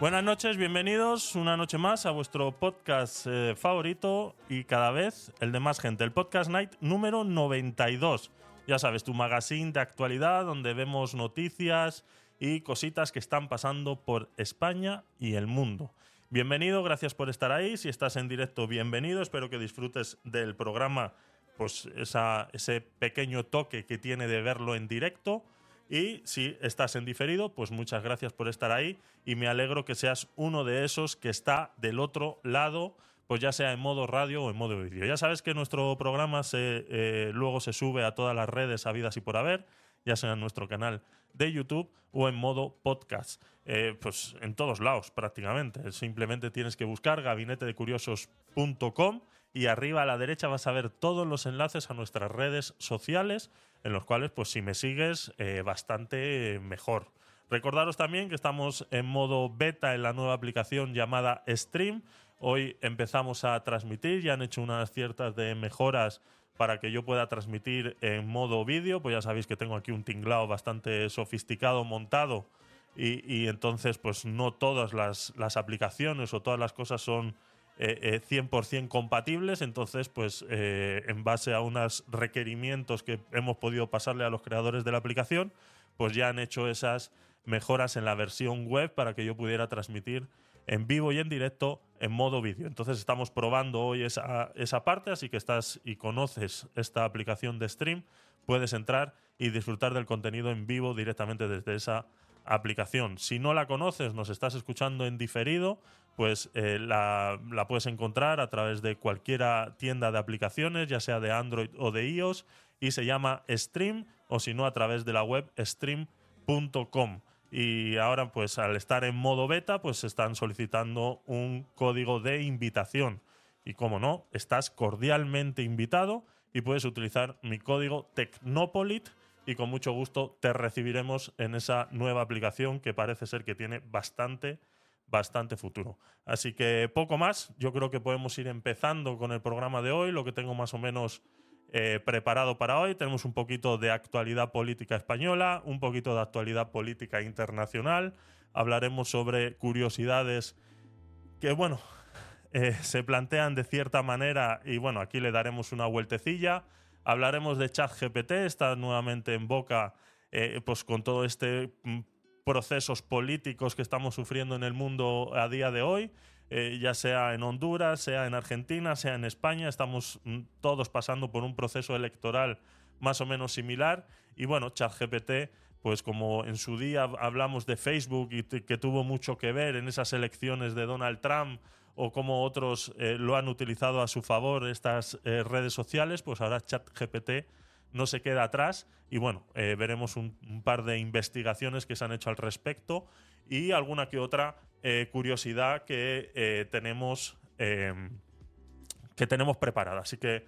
Buenas noches, bienvenidos una noche más a vuestro podcast eh, favorito y cada vez el de más gente, el Podcast Night número 92. Ya sabes, tu magazine de actualidad donde vemos noticias y cositas que están pasando por España y el mundo. Bienvenido, gracias por estar ahí. Si estás en directo, bienvenido. Espero que disfrutes del programa, pues esa- ese pequeño toque que tiene de verlo en directo. Y si estás en diferido, pues muchas gracias por estar ahí y me alegro que seas uno de esos que está del otro lado, pues ya sea en modo radio o en modo vídeo. Ya sabes que nuestro programa eh, luego se sube a todas las redes habidas y por haber, ya sea en nuestro canal de YouTube o en modo podcast. Eh, pues en todos lados prácticamente. Simplemente tienes que buscar gabinetedecuriosos.com y arriba a la derecha vas a ver todos los enlaces a nuestras redes sociales en los cuales pues si me sigues eh, bastante mejor. Recordaros también que estamos en modo beta en la nueva aplicación llamada Stream. Hoy empezamos a transmitir, ya han hecho unas ciertas de mejoras para que yo pueda transmitir en modo vídeo, pues ya sabéis que tengo aquí un tinglado bastante sofisticado montado y, y entonces pues no todas las, las aplicaciones o todas las cosas son eh, eh, 100% compatibles, entonces pues eh, en base a unos requerimientos que hemos podido pasarle a los creadores de la aplicación, pues ya han hecho esas mejoras en la versión web para que yo pudiera transmitir en vivo y en directo en modo vídeo. Entonces estamos probando hoy esa, esa parte, así que estás y conoces esta aplicación de stream, puedes entrar y disfrutar del contenido en vivo directamente desde esa aplicación. Si no la conoces, nos estás escuchando en diferido, pues eh, la, puedes encontrar a través de cualquiera tienda de aplicaciones, ya sea de Android o de iOS, y se llama Stream, o si no, a través de la web stream.com. Y ahora, pues al estar en modo beta, pues están solicitando un código de invitación. Y como no, estás cordialmente invitado y puedes utilizar mi código Tecnopolit y con mucho gusto te recibiremos en esa nueva aplicación que parece ser que tiene bastante, bastante futuro. Así que poco más, yo creo que podemos ir empezando con el programa de hoy, lo que tengo más o menos eh, preparado para hoy. Tenemos un poquito de actualidad política española, un poquito de actualidad política internacional. Hablaremos sobre curiosidades que, bueno, eh, se plantean de cierta manera y, bueno, aquí le daremos una vueltecilla. Hablaremos de ChatGPT, está nuevamente en boca, eh, pues con todo este mm, procesos políticos que estamos sufriendo en el mundo a día de hoy eh, ya sea en Honduras, sea en Argentina, sea en España, estamos mm, todos pasando por un proceso electoral más o menos similar. Y bueno, ChatGPT, pues como en su día hablamos de Facebook y que tuvo mucho que ver en esas elecciones de Donald Trump o como otros eh, lo han utilizado a su favor estas eh, redes sociales, pues ahora ChatGPT no se queda atrás y bueno, eh, veremos un, par de investigaciones que se han hecho al respecto y alguna que otra eh, curiosidad que eh, tenemos eh, que tenemos preparada. Así que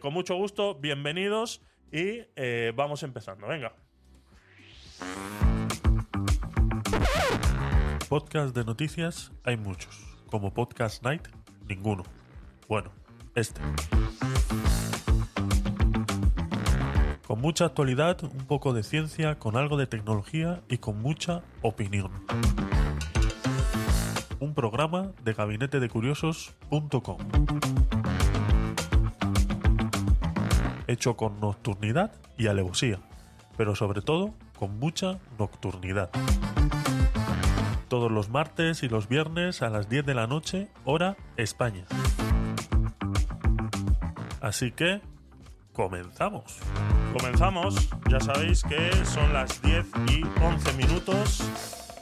con mucho gusto, bienvenidos y vamos empezando. Venga. Podcast de noticias hay muchos. Como Podcast Night, ninguno. Bueno, este. Con mucha actualidad, un poco de ciencia, con algo de tecnología y con mucha opinión. Un programa de gabinetedecuriosos.com. Hecho con nocturnidad y alevosía, pero sobre todo con mucha nocturnidad. Todos los martes y los viernes a las 10 de la noche, hora España. Así que, comenzamos. Comenzamos, ya sabéis que son las 10 y 11 minutos,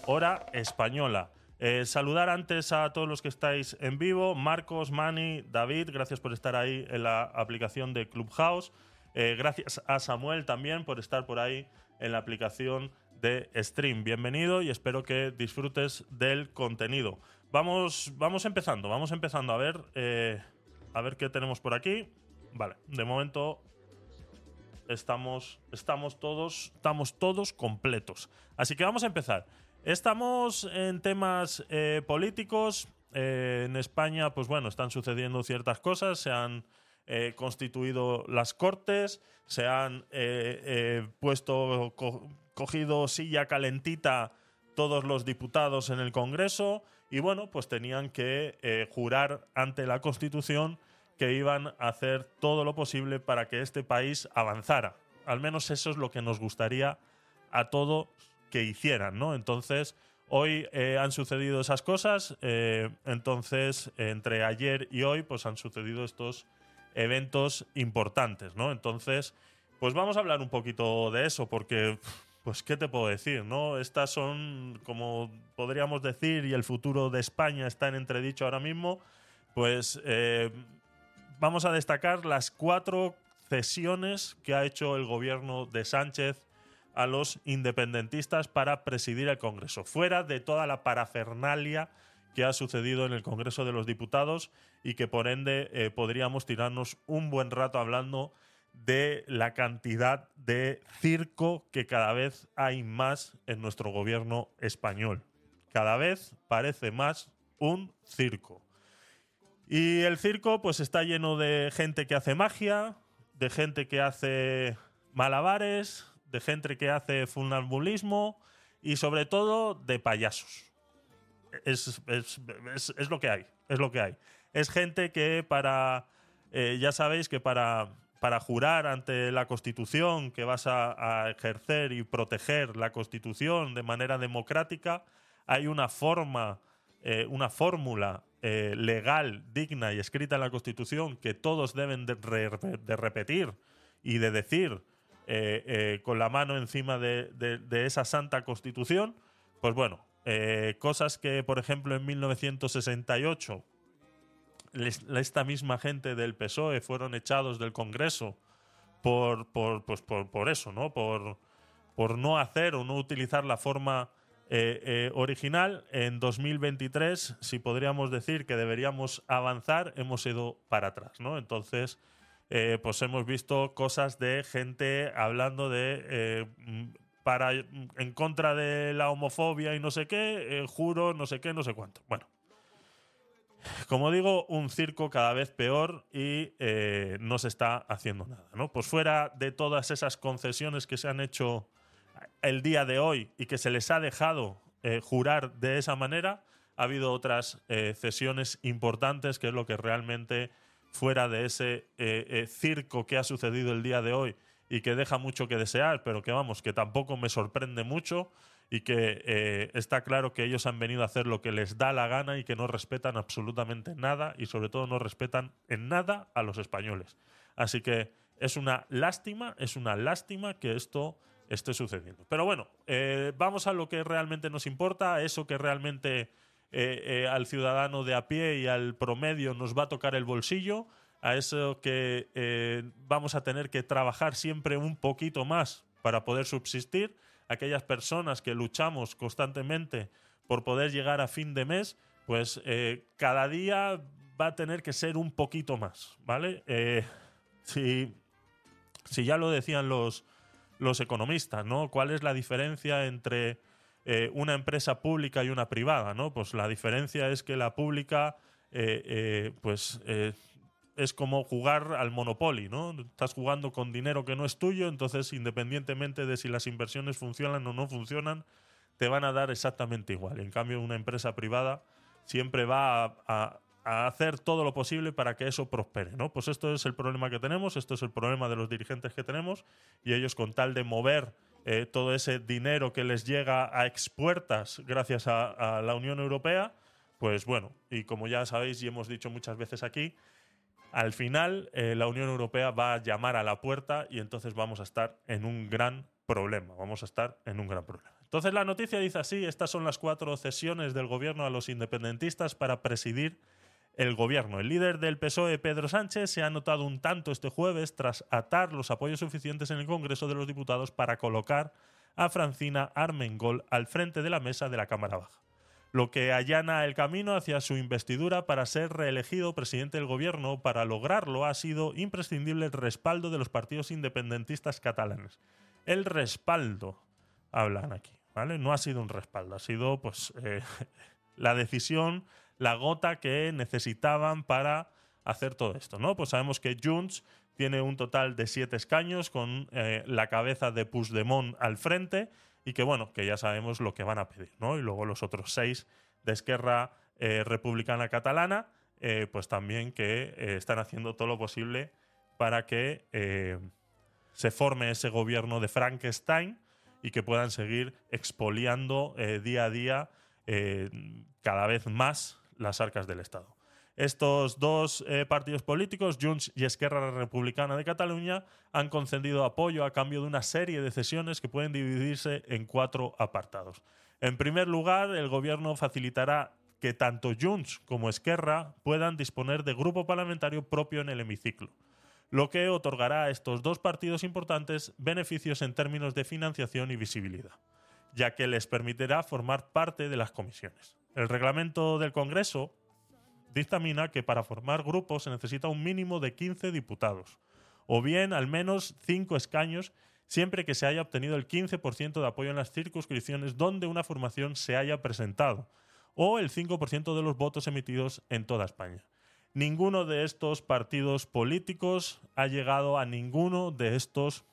hora española. Eh, saludar antes a todos los que estáis en vivo, Marcos, Mani, David, gracias por estar ahí en la aplicación de Clubhouse. Eh, gracias a Samuel también por estar por ahí en la aplicación de Stream. Bienvenido y espero que disfrutes del contenido. Vamos, vamos empezando, vamos empezando a ver, eh, a ver qué tenemos por aquí. Vale, de momento estamos, estamos, todos, estamos todos completos. Así que vamos a empezar. Estamos en temas eh, políticos. Eh, en España, pues bueno, están sucediendo ciertas cosas. Se han eh, constituido las cortes, se han puesto co cogido silla calentita todos los diputados en el Congreso y bueno, pues tenían que jurar ante la Constitución que iban a hacer todo lo posible para que este país avanzara. Al menos eso es lo que nos gustaría a todos que hicieran, ¿no? Entonces, hoy eh, han sucedido esas cosas, eh, entonces, entre ayer y hoy, pues han sucedido estos eventos importantes, ¿no? Entonces, pues vamos a hablar un poquito de eso, porque, pues, ¿qué te puedo decir, no? Estas son, como podríamos decir, y el futuro de España está en entredicho ahora mismo, pues eh, vamos a destacar las cuatro cesiones que ha hecho el gobierno de Sánchez a los independentistas para presidir el Congreso, fuera de toda la parafernalia que ha sucedido en el Congreso de los Diputados y que por ende eh, podríamos tirarnos un buen rato hablando de la cantidad de circo que cada vez hay más en nuestro gobierno español. Cada vez parece más un circo. Y el circo pues está lleno de gente que hace magia, de gente que hace malabares, de gente que hace funambulismo y sobre todo de payasos. Es, lo que hay, es lo que hay. Es gente que para, eh, ya sabéis que para, para jurar ante la Constitución que vas a, ejercer y proteger la Constitución de manera democrática, hay una forma, eh, una fórmula eh, legal, digna y escrita en la Constitución que todos deben de, repetir y de decir eh, eh, con la mano encima de, esa santa Constitución, pues bueno, cosas que, por ejemplo, en 1968 esta misma gente del PSOE fueron echados del Congreso por, por, pues por, por eso, ¿no? Por, por no hacer o no utilizar la forma eh, eh, original. En 2023, si podríamos decir que deberíamos avanzar, hemos ido para atrás, ¿no? Entonces, eh, pues hemos visto cosas de gente hablando de en contra de la homofobia y no sé qué, juro, no sé qué, no sé cuánto. Bueno. Como digo, un circo cada vez peor y no se está haciendo nada, ¿no? Pues fuera de todas esas concesiones que se han hecho el día de hoy y que se les ha dejado eh, jurar de esa manera, ha habido otras eh, cesiones importantes, que es lo que realmente fuera de ese eh, circo que ha sucedido el día de hoy y que deja mucho que desear, pero que vamos, que tampoco me sorprende mucho y que está claro que ellos han venido a hacer lo que les da la gana y que no respetan absolutamente nada y sobre todo no respetan en nada a los españoles. Así que es una lástima, es una lástima que esto esté sucediendo. Pero bueno, eh, vamos a lo que realmente nos importa, a eso que realmente eh, eh, al ciudadano de a pie y al promedio nos va a tocar el bolsillo, a eso que vamos a tener que trabajar siempre un poquito más para poder subsistir, aquellas personas que luchamos constantemente por poder llegar a fin de mes, pues cada día va a tener que ser un poquito más, ¿vale? si, si ya lo decían los, los economistas, ¿no? ¿Cuál es la diferencia entre eh, una empresa pública y una privada, ¿no? Pues la diferencia es que la pública, eh, eh, pues es como jugar al Monopoly, ¿no? Estás jugando con dinero que no es tuyo, entonces independientemente de si las inversiones funcionan o no funcionan, te van a dar exactamente igual. En cambio, una empresa privada siempre va a a hacer todo lo posible para que eso prospere, ¿no? Pues esto es el problema que tenemos, esto es el problema de los dirigentes que tenemos y ellos con tal de mover eh, todo ese dinero que les llega a expuertas gracias a, la Unión Europea, pues bueno, y como ya sabéis y hemos dicho muchas veces aquí, al final eh, la Unión Europea va a llamar a la puerta y entonces vamos a estar en un gran problema, vamos a estar en un gran problema. Entonces la noticia dice así, estas son las cuatro cesiones del gobierno a los independentistas para presidir el gobierno. El líder del PSOE, Pedro Sánchez, se ha notado un tanto este jueves tras atar los apoyos suficientes en el Congreso de los Diputados para colocar a Francina Armengol al frente de la mesa de la Cámara Baja, lo que allana el camino hacia su investidura para ser reelegido presidente del gobierno. Para lograrlo ha sido imprescindible el respaldo de los partidos independentistas catalanes. El respaldo, hablan aquí, ¿vale? No ha sido un respaldo, ha sido pues eh, la decisión la gota que necesitaban para hacer todo esto, ¿no? Pues sabemos que Junts tiene un total de siete escaños con eh, la cabeza de Puigdemont al frente y que bueno, que ya sabemos lo que van a pedir, ¿no? Y luego los otros seis de Esquerra eh, Republicana Catalana, eh, pues también que están haciendo todo lo posible para que se forme ese gobierno de Frankenstein y que puedan seguir expoliando día a día cada vez más las arcas del Estado. Estos dos eh, partidos políticos, Junts y Esquerra Republicana de Cataluña, han concedido apoyo a cambio de una serie de cesiones que pueden dividirse en cuatro apartados. En primer lugar, el gobierno facilitará que tanto Junts como Esquerra puedan disponer de grupo parlamentario propio en el hemiciclo, lo que otorgará a estos dos partidos importantes beneficios en términos de financiación y visibilidad, ya que les permitirá formar parte de las comisiones. El reglamento del Congreso dictamina que para formar grupos se necesita un mínimo de 15 diputados, o bien al menos 5 escaños siempre que se haya obtenido el 15% de apoyo en las circunscripciones donde una formación se haya presentado, o el 5% de los votos emitidos en toda España. Ninguno de estos partidos políticos ha llegado a ninguno de estos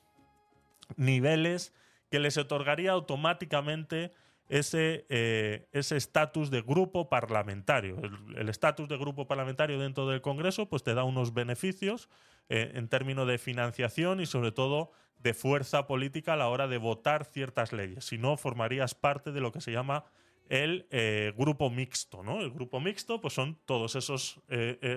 niveles que les otorgaría automáticamente ese eh, ese estatus de grupo parlamentario. El estatus de grupo parlamentario dentro del Congreso pues te da unos beneficios eh, en términos de financiación y sobre todo de fuerza política a la hora de votar ciertas leyes. Si no, formarías parte de lo que se llama el eh, grupo mixto. ¿no? El grupo mixto pues son todos esos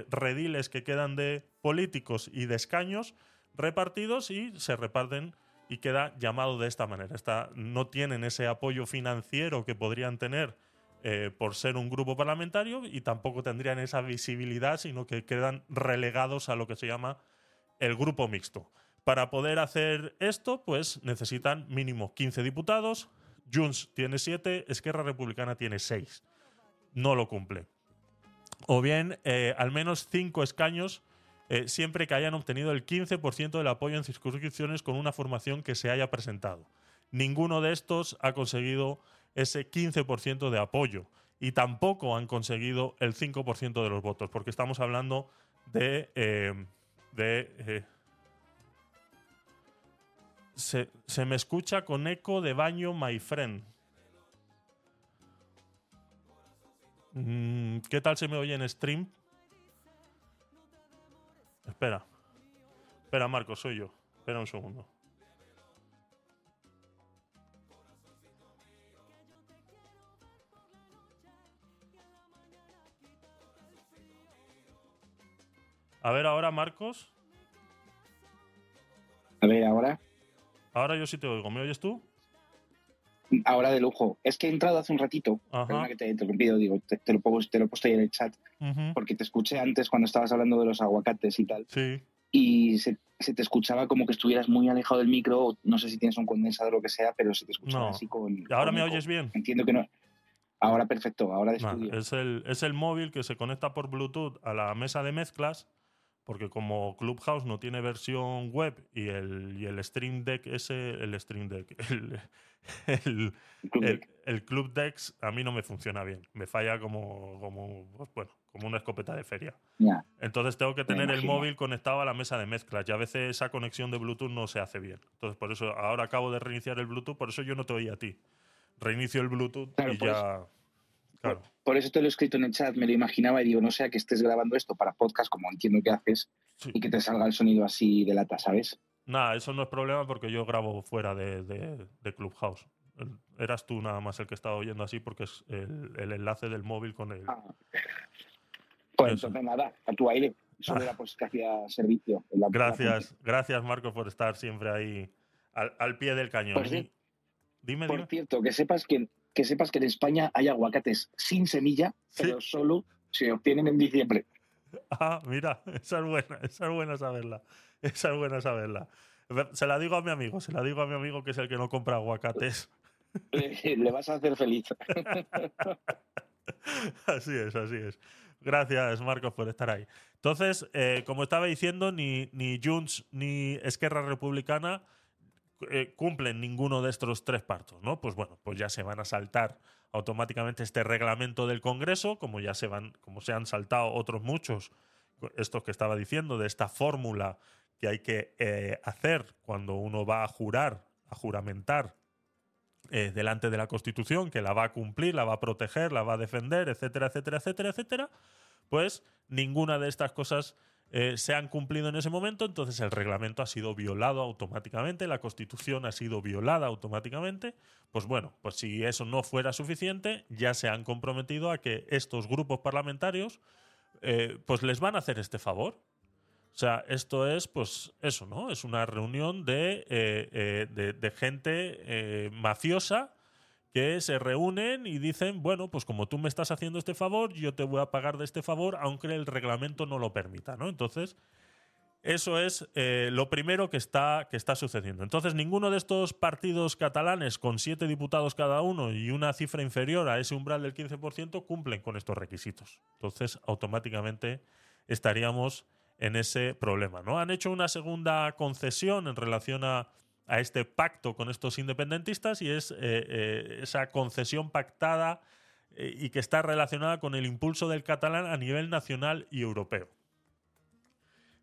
rediles que quedan de políticos y de escaños repartidos y se reparten y queda llamado de esta manera. no tienen ese apoyo financiero que podrían tener eh, por ser un grupo parlamentario y tampoco tendrían esa visibilidad, sino que quedan relegados a lo que se llama el grupo mixto. Para poder hacer esto, pues necesitan mínimo 15 diputados. Junts tiene 7, Esquerra Republicana tiene 6. No lo cumple. O bien, eh, al menos 5 escaños eh, siempre que hayan obtenido el 15% del apoyo en circunscripciones con una formación que se haya presentado. Ninguno de estos ha conseguido ese 15% de apoyo y tampoco han conseguido el 5% de los votos, porque estamos hablando de... Eh, eh, se, se, me escucha con eco de baño, my friend. Mm, ¿Qué tal se me oye en stream? Espera. Espera, Marco, soy yo. Espera un segundo. A ver, ahora, Marcos. A ver, ahora. Ahora yo sí te oigo. ¿Me oyes tú? Ahora de lujo. Es que he entrado hace un ratito. Perdona que te he interrumpido, digo, te, lo, pongo, te lo he puesto ahí en el chat. Porque te escuché antes cuando estabas hablando de los aguacates y tal. Sí. Y se, te escuchaba como que estuvieras muy alejado del micro. No sé si tienes un condensador o lo que sea, pero se te escuchaba así con. ¿Ahora me oyes bien? Entiendo que no. Ahora perfecto, ahora de Es el, es el móvil que se conecta por Bluetooth a la mesa de mezclas porque como Clubhouse no tiene versión web y el, y el Stream Deck ese, el Stream Deck, el, el, Club Decks a mí no me funciona bien. Me falla como, como, pues, bueno, como una escopeta de feria. Entonces tengo que tener el móvil conectado a la mesa de mezclas y a veces esa conexión de Bluetooth no se hace bien. Entonces por eso ahora acabo de reiniciar el Bluetooth, por eso yo no te oí a ti. Reinicio el Bluetooth y ya... Por eso te lo he escrito en el chat, me lo imaginaba y digo, no sea que estés grabando esto para podcast, como entiendo que haces, y que te salga el sonido así de lata, ¿sabes? Nada, eso no es problema porque yo grabo fuera de, Clubhouse. Eras tú nada más el que estaba oyendo así porque es el, enlace del móvil con el. Ah. Pues entonces nada, a tu aire. Solo era pues que hacía servicio. gracias, gracias Marco por estar siempre ahí al, pie del cañón. Pues dime, por cierto, que sepas que que sepas que en España hay aguacates sin semilla, pero solo se obtienen en diciembre. Ah, mira, esa es buena, esa es buena saberla. Esa es buena saberla. Se la digo a mi amigo, se la digo a mi amigo que es el que no compra aguacates. Le vas a hacer feliz. así es, así es. Gracias, Marcos, por estar ahí. Entonces, eh, como estaba diciendo, ni, ni Junts ni Esquerra Republicana eh, cumplen ninguno de estos tres partos, ¿no? Pues bueno, pues ya se van a saltar automáticamente este reglamento del Congreso, como ya se van, como se han saltado otros muchos esto que estaba diciendo, de esta fórmula que hay que eh, hacer cuando uno va a jurar, a juramentar eh, delante de la Constitución, que la va a cumplir, la va a proteger, la va a defender, etcétera, etcétera, etcétera, etcétera, pues ninguna de estas cosas eh, se han cumplido en ese momento, entonces el reglamento ha sido violado automáticamente, la Constitución ha sido violada automáticamente. Pues bueno, pues si eso no fuera suficiente, ya se han comprometido a que estos grupos parlamentarios pues les van a hacer este favor. O sea, esto es, pues, eso, ¿no? Es una reunión de, eh, eh, de, gente eh, mafiosa que se reúnen y dicen, bueno, pues como tú me estás haciendo este favor, yo te voy a pagar de este favor, aunque el reglamento no lo permita, ¿no? Entonces, eso es lo primero que está, que está sucediendo. Entonces, ninguno de estos partidos catalanes con siete diputados cada uno y una cifra inferior a ese umbral del 15% cumplen con estos requisitos. Entonces, automáticamente estaríamos en ese problema. ¿no? Han hecho una segunda concesión en relación a, este pacto con estos independentistas y es eh, eh, esa concesión pactada eh, y que está relacionada con el impulso del catalán a nivel nacional y europeo.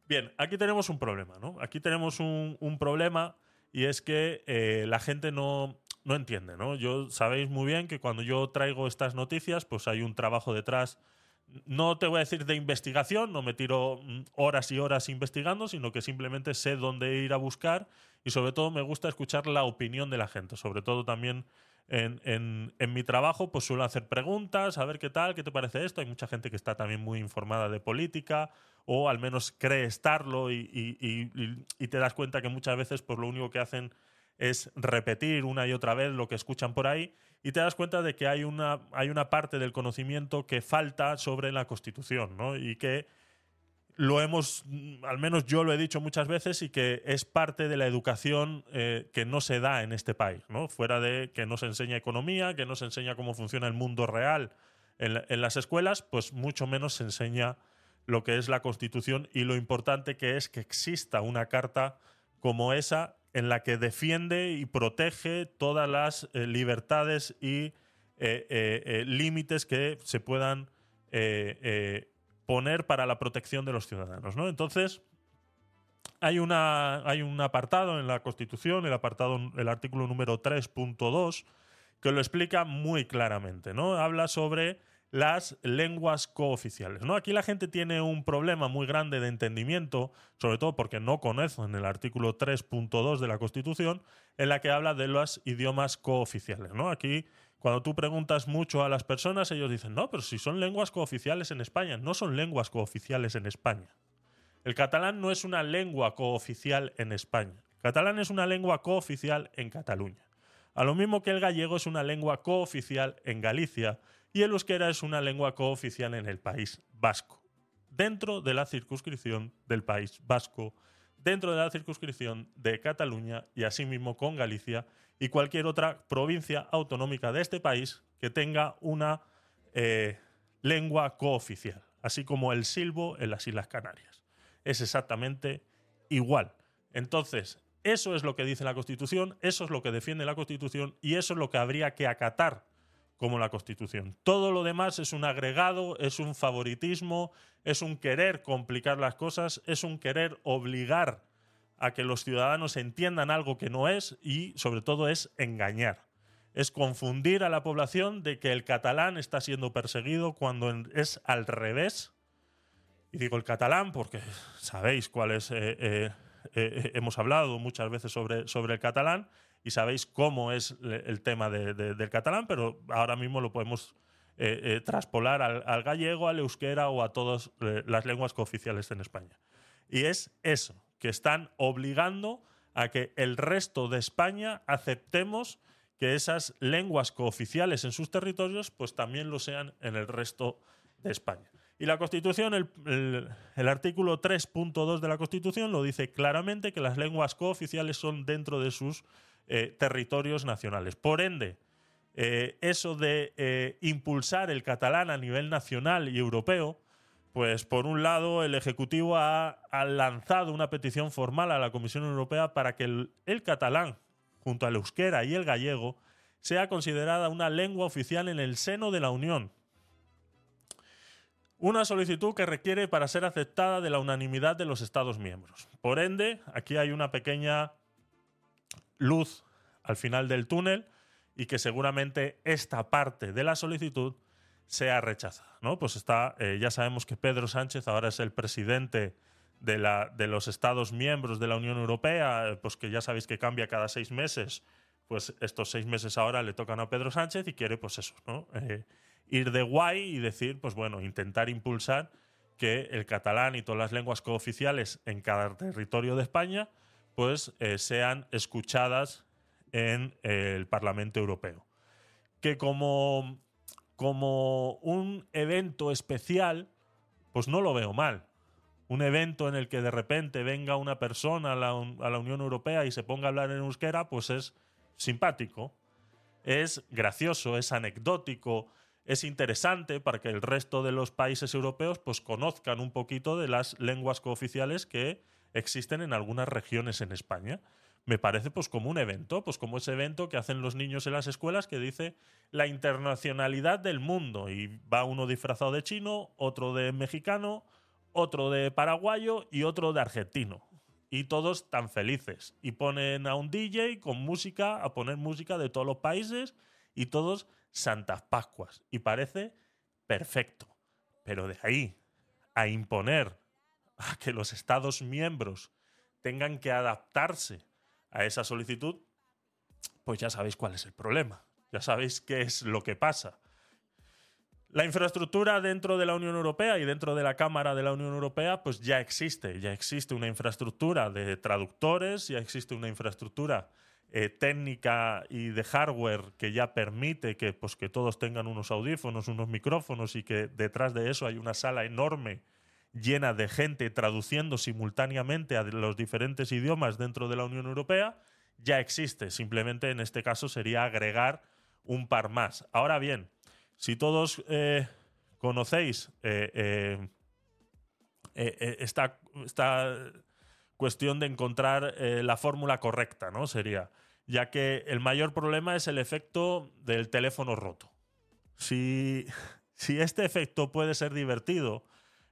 Bien, aquí tenemos un problema, ¿no? Aquí tenemos un, un problema y es que la gente no, no entiende, ¿no? Yo sabéis muy bien que cuando yo traigo estas noticias, pues hay un trabajo detrás no te voy a decir de investigación, no me tiro mm, horas y horas investigando, sino que simplemente sé dónde ir a buscar y sobre todo me gusta escuchar la opinión de la gente, sobre todo también en, mi trabajo, pues suelo hacer preguntas, a ver qué tal, qué te parece esto. Hay mucha gente que está también muy informada de política o al menos cree estarlo y, y te das cuenta que muchas veces pues lo único que hacen es repetir una y otra vez lo que escuchan por ahí y te das cuenta de que hay una, hay una parte del conocimiento que falta sobre la Constitución, ¿no? Y que lo hemos, al menos yo lo he dicho muchas veces, y que es parte de la educación eh, que no se da en este país, ¿no? Fuera de que no se enseña economía, que no se enseña cómo funciona el mundo real en, en las escuelas, pues mucho menos se enseña lo que es la Constitución y lo importante que es que exista una carta como esa en la que defiende y protege todas las eh, libertades y eh, eh, límites que se puedan poner para la protección de los ciudadanos. ¿no? Entonces, hay, una, hay un apartado en la Constitución, el, apartado, el artículo número 3.2, que lo explica muy claramente. ¿no? Habla sobre las lenguas cooficiales. ¿no? Aquí la gente tiene un problema muy grande de entendimiento, sobre todo porque no conocen el artículo 3.2 de la Constitución, en la que habla de los idiomas cooficiales. ¿no? Aquí, cuando tú preguntas mucho a las personas, ellos dicen, no, pero si son lenguas cooficiales en España, no son lenguas cooficiales en España. El catalán no es una lengua cooficial en España. El catalán es una lengua cooficial en Cataluña. A lo mismo que el gallego es una lengua cooficial en Galicia y el euskera es una lengua cooficial en el País Vasco, dentro de la circunscripción del País Vasco, dentro de la circunscripción de Cataluña y asimismo con Galicia y cualquier otra provincia autonómica de este país que tenga una eh, lengua cooficial, así como el silbo en las Islas Canarias. Es exactamente igual. Entonces, eso es lo que dice la Constitución, eso es lo que defiende la Constitución y eso es lo que habría que acatar como la Constitución. Todo lo demás es un agregado, es un favoritismo, es un querer complicar las cosas, es un querer obligar a que los ciudadanos entiendan algo que no es y sobre todo es engañar. Es confundir a la población de que el catalán está siendo perseguido cuando es al revés. Y digo el catalán porque sabéis cuál es, eh, eh, eh, hemos hablado muchas veces sobre, sobre el catalán y sabéis cómo es el tema del catalán, pero ahora mismo lo podemos eh, eh, traspolar al, gallego, al euskera o a todas eh, las lenguas cooficiales en España. Y es eso, que están obligando a que el resto de España aceptemos que esas lenguas cooficiales en sus territorios pues también lo sean en el resto de España. Y la Constitución, el, el artículo 3.2 de la Constitución lo dice claramente que las lenguas cooficiales son dentro de sus eh, territorios nacionales. Por ende, eh, eso de eh, impulsar el catalán a nivel nacional y europeo, pues por un lado el Ejecutivo ha, lanzado una petición formal a la Comisión Europea para que el, catalán, junto al euskera y el gallego, sea considerada una lengua oficial en el seno de la Unión. Una solicitud que requiere para ser aceptada de la unanimidad de los Estados miembros. Por ende, aquí hay una pequeña luz al final del túnel y que seguramente esta parte de la solicitud sea rechazada. ¿no? Pues está, eh, ya sabemos que Pedro Sánchez ahora es el presidente de, la, de los Estados miembros de la Unión Europea, pues que ya sabéis que cambia cada seis meses, pues estos seis meses ahora le tocan a Pedro Sánchez y quiere, pues eso, ¿no? Eh, ir de guay y decir, pues bueno, intentar impulsar que el catalán y todas las lenguas cooficiales en cada territorio de España, pues sean escuchadas en el Parlamento Europeo. Que como, como un evento especial, pues no lo veo mal. Un evento en el que de repente venga una persona a la, a la Unión Europea y se ponga a hablar en euskera, pues es simpático, es gracioso, es anecdótico, es interesante para que el resto de los países europeos pues conozcan un poquito de las lenguas cooficiales que existen en algunas regiones en España me parece pues como un evento, pues como ese evento que hacen los niños en las escuelas que dice la internacionalidad del mundo y va uno disfrazado de chino, otro de mexicano, otro de paraguayo y otro de argentino. Y todos tan felices. Y ponen a un DJ con música, a poner música de todos los países y todos Santas Pascuas. Y parece perfecto. Pero de ahí a imponer a que los Estados miembros tengan que adaptarse a esa solicitud, pues ya sabéis cuál es el problema, ya sabéis qué es lo que pasa. La infraestructura dentro de la Unión Europea y dentro de la Cámara de la Unión Europea, pues ya existe, ya existe una infraestructura de traductores, ya existe una infraestructura eh, técnica y de hardware que ya permite que, pues, que todos tengan unos audífonos, unos micrófonos y que detrás de eso hay una sala enorme llena de gente traduciendo simultáneamente a los diferentes idiomas dentro de la Unión Europea, ya existe. Simplemente en este caso sería agregar un par más. Ahora bien, si todos eh, conocéis eh, eh, esta, esta, cuestión de encontrar la fórmula correcta, ¿no? Sería, ya que el mayor problema es el efecto del teléfono roto. Si, si este efecto puede ser divertido,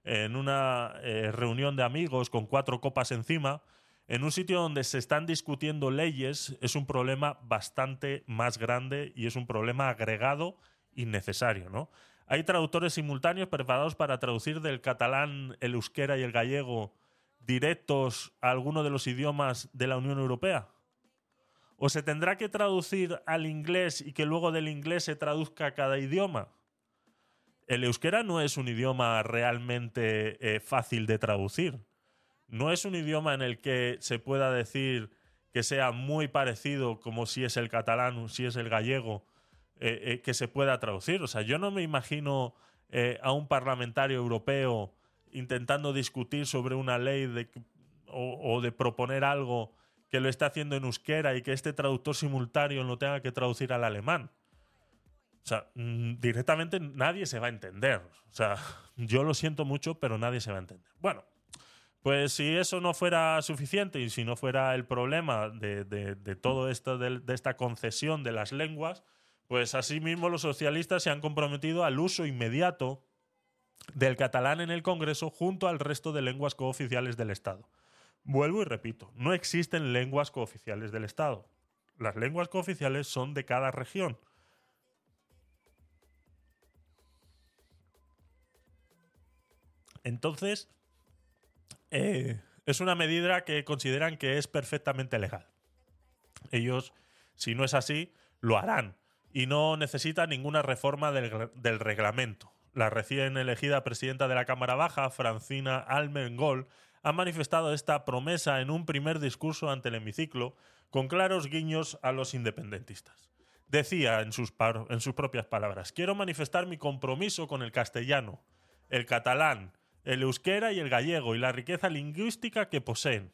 en una eh, reunión de amigos con cuatro copas encima, en un sitio donde se están discutiendo leyes, es un problema bastante más grande y es un problema agregado innecesario, ¿no? Hay traductores simultáneos preparados para traducir del catalán, el euskera y el gallego directos a alguno de los idiomas de la Unión Europea. ¿O se tendrá que traducir al inglés y que luego del inglés se traduzca cada idioma? El euskera no es un idioma realmente eh, fácil de traducir. No es un idioma en el que se pueda decir que sea muy parecido como si es el catalán, si es el gallego, eh, eh, que se pueda traducir. O sea, yo no me imagino a un parlamentario europeo intentando discutir sobre una ley o, o, de proponer algo que lo esté haciendo en euskera y que este traductor simultáneo lo tenga que traducir al alemán. O sea, mm, directamente nadie se va a entender. O sea, yo lo siento mucho, pero nadie se va a entender. Bueno, pues si eso no fuera suficiente y si no fuera el problema de, todo esto, de, de, esta concesión de las lenguas, pues asimismo los socialistas se han comprometido al uso inmediato del catalán en el Congreso junto al resto de lenguas cooficiales del Estado. Vuelvo y repito, no existen lenguas cooficiales del Estado. Las lenguas cooficiales son de cada región. Entonces, eh, es una medida que consideran que es perfectamente legal. Ellos, si no es así, lo harán y no necesitan ninguna reforma del, reglamento. La recién elegida presidenta de la Cámara Baja, Francina Almengol, ha manifestado esta promesa en un primer discurso ante el hemiciclo, con claros guiños a los independentistas. Decía en sus propias palabras, quiero manifestar mi compromiso con el castellano, el catalán, el euskera y el gallego y la riqueza lingüística que poseen.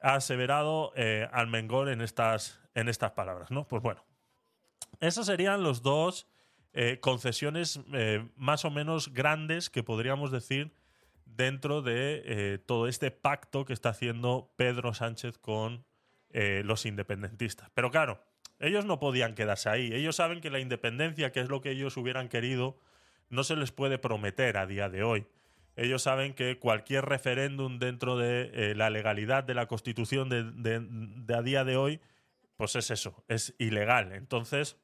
Ha aseverado eh, Almengor en estas, en estas palabras, ¿no? Pues bueno, esas serían los dos eh, concesiones eh, más o menos grandes que podríamos decir dentro de todo este pacto que está haciendo Pedro Sánchez con los independentistas. Pero claro, ellos no podían quedarse ahí. Ellos saben que la independencia, que es lo que ellos hubieran querido, no se les puede prometer a día de hoy. Ellos saben que cualquier referéndum dentro de eh, la legalidad de la Constitución de, a día de hoy, pues es eso, es ilegal. Entonces,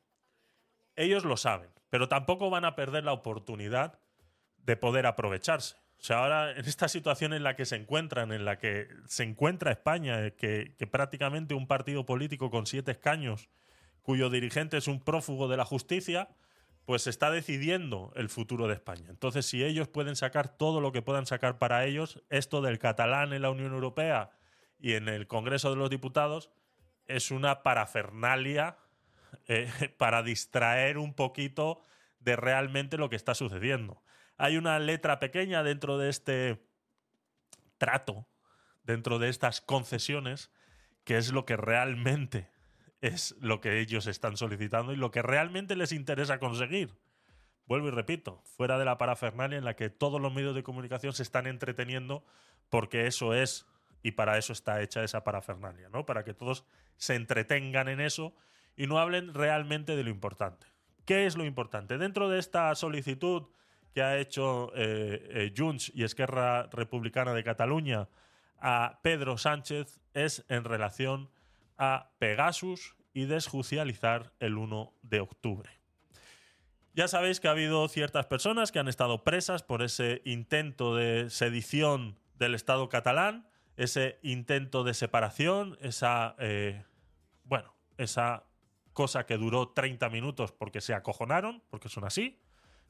ellos lo saben, pero tampoco van a perder la oportunidad de poder aprovecharse. O sea, ahora en esta situación en la que se encuentran, en la que se encuentra España, que, que prácticamente un partido político con siete escaños, cuyo dirigente es un prófugo de la justicia, pues está decidiendo el futuro de España. Entonces, si ellos pueden sacar todo lo que puedan sacar para ellos, esto del catalán en la Unión Europea y en el Congreso de los Diputados es una parafernalia eh, para distraer un poquito de realmente lo que está sucediendo. Hay una letra pequeña dentro de este trato, dentro de estas concesiones, que es lo que realmente es lo que ellos están solicitando y lo que realmente les interesa conseguir. Vuelvo y repito, fuera de la parafernalia en la que todos los medios de comunicación se están entreteniendo porque eso es y para eso está hecha esa parafernalia, ¿no? Para que todos se entretengan en eso y no hablen realmente de lo importante. ¿Qué es lo importante? Dentro de esta solicitud que ha hecho eh, eh, Junts y Esquerra Republicana de Cataluña a Pedro Sánchez es en relación a Pegasus y desjuicializar el 1 de octubre. Ya sabéis que ha habido ciertas personas que han estado presas por ese intento de sedición del Estado catalán, ese intento de separación, esa, eh, bueno, esa cosa que duró 30 minutos porque se acojonaron, porque son así.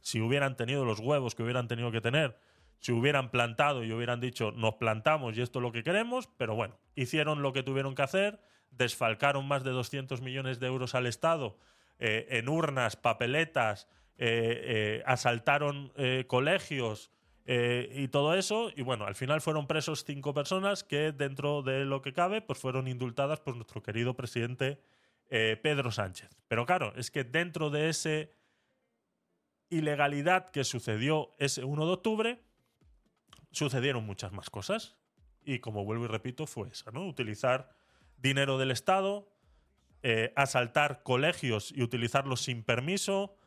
Si hubieran tenido los huevos que hubieran tenido que tener, si hubieran plantado y hubieran dicho nos plantamos y esto es lo que queremos, pero bueno, hicieron lo que tuvieron que hacer desfalcaron más de 200 millones de euros al Estado eh, en urnas, papeletas, eh, eh, asaltaron colegios y todo eso. Y bueno, al final fueron presos cinco personas que dentro de lo que cabe pues fueron indultadas por nuestro querido presidente Pedro Sánchez. Pero claro, es que dentro de esa ilegalidad que sucedió ese 1 de octubre, sucedieron muchas más cosas. Y como vuelvo y repito, fue esa, ¿no? Utilizar dinero del Estado, eh, asaltar colegios y utilizarlos sin permiso,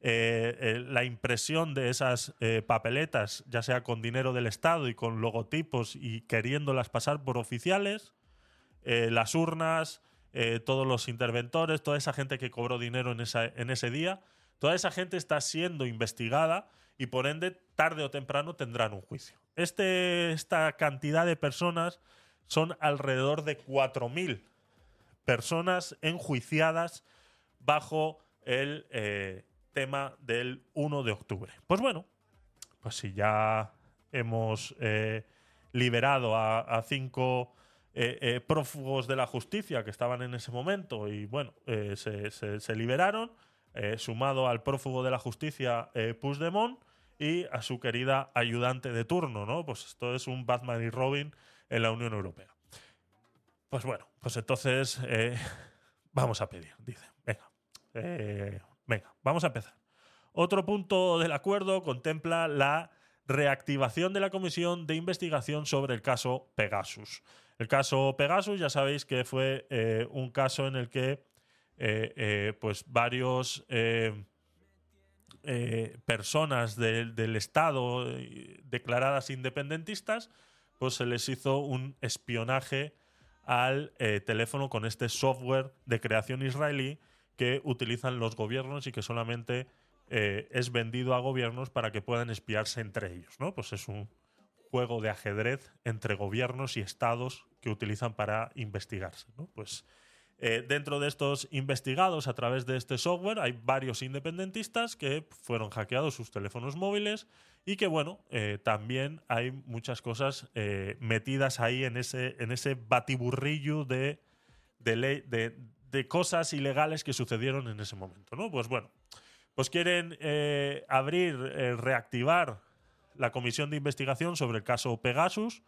eh, eh, la impresión de esas papeletas, ya sea con dinero del Estado y con logotipos y queriéndolas pasar por oficiales, las urnas, todos los interventores, toda esa gente que cobró dinero en, ese día, toda esa gente está siendo investigada y por ende tarde o temprano tendrán un juicio. Este, esta cantidad de personas son alrededor de 4.000 personas enjuiciadas bajo el eh, tema del 1 de octubre. Pues bueno, pues si ya hemos eh, liberado a, cinco eh, prófugos de la justicia que estaban en ese momento y bueno, se, liberaron, sumado al prófugo de la justicia Puigdemont y a su querida ayudante de turno, ¿no? Pues esto es un Batman y Robin en la Unión Europea. Pues bueno, pues entonces eh, vamos a pedir, dice. Venga, eh, venga, vamos a empezar. Otro punto del acuerdo contempla la reactivación de la comisión de investigación sobre el caso Pegasus. El caso Pegasus, ya sabéis que fue eh, un caso en el que pues varios personas del Estado declaradas independentistas pues se les hizo un espionaje al eh, teléfono con este software de creación israelí que utilizan los gobiernos y que solamente eh, es vendido a gobiernos para que puedan espiarse entre ellos, ¿no? Pues es un juego de ajedrez entre gobiernos y estados que utilizan para investigarse. Pues eh, dentro de estos investigados a través de este software hay varios independentistas que fueron hackeados sus teléfonos móviles y que, bueno, eh, también hay muchas cosas eh, metidas ahí en ese, en ese batiburrillo de, de, cosas ilegales que sucedieron en ese momento, ¿no? Pues bueno, pues quieren abrir, reactivar la comisión de investigación sobre el caso Pegasus,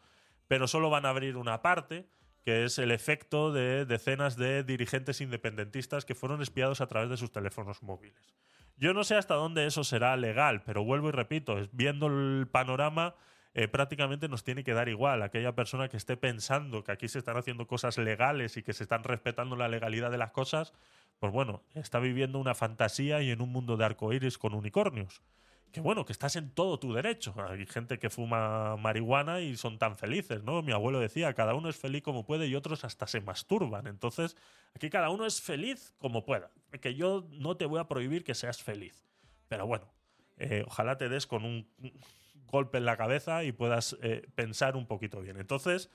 pero solo van a abrir una parte que es el efecto de decenas de dirigentes independentistas que fueron espiados a través de sus teléfonos móviles. Yo no sé hasta dónde eso será legal, pero vuelvo y repito, viendo el panorama, eh, prácticamente nos tiene que dar igual. Aquella persona que esté pensando que aquí se están haciendo cosas legales y que se están respetando la legalidad de las cosas, pues bueno, está viviendo una fantasía y en un mundo de arcoíris con unicornios. Que bueno, que estás en todo tu derecho. Hay gente que fuma marihuana y son tan felices, ¿no? Mi abuelo decía, cada uno es feliz como puede y otros hasta se masturban. Entonces, aquí cada uno es feliz como pueda. Que yo no te voy a prohibir que seas feliz. Pero bueno, eh, ojalá te des con un golpe en la cabeza y puedas eh, pensar un poquito bien. Entonces,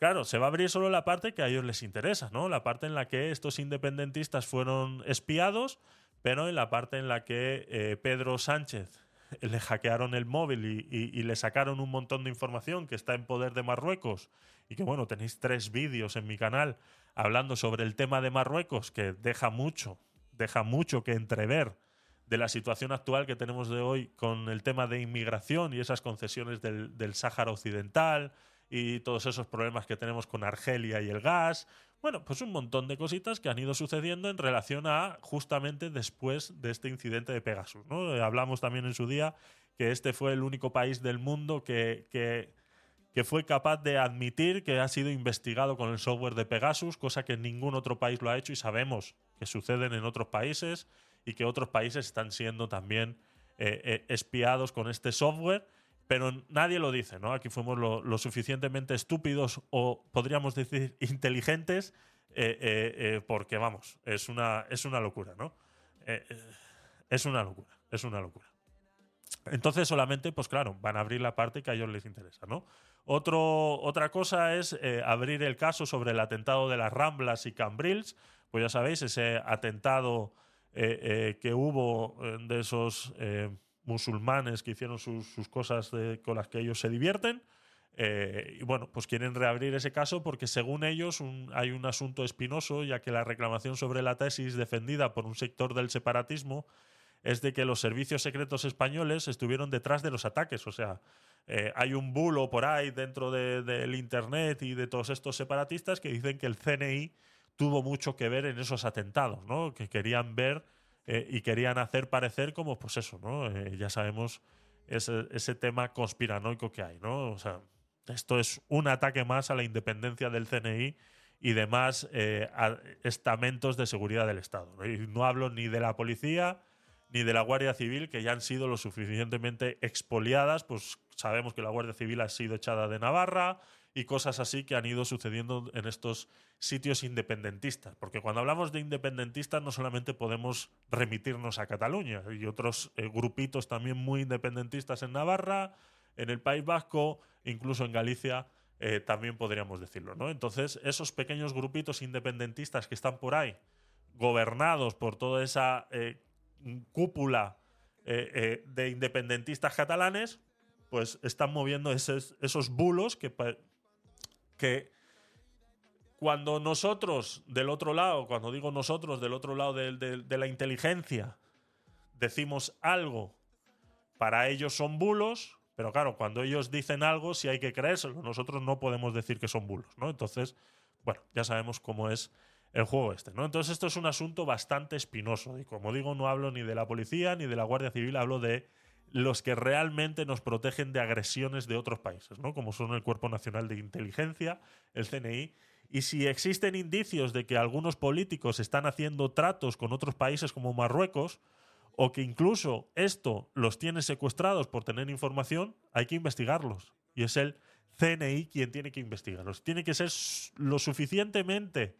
claro, se va a abrir solo la parte que a ellos les interesa, ¿no? La parte en la que estos independentistas fueron espiados, pero en la parte en la que eh, Pedro Sánchez le hackearon el móvil y, le sacaron un montón de información que está en poder de Marruecos y que bueno, tenéis tres vídeos en mi canal hablando sobre el tema de Marruecos que deja mucho, deja mucho que entrever de la situación actual que tenemos de hoy con el tema de inmigración y esas concesiones del, Sáhara Occidental y todos esos problemas que tenemos con Argelia y el gas. Bueno, pues un montón de cositas que han ido sucediendo en relación a justamente después de este incidente de Pegasus. ¿no? Hablamos también en su día que este fue el único país del mundo que, que, que fue capaz de admitir que ha sido investigado con el software de Pegasus, cosa que ningún otro país lo ha hecho y sabemos que suceden en otros países y que otros países están siendo también eh, eh, espiados con este software, pero nadie lo dice, ¿no? Aquí fuimos lo, suficientemente estúpidos o podríamos decir inteligentes, eh, porque vamos, es una, es una locura, ¿no? es una locura, es una locura. Entonces solamente, pues claro, van a abrir la parte que a ellos les interesa, ¿no? Otro, otra cosa es abrir el caso sobre el atentado de las Ramblas y Cambrils, pues ya sabéis, ese atentado eh, eh, que hubo eh, de esos musulmanes que hicieron sus, cosas con las que ellos se divierten. y bueno, pues quieren reabrir ese caso porque según ellos hay un asunto espinoso, ya que la reclamación sobre la tesis defendida por un sector del separatismo es de que los servicios secretos españoles estuvieron detrás de los ataques. O sea, hay un bulo por ahí dentro del Internet y de todos estos separatistas que dicen que el CNI tuvo mucho que ver en esos atentados, ¿no? Que querían ver eh, y querían hacer parecer como, pues eso, ¿no? Eh, ya sabemos ese, ese, tema conspiranoico que hay, ¿no? O sea, esto es un ataque más a la independencia del CNI y demás eh, estamentos de seguridad del Estado. ¿no? Y no hablo ni de la policía ni de la Guardia Civil, que ya han sido lo suficientemente expoliadas, pues sabemos que la Guardia Civil ha sido echada de Navarra, y cosas así que han ido sucediendo en estos sitios independentistas. Porque cuando hablamos de independentistas no solamente podemos remitirnos a Cataluña, hay otros eh, grupitos también muy independentistas en Navarra, en el País Vasco, incluso en Galicia. Eh, también podríamos decirlo, ¿no? Entonces, esos pequeños grupitos independentistas que están por ahí, gobernados por toda esa eh, cúpula de independentistas catalanes, pues están moviendo esos, esos bulos que que cuando nosotros del otro lado, cuando digo nosotros del otro lado de, la inteligencia, decimos algo, para ellos son bulos, pero claro, cuando ellos dicen algo, si hay que creérselo, nosotros no podemos decir que son bulos, ¿no? Entonces, bueno, ya sabemos cómo es el juego este, ¿no? Entonces esto es un asunto bastante espinoso y como digo, no hablo ni de la policía ni de la Guardia Civil, hablo de los que realmente nos protegen de agresiones de otros países, ¿no? como son el Cuerpo Nacional de Inteligencia, el CNI. Y si existen indicios de que algunos políticos están haciendo tratos con otros países como Marruecos, o que incluso esto los tiene secuestrados por tener información, hay que investigarlos. Y es el CNI quien tiene que investigarlos. Tiene que ser lo suficientemente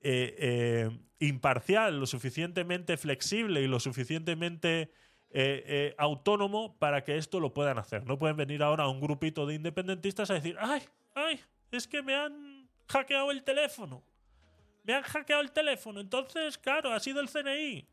eh, eh, imparcial, lo suficientemente flexible y lo suficientemente eh, eh, autónomo para que esto lo puedan hacer. No pueden venir ahora a un grupito de independentistas a decir, ay, ay, es que me han hackeado el teléfono. Me han hackeado el teléfono. Entonces, claro, ha sido el CNI.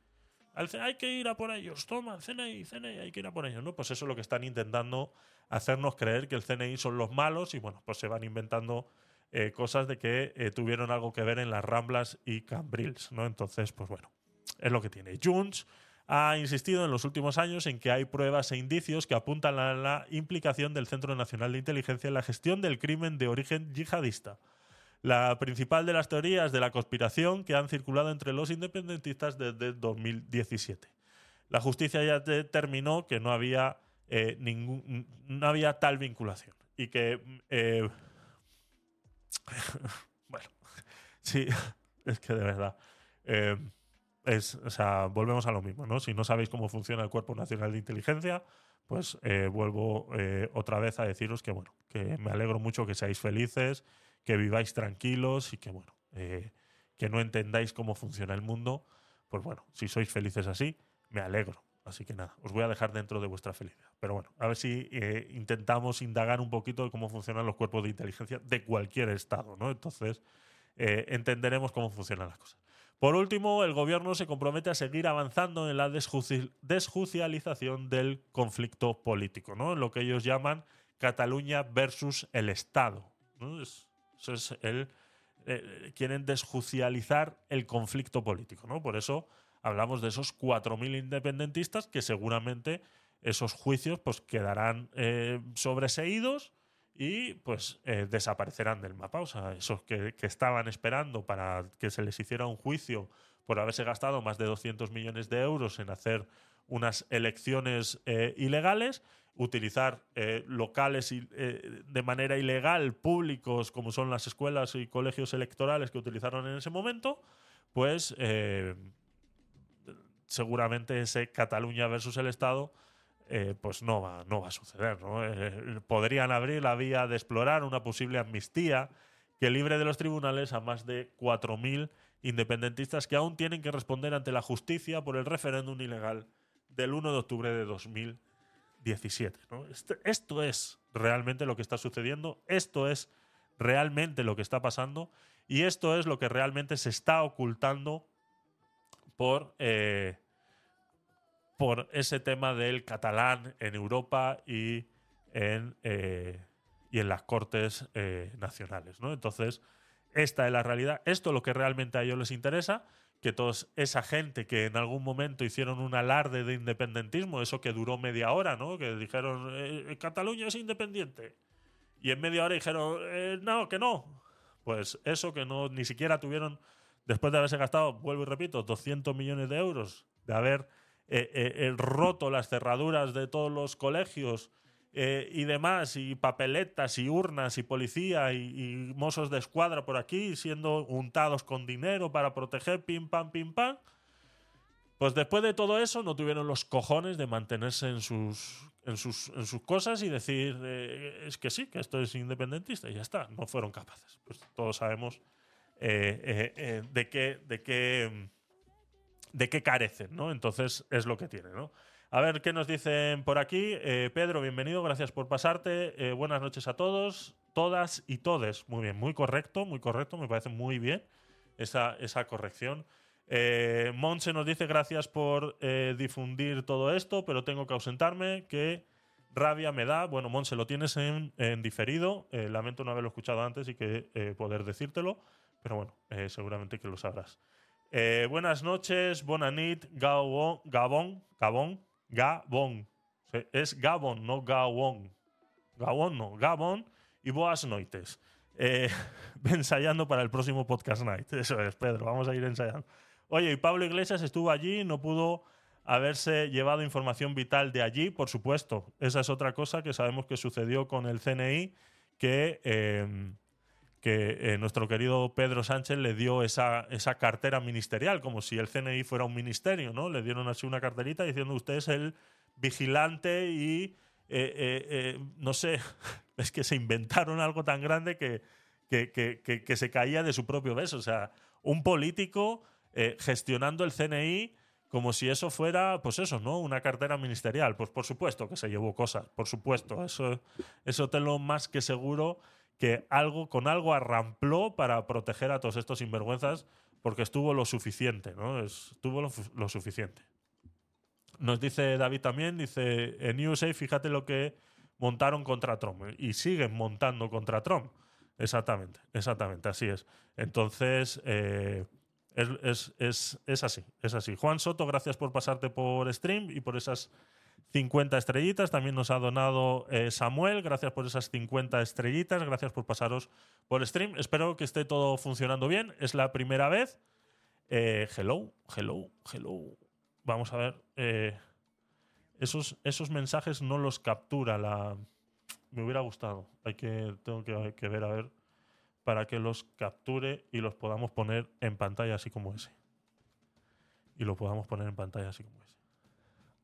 hay que ir a por ellos. Toma, CNI, CNI, hay que ir a por ellos. ¿no? Pues eso es lo que están intentando hacernos creer que el CNI son los malos y bueno, pues se van inventando eh, cosas de que tuvieron algo que ver en las Ramblas y Cambrils, ¿no? Entonces, pues bueno, es lo que tiene. Junts ha insistido en los últimos años en que hay pruebas e indicios que apuntan a la implicación del Centro Nacional de Inteligencia en la gestión del crimen de origen yihadista. La principal de las teorías de la conspiración que han circulado entre los independentistas desde 2017. La justicia ya determinó que no había ningún, no había tal vinculación. Y que bueno, sí, es que de verdad. Eh, es, volvemos a lo mismo, ¿no? Si no sabéis cómo funciona el Cuerpo Nacional de Inteligencia, pues eh, vuelvo eh, otra vez a deciros que, bueno, que me alegro mucho que seáis felices, que viváis tranquilos y que, bueno, que no entendáis cómo funciona el mundo. Pues bueno, si sois felices así, me alegro. Así que nada, os voy a dejar dentro de vuestra felicidad. Pero bueno, a ver si eh, intentamos indagar un poquito de cómo funcionan los cuerpos de inteligencia de cualquier estado, ¿no? Entonces eh, entenderemos cómo funcionan las cosas. Por último, el gobierno se compromete a seguir avanzando en la desjuicialización del conflicto político, ¿no? En lo que ellos llaman Cataluña versus el Estado. eso es el, eh, quieren desjuicializar el conflicto político, ¿no? Por eso hablamos de esos 4.000 independentistas que seguramente esos juicios pues quedarán eh, sobreseídos y pues eh, desaparecerán del mapa. O sea, esos que, estaban esperando para que se les hiciera un juicio por haberse gastado más de 200 millones de euros en hacer unas elecciones eh, ilegales, utilizar locales de manera ilegal públicos como son las escuelas y colegios electorales que utilizaron en ese momento, pues seguramente ese Cataluña versus el Estado eh, pues no va, no va a suceder. Eh, podrían abrir la vía de explorar una posible amnistía que libre de los tribunales a más de 4.000 independentistas que aún tienen que responder ante la justicia por el referéndum ilegal del 1 de octubre de 2017. Este, esto es realmente lo que está sucediendo, esto es realmente lo que está pasando y esto es lo que realmente se está ocultando por, eh, por ese tema del catalán en Europa y en, eh, y en las cortes eh, nacionales. ¿no? Entonces, esta es la realidad. Esto es lo que realmente a ellos les interesa, que toda esa gente que en algún momento hicieron un alarde de independentismo, eso que duró media hora, ¿no? que dijeron, Cataluña es independiente. Y en media hora dijeron, no, que no. Pues eso que no ni siquiera tuvieron después de haberse gastado, vuelvo y repito, 200 millones de euros, de haber eh, eh, eh, roto las cerraduras de todos los colegios y demás, y papeletas, y urnas, y policía, y, mozos de escuadra por aquí, siendo untados con dinero para proteger, pim, pam, pim, pam. Pues después de todo eso no tuvieron los cojones de mantenerse en sus, en sus, en sus cosas y decir, es que sí, que esto es independentista, y ya está, no fueron capaces. Pues todos sabemos eh, eh, eh, de, qué, de, qué, de qué carecen, ¿no? Entonces es lo que tiene, ¿no? A ver qué nos dicen por aquí. Pedro, bienvenido, gracias por pasarte. buenas noches a todos, todas y todes. Muy bien, muy correcto, muy correcto, me parece muy bien esa, esa corrección. Monse nos dice gracias por difundir todo esto, pero tengo que ausentarme, que rabia me da. Bueno, Monse, lo tienes en, en diferido. lamento no haberlo escuchado antes y que poder decírtelo. Pero bueno, eh, seguramente que lo sabrás. Eh, buenas noches, bonanit, Gabón, Gabón, Gabón, Gabón. Es Gabón, no Gabón. Gabón no, Gabón y boas noites. Eh, ensayando para el próximo Podcast Night. Eso es, Pedro, vamos a ir ensayando. Oye, y Pablo Iglesias estuvo allí, no pudo haberse llevado información vital de allí, por supuesto. Esa es otra cosa que sabemos que sucedió con el CNI, que que eh, nuestro querido Pedro Sánchez le dio esa, esa cartera ministerial, como si el CNI fuera un ministerio, ¿no? Le dieron así una carterita diciendo usted es el vigilante y, eh, eh, no sé, es que se inventaron algo tan grande que, que, se caía de su propio beso. O sea, un político gestionando el CNI como si eso fuera, pues eso, ¿no? Una cartera ministerial. Pues por supuesto que se llevó cosas, por supuesto. Eso, eso te lo más que seguro que algo, con algo arrampló para proteger a todos estos sinvergüenzas porque estuvo lo suficiente, ¿no? Estuvo lo, suficiente. Nos dice David también, dice, en USA fíjate lo que montaron contra Trump y siguen montando contra Trump. Exactamente, exactamente, así es. Entonces, eh, es, es, así, es así. Juan Soto, gracias por pasarte por stream y por esas 50 estrellitas. También nos ha donado eh, Samuel. Gracias por esas 50 estrellitas. Gracias por pasaros por stream. Espero que esté todo funcionando bien. Es la primera vez. Eh, hello, hello, hello. Vamos a ver. Eh, esos, esos mensajes no los captura la... Me hubiera gustado. Hay que, tengo que, que ver a ver para que los capture y los podamos poner en pantalla así como ese. Y lo podamos poner en pantalla así como ese.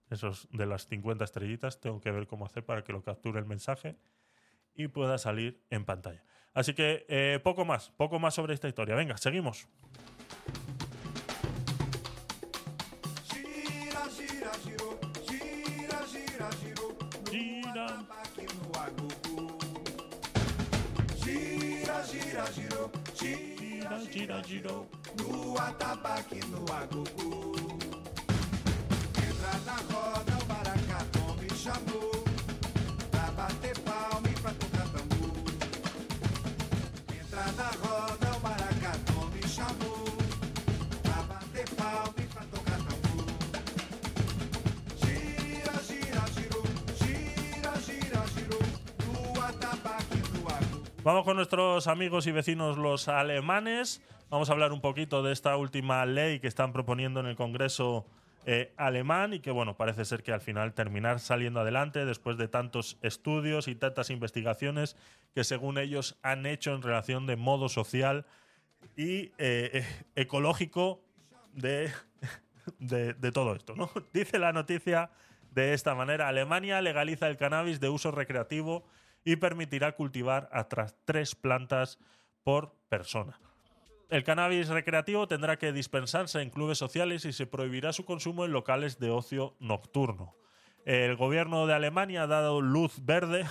Esos de las 50 estrellitas tengo que ver cómo hacer para que lo capture el mensaje y pueda salir en pantalla. Así que eh, poco más, poco más sobre esta historia. Venga, seguimos. gira, girou, gira, gira, girou, no atabaque, no agogo. Vamos con nuestros amigos y vecinos los alemanes. Vamos a hablar un poquito de esta última ley que están proponiendo en el Congreso eh, alemán y que, bueno, parece ser que al final terminar saliendo adelante después de tantos estudios y tantas investigaciones que según ellos han hecho en relación de modo social y eh, eh, ecológico de, de, de todo esto, ¿no? Dice la noticia de esta manera, Alemania legaliza el cannabis de uso recreativo y permitirá cultivar hasta tres plantas por persona. El cannabis recreativo tendrá que dispensarse en clubes sociales y se prohibirá su consumo en locales de ocio nocturno. El gobierno de Alemania ha dado luz verde.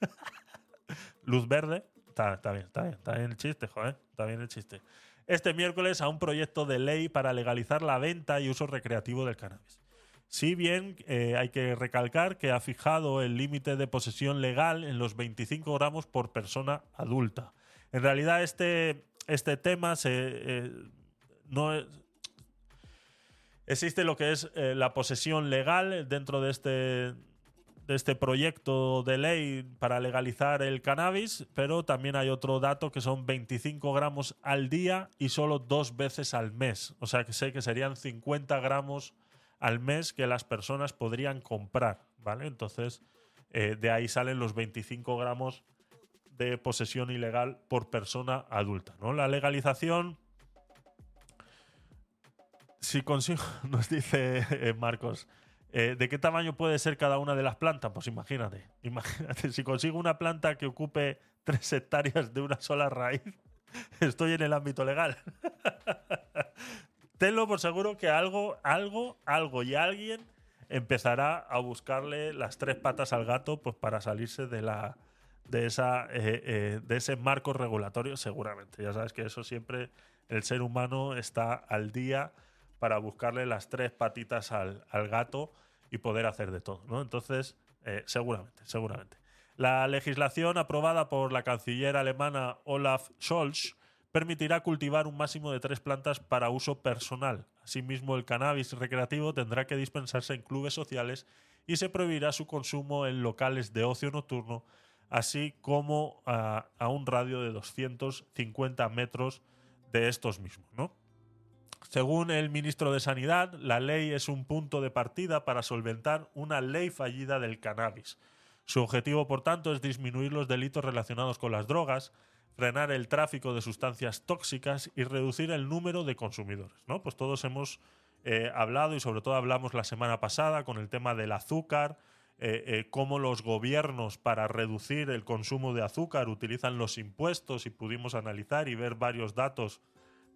luz verde. Está, bien, está bien, está bien el chiste, joder. Está bien el chiste. Este miércoles a un proyecto de ley para legalizar la venta y uso recreativo del cannabis. Si bien eh, hay que recalcar que ha fijado el límite de posesión legal en los 25 gramos por persona adulta. En realidad este, este tema eh, no existe lo que es eh, la posesión legal dentro de este, de este proyecto de ley para legalizar el cannabis, pero también hay otro dato que son 25 gramos al día y solo dos veces al mes. O sea que sé que serían 50 gramos al mes que las personas podrían comprar, ¿vale? Entonces, eh, de ahí salen los 25 gramos de posesión ilegal por persona adulta, ¿no? La legalización, si consigo, nos dice eh, Marcos, eh, ¿de qué tamaño puede ser cada una de las plantas? Pues imagínate, imagínate, si consigo una planta que ocupe tres hectáreas de una sola raíz, estoy en el ámbito legal. tenlo por seguro que algo, algo, algo y alguien empezará a buscarle las tres patas al gato pues para salirse de la de esa eh, eh, de ese marco regulatorio seguramente. Ya sabes que eso siempre el ser humano está al día para buscarle las tres patitas al, al gato y poder hacer de todo no entonces eh, seguramente seguramente. La legislación aprobada por la canciller alemana Olaf Scholz permitirá cultivar un máximo de tres plantas para uso personal. Asimismo, el cannabis recreativo tendrá que dispensarse en clubes sociales y se prohibirá su consumo en locales de ocio nocturno, así como a, un radio de 250 metros de estos mismos. ¿no? Según el ministro de Sanidad, la ley es un punto de partida para solventar una ley fallida del cannabis. Su objetivo, por tanto, es disminuir los delitos relacionados con las drogas, frenar el tráfico de sustancias tóxicas y reducir el número de consumidores. ¿no? Pues todos hemos eh, hablado y sobre todo hablamos la semana pasada con el tema del azúcar, eh, eh, cómo los gobiernos para reducir el consumo de azúcar utilizan los impuestos y pudimos analizar y ver varios datos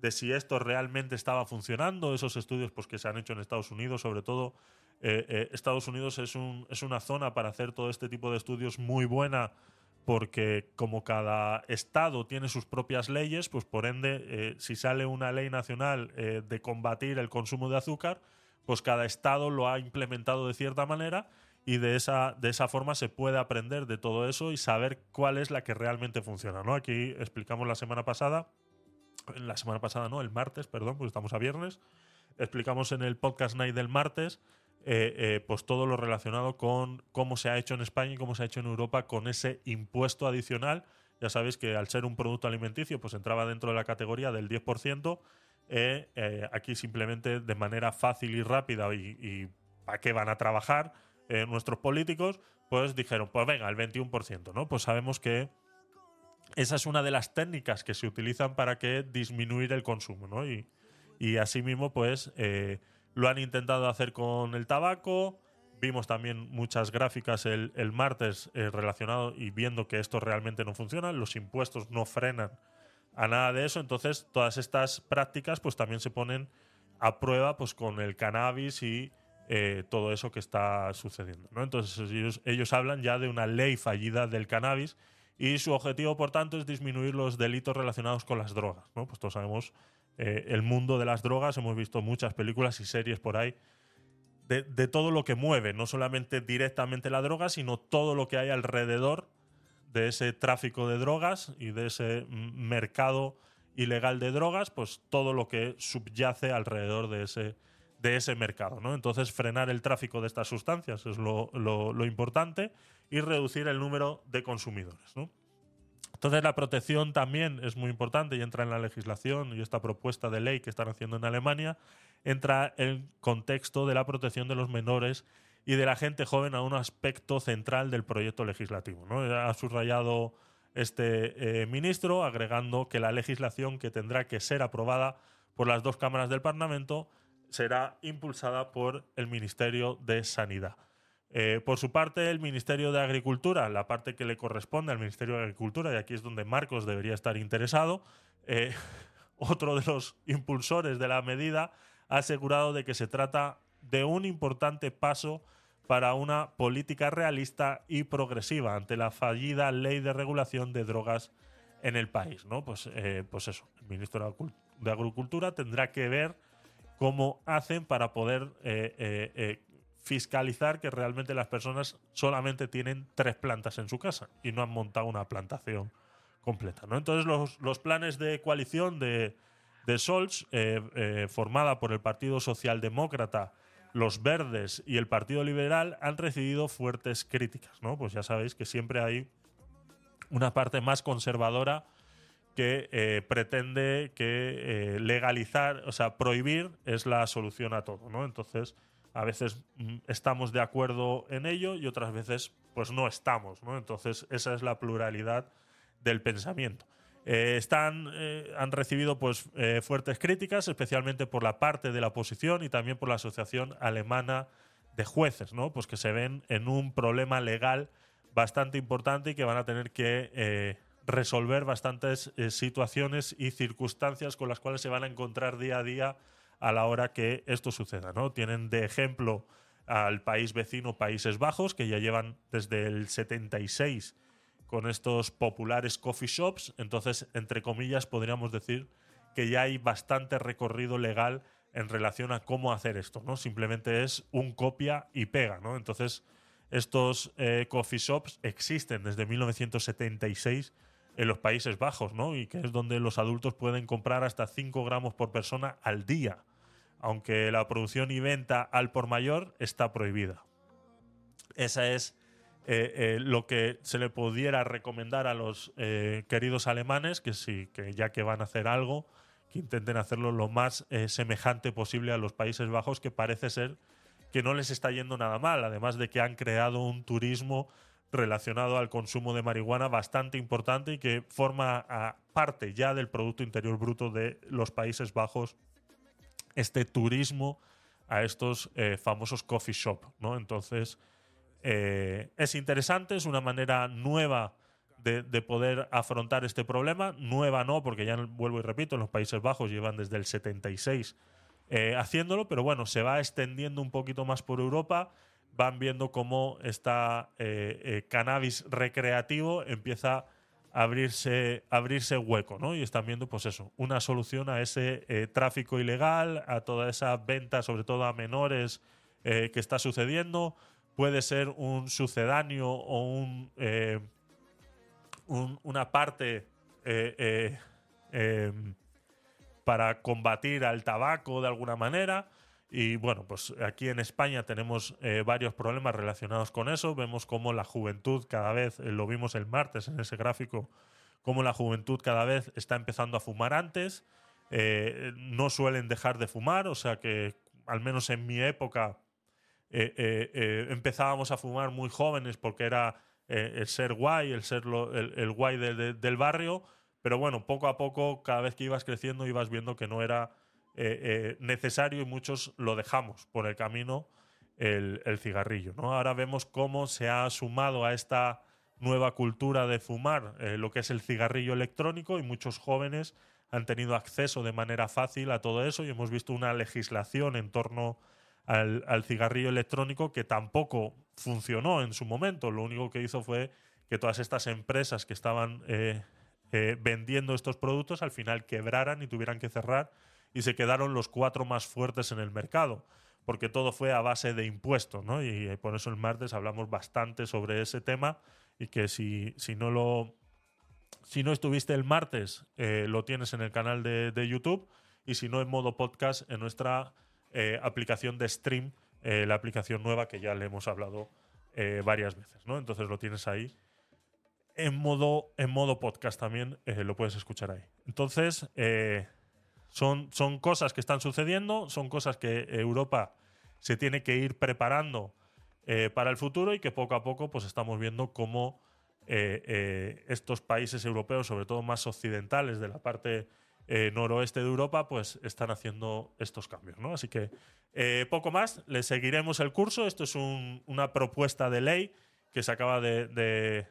de si esto realmente estaba funcionando, esos estudios pues, que se han hecho en Estados Unidos, sobre todo Estados Unidos es, un, es una zona para hacer todo este tipo de estudios muy buena porque como cada estado tiene sus propias leyes, pues por ende, eh, si sale una ley nacional eh, de combatir el consumo de azúcar, pues cada estado lo ha implementado de cierta manera y de esa, de esa forma se puede aprender de todo eso y saber cuál es la que realmente funciona. ¿no? Aquí explicamos la semana pasada, la semana pasada no, el martes, perdón, pues estamos a viernes, explicamos en el podcast night del martes eh, eh, pues todo lo relacionado con cómo se ha hecho en España y cómo se ha hecho en Europa con ese impuesto adicional. Ya sabéis que al ser un producto alimenticio, pues entraba dentro de la categoría del 10%. Eh, aquí simplemente de manera fácil y rápida y, ¿para qué van a trabajar nuestros políticos? Pues dijeron, pues venga, el 21%, ¿no? Pues sabemos que esa es una de las técnicas que se utilizan para que disminuir el consumo, ¿no? Y, y asimismo, pues lo han intentado hacer con el tabaco. Vimos también muchas gráficas el, martes eh, relacionado y viendo que esto realmente no funciona. Los impuestos no frenan a nada de eso. Entonces, todas estas prácticas pues también se ponen a prueba pues con el cannabis y eh, todo eso que está sucediendo. ¿no? Entonces, ellos, ellos hablan ya de una ley fallida del cannabis y su objetivo, por tanto, es disminuir los delitos relacionados con las drogas. ¿no? Pues todos sabemos eh, el mundo de las drogas. Hemos visto muchas películas y series por ahí de, todo lo que mueve, no solamente directamente la droga, sino todo lo que hay alrededor de ese tráfico de drogas y de ese mercado ilegal de drogas, pues todo lo que subyace alrededor de ese, de ese mercado. ¿no? Entonces, frenar el tráfico de estas sustancias es lo, importante y reducir el número de consumidores. ¿no? Entonces la protección también es muy importante y entra en la legislación y esta propuesta de ley que están haciendo en Alemania entra en el contexto de la protección de los menores y de la gente joven a un aspecto central del proyecto legislativo. ¿no? Ha subrayado este eh, ministro agregando que la legislación que tendrá que ser aprobada por las dos cámaras del Parlamento será impulsada por el Ministerio de Sanidad. Eh, por su parte, el Ministerio de Agricultura, la parte que le corresponde al Ministerio de Agricultura, y aquí es donde Marcos debería estar interesado, eh, otro de los impulsores de la medida ha asegurado de que se trata de un importante paso para una política realista y progresiva ante la fallida ley de regulación de drogas en el país. ¿no? Pues, eh, pues eso, el ministro de Agricultura tendrá que ver cómo hacen para poder fiscalizar que realmente las personas solamente tienen tres plantas en su casa y no han montado una plantación completa. ¿no? Entonces los, planes de coalición de, de eh, eh, formada por el Partido Socialdemócrata, los Verdes y el Partido Liberal, han recibido fuertes críticas. ¿no? Pues ya sabéis que siempre hay una parte más conservadora que eh, pretende que legalizar, o sea, prohibir es la solución a todo, ¿no? Entonces, a veces mm, estamos de acuerdo en ello y otras veces pues no estamos, ¿no? Entonces esa es la pluralidad del pensamiento. Eh, están, eh, han recibido pues, eh, fuertes críticas, especialmente por la parte de la oposición y también por la Asociación Alemana de Jueces, ¿no? pues que se ven en un problema legal bastante importante y que van a tener que resolver bastantes situaciones y circunstancias con las cuales se van a encontrar día a día a la hora que esto suceda. ¿no? Tienen de ejemplo al país vecino Países Bajos, que ya llevan desde el 76 con estos populares coffee shops. Entonces, entre comillas, podríamos decir que ya hay bastante recorrido legal en relación a cómo hacer esto. ¿no? Simplemente es un copia y pega. ¿no? Entonces, estos eh, coffee shops existen desde 1976 en los Países Bajos, ¿no? Y que es donde los adultos pueden comprar hasta 5 gramos por persona al día aunque la producción y venta al por mayor está prohibida. Esa es eh, eh, lo que se le pudiera recomendar a los eh, queridos alemanes, que sí, que ya que van a hacer algo, que intenten hacerlo lo más semejante posible a los Países Bajos, que parece ser que no les está yendo nada mal, además de que han creado un turismo relacionado al consumo de marihuana bastante importante y que forma parte ya del Producto Interior Bruto de los Países Bajos este turismo a estos eh, famosos coffee shop, ¿no? Entonces, eh, es interesante, es una manera nueva de, poder afrontar este problema. Nueva no, porque ya vuelvo y repito, en los Países Bajos llevan desde el 76 eh, haciéndolo, pero bueno, se va extendiendo un poquito más por Europa. Van viendo cómo esta cannabis recreativo empieza abrirse, abrirse hueco, ¿no? Y están viendo, pues eso, una solución a ese eh, tráfico ilegal, a toda esa venta, sobre todo a menores, eh, que está sucediendo. Puede ser un sucedáneo o un, eh, una parte em, para combatir al tabaco de alguna manera. Y bueno, pues aquí en España tenemos eh, varios problemas relacionados con eso. Vemos cómo la juventud cada vez, eh, lo vimos el martes en ese gráfico, cómo la juventud cada vez está empezando a fumar antes. Eh, no suelen dejar de fumar, o sea que al menos en mi época empezábamos a fumar muy jóvenes porque era el ser guay, el ser el, guay del barrio, pero bueno, poco a poco, cada vez que ibas creciendo, ibas viendo que no era necesario y muchos lo dejamos por el camino el, cigarrillo. ¿no? Ahora vemos cómo se ha sumado a esta nueva cultura de fumar lo que es el cigarrillo electrónico y muchos jóvenes han tenido acceso de manera fácil a todo eso y hemos visto una legislación en torno al, cigarrillo electrónico que tampoco funcionó en su momento. Lo único que hizo fue que todas estas empresas que estaban eh, eh, vendiendo estos productos al final quebraran y tuvieran que cerrar y se quedaron los cuatro más fuertes en el mercado, porque todo fue a base de impuestos, ¿no? Y por eso el martes hablamos bastante sobre ese tema y que si, si no lo si no estuviste el martes, eh, lo tienes en el canal de, YouTube y si no en modo podcast en nuestra eh, aplicación de stream, eh, la aplicación nueva que ya le hemos hablado varias veces, ¿no? Entonces lo tienes ahí. En modo, en modo podcast también lo puedes escuchar ahí. Entonces, son, son cosas que están sucediendo, son cosas que Europa se tiene que ir preparando para el futuro y que poco a poco pues estamos viendo cómo eh, eh, estos países europeos, sobre todo más occidentales de la parte eh, noroeste de Europa, pues están haciendo estos cambios. ¿no? Así que poco más, le seguiremos el curso. Esto es una propuesta de ley que se acaba de,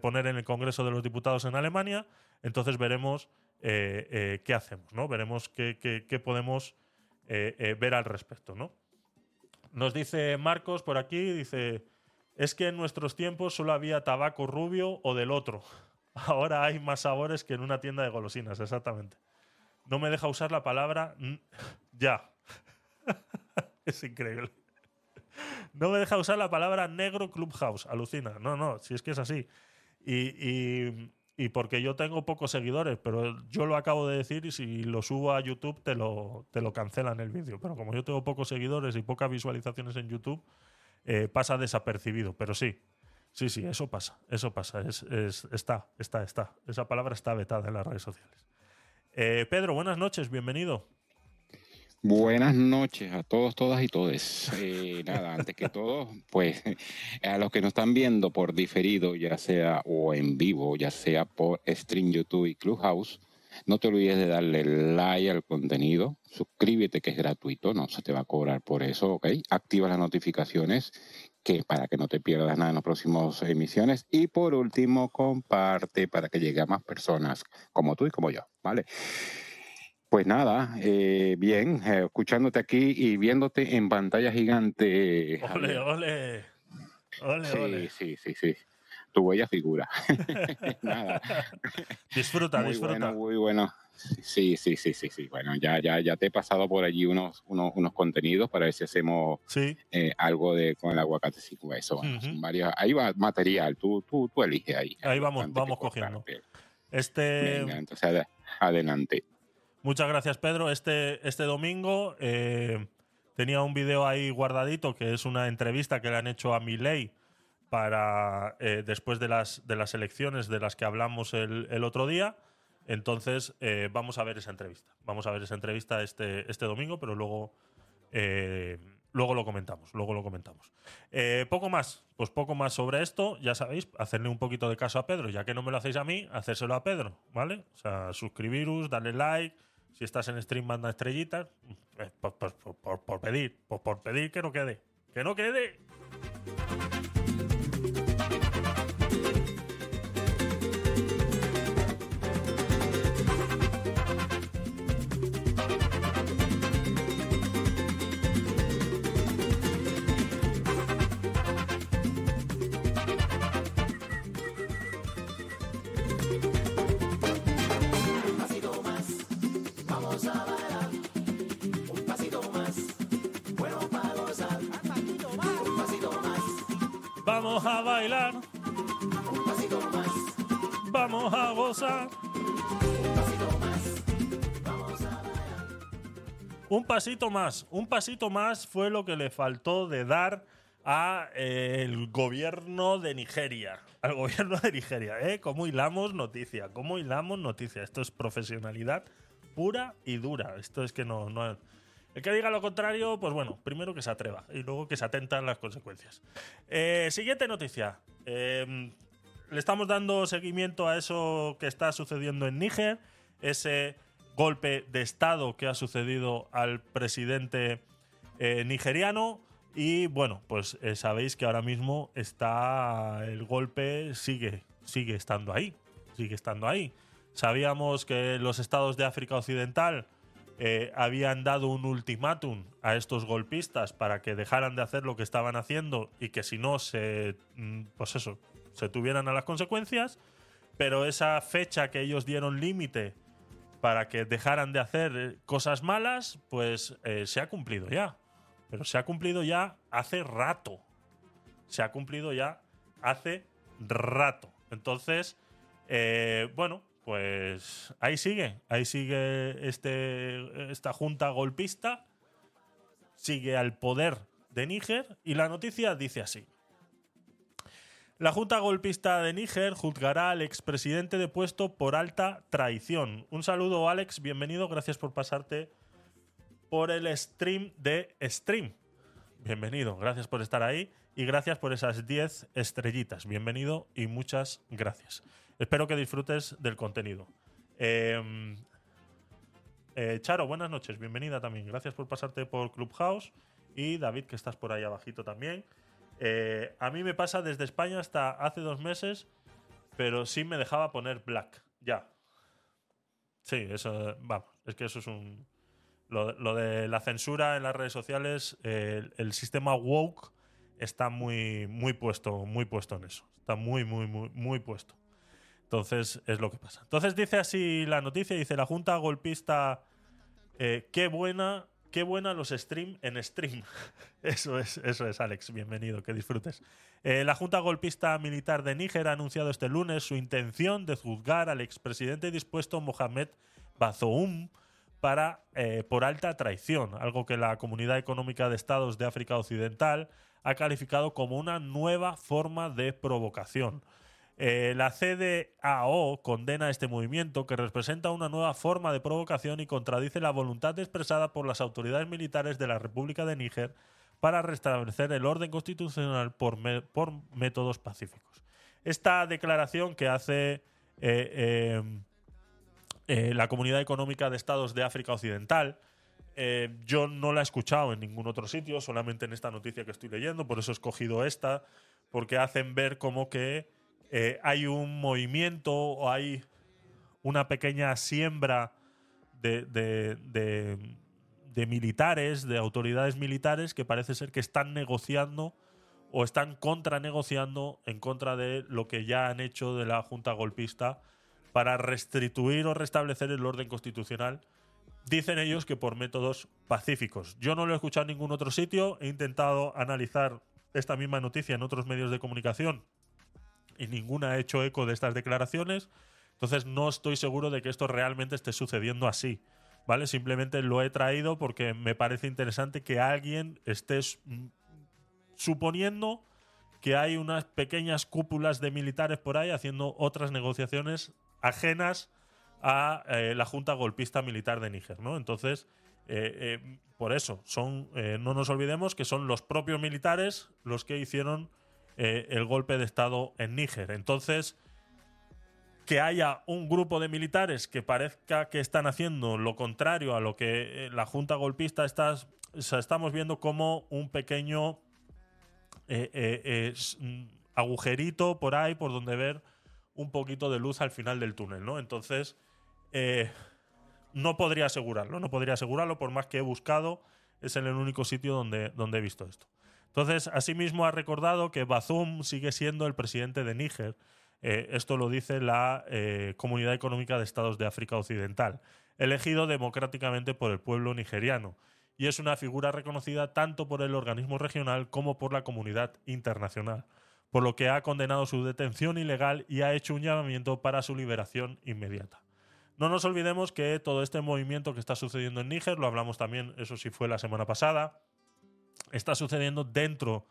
poner en el Congreso de los Diputados en Alemania. Entonces veremos qué hacemos, ¿no? Veremos qué, qué podemos ver al respecto, ¿no? Nos dice Marcos por aquí, dice es que en nuestros tiempos solo había tabaco rubio o del otro. Ahora hay más sabores que en una tienda de golosinas, exactamente. No me deja usar la palabra ya. es increíble. No me deja usar la palabra negro clubhouse. Alucina. No, no, si es que es así. Y, porque yo tengo pocos seguidores, pero yo lo acabo de decir y si lo subo a YouTube te lo, te lo cancelan el vídeo. Pero como yo tengo pocos seguidores y pocas visualizaciones en YouTube, eh, pasa desapercibido, pero sí, sí, sí, eso pasa, eso pasa, es, está, está, está. Esa palabra está vetada en las redes sociales. Eh, Pedro, buenas noches, bienvenido. Buenas noches a todos, todas y todes. Eh, nada, antes que todo, pues a los que nos están viendo por diferido, ya sea o en vivo, ya sea por Stream YouTube y Clubhouse, no te olvides de darle like al contenido, suscríbete que es gratuito, no se te va a cobrar por eso, ¿ok? Activa las notificaciones que para que no te pierdas nada en las próximas emisiones. Y por último, comparte para que llegue a más personas como tú y como yo, ¿vale? Pues nada, eh, bien, eh, escuchándote aquí y viéndote en pantalla gigante. Ole, ole. Ole, sí, sí, sí, sí tu bella figura. Nada. Disfruta, muy disfruta. Bueno, muy bueno. Sí, sí, sí, sí, sí. Bueno, ya, ya, ya te he pasado por allí unos, unos, unos contenidos para ver si hacemos eh, algo de con el aguacate sin hueso. Bueno, varios, ahí va material, tú, tú, tú eliges ahí. Ahí vamos, vamos cogiendo. Este. entonces adelante. Muchas gracias, Pedro. Este, este domingo eh, tenía un video ahí guardadito que es una entrevista que le han hecho a Miley para eh, después de las, de las elecciones de las que hablamos el, otro día. Entonces, eh, vamos a ver esa entrevista. Vamos a ver esa entrevista este, este domingo, pero luego, luego lo comentamos. Luego lo comentamos. poco más, pues poco más sobre esto. Ya sabéis, hacerle un poquito de caso a Pedro, ya que no me lo hacéis a mí, hacérselo a Pedro, ¿vale? Suscribiros, darle like. Si estás en stream, manda estrellitas. Por, por pedir, por pedir que no quede. ¡Que no quede! Vamos a bailar. Un pasito más. Vamos a gozar. Un pasito más. Vamos a bailar. Un pasito más. Un pasito más fue lo que le faltó de dar a eh, el gobierno de Nigeria. Al gobierno de Nigeria, ¿eh? ¿Cómo hilamos noticia? ¿Cómo hilamos noticia? Esto es profesionalidad pura y dura. Esto es que no, no, El que diga lo contrario, pues bueno, primero que se atreva y luego que se atentan las consecuencias. Eh, siguiente noticia. Em, le estamos dando seguimiento a eso que está sucediendo en Níger, ese golpe de Estado que ha sucedido al presidente eh, nigeriano. Y bueno, pues eh, sabéis que ahora mismo está el golpe, sigue, sigue estando ahí, sigue estando ahí. Sabíamos que los estados de África Occidental eh, habían dado un ultimátum a estos golpistas para que dejaran de hacer lo que estaban haciendo y que si no se, mm, pues eso, se tuvieran a las consecuencias. Pero esa fecha que ellos dieron límite para que dejaran de hacer eh, cosas malas, pues eh, se ha cumplido ya. Pero se ha cumplido ya hace rato. Se ha cumplido ya hace rato. Entonces, bueno, pues ahí sigue, ahí sigue este, esta junta golpista, sigue al poder de Níger y la noticia dice así. La Junta Golpista de Níger juzgará al expresidente de puesto por alta traición. Un saludo, Alex, bienvenido, gracias por pasarte por el stream de Stream. Bienvenido, gracias por estar ahí y gracias por esas 10 estrellitas. Bienvenido y muchas gracias. Espero que disfrutes del contenido. Em, eh, Charo, buenas noches, bienvenida también. Gracias por pasarte por Clubhouse. Y David, que estás por ahí abajito también. Eh, a mí me pasa desde España hasta hace dos meses, pero sí me dejaba poner black, ya. Sí, eso, vamos, es que eso es un... Lo, de la censura en las redes sociales, el sistema woke está muy, muy puesto, muy puesto en eso. Está muy, muy, muy, muy puesto. Entonces es lo que pasa. Entonces dice así la noticia, dice la Junta Golpista, eh, qué buena, qué buena los stream en stream. eso es, eso es, Alex, bienvenido, que disfrutes. Eh, la Junta Golpista Militar de Níger ha anunciado este lunes su intención de juzgar al expresidente dispuesto Mohamed Bazoum para, eh, por alta traición, algo que la Comunidad Económica de Estados de África Occidental ha calificado como una nueva forma de provocación. Eh, la CDAO condena este movimiento que representa una nueva forma de provocación y contradice la voluntad expresada por las autoridades militares de la República de Níger para restablecer el orden constitucional por, métodos pacíficos. Esta declaración que hace eh, eh, la Comunidad Económica de Estados de África Occidental, yo no la he escuchado en ningún otro sitio, solamente en esta noticia que estoy leyendo, por eso he escogido esta, porque hacen ver como que eh, hay un movimiento o hay una pequeña siembra de, militares, de autoridades militares que parece ser que están negociando o están contranegociando en contra de lo que ya han hecho de la Junta Golpista para restituir o restablecer el orden constitucional. Dicen ellos que por métodos pacíficos. Yo no lo he escuchado en ningún otro sitio, he intentado analizar esta misma noticia en otros medios de comunicación y ninguna ha hecho eco de estas declaraciones. Entonces no estoy seguro de que esto realmente esté sucediendo así. ¿Vale? Simplemente lo he traído porque me parece interesante que alguien esté suponiendo que hay unas pequeñas cúpulas de militares por ahí haciendo otras negociaciones ajenas a eh, la Junta Golpista Militar de Níger, ¿no? Entonces, eh, eh, por eso, son, no nos olvidemos que son los propios militares los que hicieron eh, el golpe de Estado en Níger. Entonces, que haya un grupo de militares que parezca que están haciendo lo contrario a lo que eh, la Junta golpista está, estamos viendo como un pequeño eh, agujerito por ahí por donde ver un poquito de luz al final del túnel, ¿no? Entonces, no podría asegurarlo, no podría asegurarlo por más que he buscado, es en el único sitio donde, donde he visto esto. Entonces, asimismo ha recordado que Bazoum sigue siendo el presidente de Níger. Eh, esto lo dice la eh, Comunidad Económica de Estados de África Occidental, elegido democráticamente por el pueblo nigeriano, y es una figura reconocida tanto por el organismo regional como por la comunidad internacional, por lo que ha condenado su detención ilegal y ha hecho un llamamiento para su liberación inmediata. No nos olvidemos que todo este movimiento que está sucediendo en Níger, lo hablamos también, eso sí fue la semana pasada, está sucediendo dentro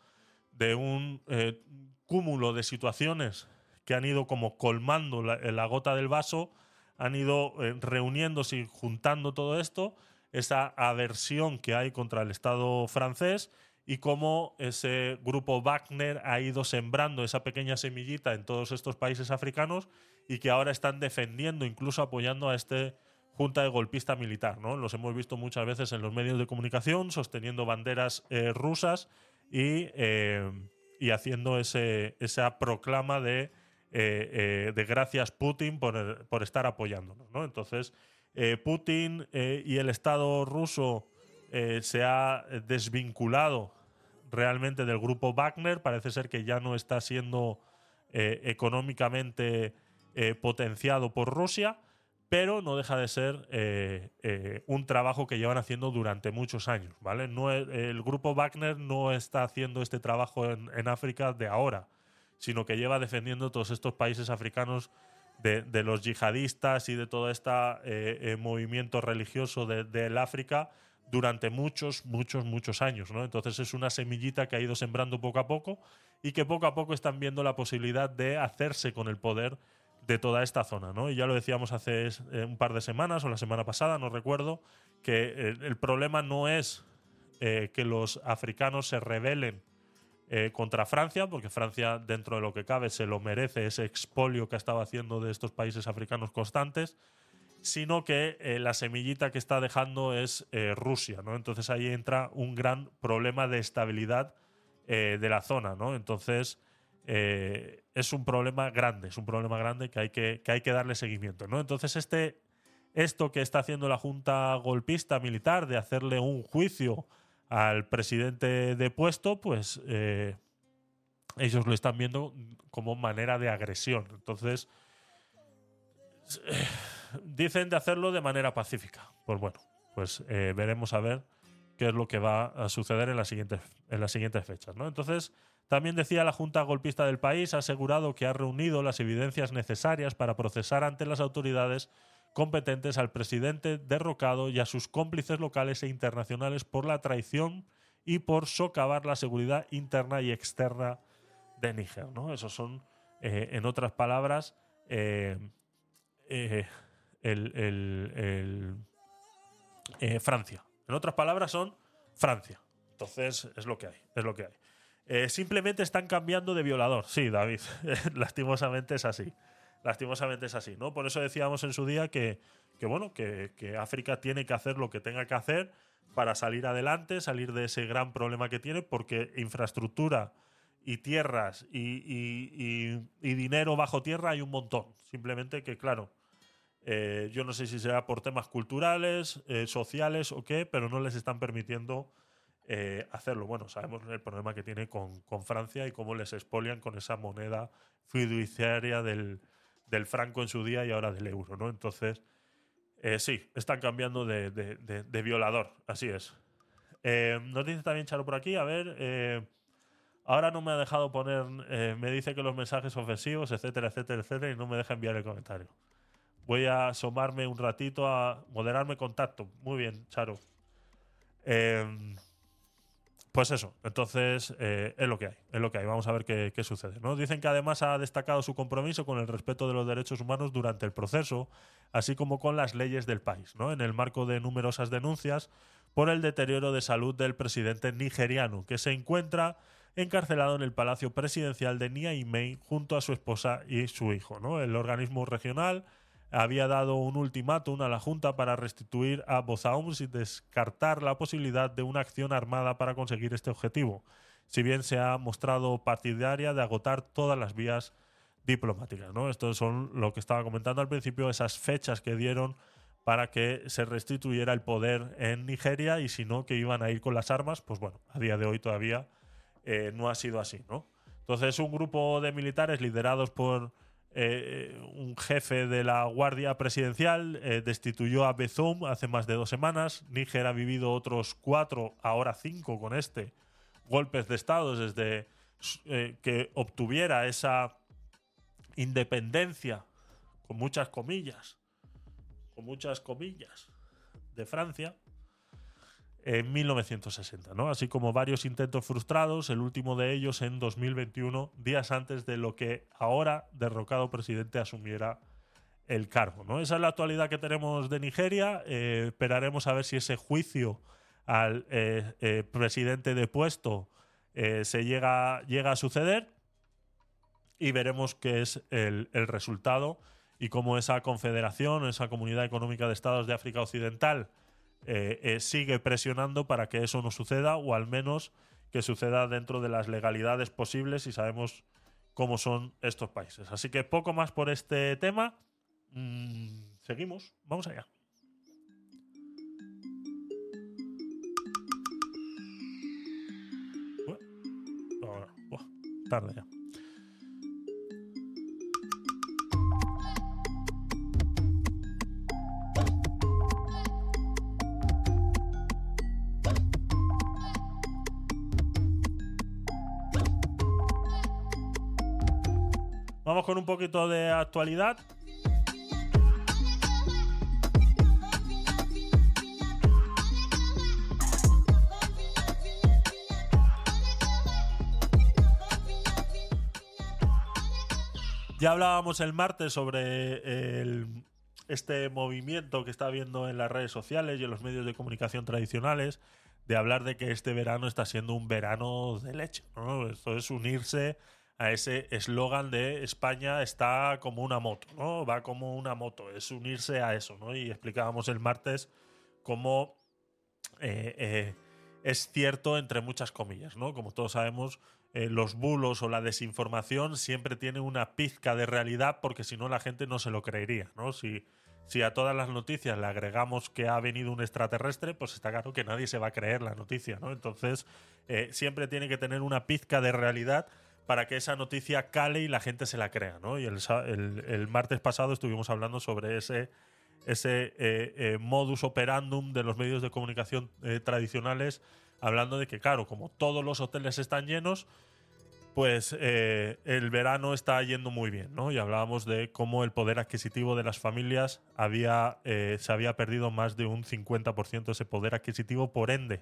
de un eh, cúmulo de situaciones que han ido como colmando la, gota del vaso, han ido eh, reuniéndose y juntando todo esto. esa aversión que hay contra el Estado francés y cómo ese grupo Wagner ha ido sembrando esa pequeña semillita en todos estos países africanos y que ahora están defendiendo, incluso apoyando a este junta de golpista militar. ¿no? Los hemos visto muchas veces en los medios de comunicación sosteniendo banderas eh, rusas y, eh, y haciendo ese, esa proclama de, eh, de gracias Putin por, por estar apoyándonos. ¿no? Entonces, Putin y el Estado ruso se ha desvinculado realmente del grupo Wagner. Parece ser que ya no está siendo económicamente potenciado por Rusia pero no deja de ser eh, eh, un trabajo que llevan haciendo durante muchos años, ¿vale? No, el grupo Wagner no está haciendo este trabajo en, África de ahora, sino que lleva defendiendo todos estos países africanos de, los yihadistas y de todo este eh, movimiento religioso del África durante muchos, muchos, muchos años, ¿no? Entonces es una semillita que ha ido sembrando poco a poco y que poco a poco están viendo la posibilidad de hacerse con el poder de toda esta zona. ¿no? Y ya lo decíamos hace eh, un par de semanas o la semana pasada, no recuerdo, que eh, el, problema no es eh, que los africanos se rebelen contra Francia, porque Francia, dentro de lo que cabe, se lo merece ese expolio que ha estado haciendo de estos países africanos constantes, sino que la semillita que está dejando es Rusia. ¿no? Entonces ahí entra un gran problema de estabilidad de la zona. ¿no? Entonces eh, es un problema grande, es un problema grande que hay que, hay que darle seguimiento. ¿no? Entonces, este, esto que está haciendo la Junta Golpista Militar de hacerle un juicio al presidente de puesto, pues eh, ellos lo están viendo como manera de agresión. Entonces, dicen de hacerlo de manera pacífica. Pues bueno, pues eh, veremos a ver qué es lo que va a suceder en las siguientes, en las siguientes fechas. ¿no? Entonces, también decía la Junta Golpista del país, ha asegurado que ha reunido las evidencias necesarias para procesar ante las autoridades competentes al presidente derrocado y a sus cómplices locales e internacionales por la traición y por socavar la seguridad interna y externa de Níger. ¿no? Esos son, eh, en otras palabras, eh, eh, Francia. En otras palabras, son Francia. Entonces, es lo que hay, es lo que hay. Eh, simplemente están cambiando de violador. Sí, David, lastimosamente es así. Lastimosamente es así, ¿no? Por eso decíamos en su día que, bueno, que, África tiene que hacer lo que tenga que hacer para salir adelante, salir de ese gran problema que tiene, porque infraestructura y tierras y, dinero bajo tierra hay un montón. Simplemente que, claro, eh, yo no sé si será por temas culturales, eh, sociales o qué, pero no les están permitiendo eh, hacerlo. Bueno, sabemos el problema que tiene con, Francia y cómo les expolian con esa moneda fiduciaria del, franco en su día y ahora del euro, ¿no? Entonces, eh, sí, están cambiando de, violador, así es. Eh, nos dice también Charo por aquí, a ver, ahora no me ha dejado poner, me dice que los mensajes ofensivos, etcétera, etcétera, etcétera, y no me deja enviar el comentario. Voy a asomarme un ratito a moderarme contacto. Muy bien, Charo. Eh, pues eso, entonces eh, es lo que hay, es lo que hay. Vamos a ver qué, sucede. ¿no? Dicen que además ha destacado su compromiso con el respeto de los derechos humanos durante el proceso, así como con las leyes del país, ¿no? en el marco de numerosas denuncias por el deterioro de salud del presidente nigeriano, que se encuentra encarcelado en el Palacio Presidencial de Niamey junto a su esposa y su hijo. ¿no? El organismo regional había dado un ultimátum a la Junta para restituir a Bozaum sin descartar la posibilidad de una acción armada para conseguir este objetivo, si bien se ha mostrado partidaria de agotar todas las vías diplomáticas. ¿no? Esto son lo que estaba comentando al principio, esas fechas que dieron para que se restituyera el poder en Nigeria y si no, que iban a ir con las armas, pues bueno, a día de hoy todavía eh, no ha sido así. ¿no? Entonces, un grupo de militares liderados por eh, un jefe de la Guardia Presidencial eh, destituyó a Bezum hace más de dos semanas. Níger ha vivido otros cuatro, ahora cinco con este, golpes de Estado desde eh, que obtuviera esa independencia, con muchas comillas, con muchas comillas, de Francia en 1960, ¿no? Así como varios intentos frustrados, el último de ellos en 2021, días antes de lo que ahora derrocado presidente asumiera el cargo. ¿no? Esa es la actualidad que tenemos de Nigeria. Eh, esperaremos a ver si ese juicio al eh, eh, presidente depuesto se llega, llega a suceder y veremos qué es el, el, resultado y cómo esa confederación, esa comunidad económica de estados de África Occidental sigue presionando para que eso no suceda o al menos que suceda dentro de las legalidades posibles y sabemos cómo son estos países. Así que poco más por este tema. Mm, seguimos, vamos allá. tarde ya. Vamos con un poquito de actualidad. Ya hablábamos el martes sobre este movimiento que está habiendo en las redes sociales y en los medios de comunicación tradicionales de hablar de que este verano está siendo un verano de leche. Esto es unirse a ese eslogan de España está como una moto, ¿no? Va como una moto, es unirse a eso, ¿no? Y explicábamos el martes cómo eh, eh, es cierto entre muchas comillas, ¿no? Como todos sabemos, eh, los bulos o la desinformación siempre tiene una pizca de realidad porque si no la gente no se lo creería, ¿no? Si, si a todas las noticias le agregamos que ha venido un extraterrestre, pues está claro que nadie se va a creer la noticia, ¿no? Entonces, siempre tiene que tener una pizca de realidad para que esa noticia cale y la gente se la crea, ¿no? Y el, el, martes pasado estuvimos hablando sobre ese, ese eh, modus operandum de los medios de comunicación tradicionales hablando de que, claro, como todos los hoteles están llenos, pues eh, el verano está yendo muy bien, ¿no? Y hablábamos de cómo el poder adquisitivo de las familias había, eh, se había perdido más de un 50% de ese poder adquisitivo, por ende,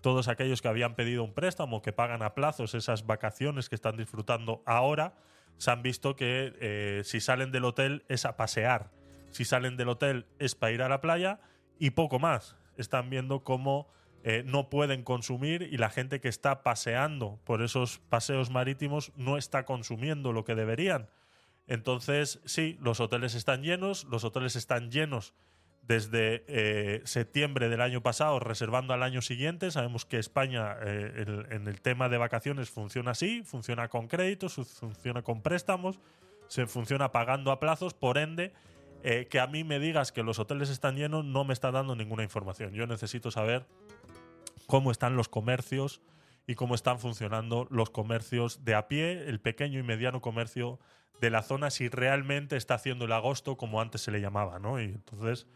todos aquellos que habían pedido un préstamo, que pagan a plazos esas vacaciones que están disfrutando ahora, se han visto que eh, si salen del hotel es a pasear, si salen del hotel es para ir a la playa y poco más. Están viendo cómo eh, no pueden consumir y la gente que está paseando por esos paseos marítimos no está consumiendo lo que deberían. Entonces, sí, los hoteles están llenos, los hoteles están llenos desde eh, septiembre del año pasado, reservando al año siguiente. Sabemos que España eh, en el tema de vacaciones funciona así, funciona con créditos, funciona con préstamos, se funciona pagando a plazos, por ende, que a mí me digas que los hoteles están llenos no me está dando ninguna información. Yo necesito saber cómo están los comercios y cómo están funcionando los comercios de a pie, el pequeño y mediano comercio de la zona, si realmente está haciendo el agosto como antes se le llamaba, ¿no? Y entonces,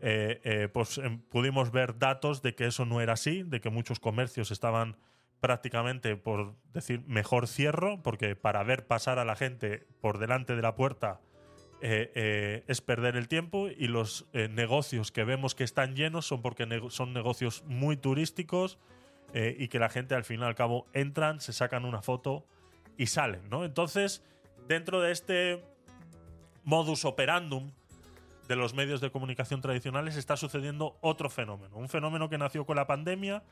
eh, eh, pues em, pudimos ver datos de que eso no era así, de que muchos comercios estaban prácticamente, por decir, mejor cierro, porque para ver pasar a la gente por delante de la puerta eh, es perder el tiempo y los negocios que vemos que están llenos son porque son negocios muy turísticos y que la gente al fin y al cabo entran, se sacan una foto y salen, ¿no? Entonces, dentro de este modus operandum de los medios de comunicación tradicionales está sucediendo otro fenómeno, un fenómeno que nació con la pandemia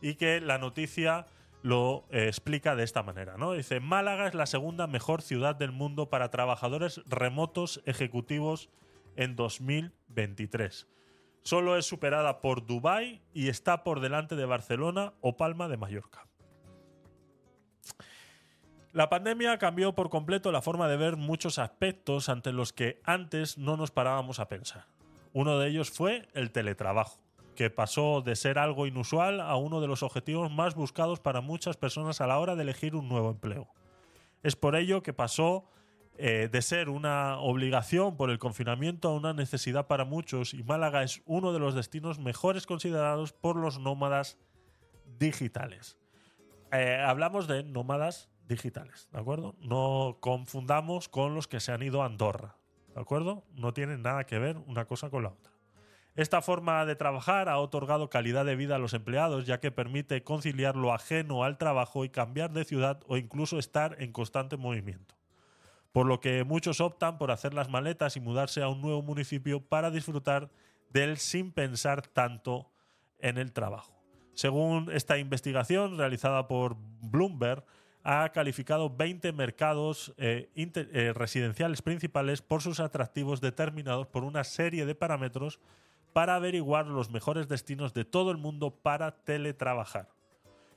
y que la noticia lo eh, explica de esta manera, ¿no? Dice, Málaga es la segunda mejor ciudad del mundo para trabajadores remotos ejecutivos en 2023. Solo es superada por Dubái y está por delante de Barcelona o Palma de Mallorca. La pandemia cambió por completo la forma de ver muchos aspectos ante los que antes no nos parábamos a pensar. Uno de ellos fue el teletrabajo que pasó de ser algo inusual a uno de los objetivos más buscados para muchas personas a la hora de elegir un nuevo empleo. Es por ello que pasó eh, de ser una obligación por el confinamiento a una necesidad para muchos y Málaga es uno de los destinos mejores considerados por los nómadas digitales. Eh, hablamos de nómadas digitales, ¿de acuerdo? No confundamos con los que se han ido a Andorra, ¿de acuerdo? No tienen nada que ver una cosa con la otra. Esta forma de trabajar ha otorgado calidad de vida a los empleados, ya que permite conciliar lo ajeno al trabajo y cambiar de ciudad o incluso estar en constante movimiento. por lo que muchos optan por hacer las maletas y mudarse a un nuevo municipio para disfrutar del sin pensar tanto en el trabajo. Según esta investigación realizada por Bloomberg, ha calificado 20 mercados eh, eh, residenciales principales por sus atractivos determinados por una serie de parámetros para averiguar los mejores destinos de todo el mundo para teletrabajar.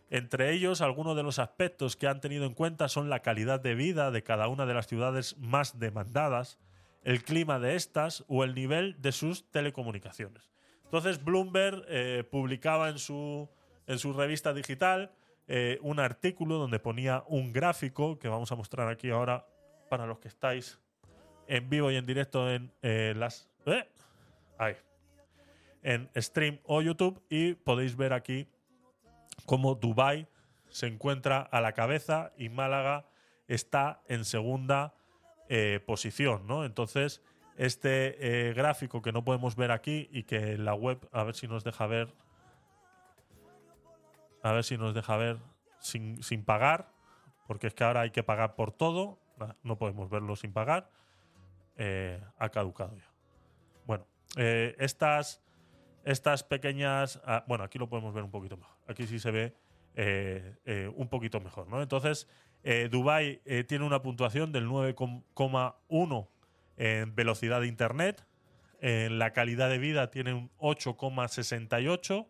Entre ellos, algunos de los aspectos que han tenido en cuenta son la calidad de vida de cada una de las ciudades más demandadas, el clima de estas o el nivel de sus telecomunicaciones. Entonces, Bloomberg eh, publicaba en su, en su revista digital eh, un artículo donde ponía un gráfico que vamos a mostrar aquí ahora para los que estáis en vivo y en directo en eh, las ¿eh? en stream o YouTube y podéis ver aquí cómo Dubai se encuentra a la cabeza y Málaga está en segunda posición, ¿no? Entonces este gráfico que no podemos ver aquí y que la web a ver si nos deja ver a ver si nos deja ver sin, pagar, porque es que ahora hay que pagar por todo. No podemos verlo sin pagar. Eh, ha caducado ya. Bueno, eh, estas, estas pequeñas. Ah, bueno, aquí lo podemos ver un poquito mejor. Aquí sí se ve eh, un poquito mejor, ¿no? Entonces, Dubai tiene una puntuación del 9,1 en velocidad de internet. En la calidad de vida tiene un 8,68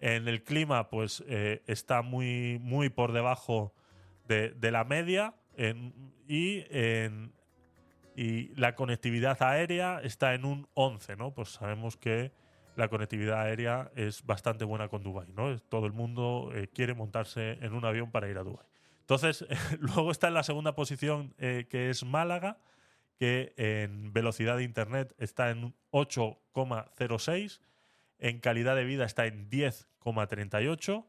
en el clima, pues eh, está muy, muy por debajo de, la media. y, la conectividad aérea está en un 11, ¿no? Pues sabemos que la conectividad aérea es bastante buena con Dubái, ¿no? Todo el mundo eh, quiere montarse en un avión para ir a Dubái. Entonces, luego está en la segunda posición, eh, que es Málaga, que en velocidad de Internet está en 8,06 en calidad de vida está en 10,38.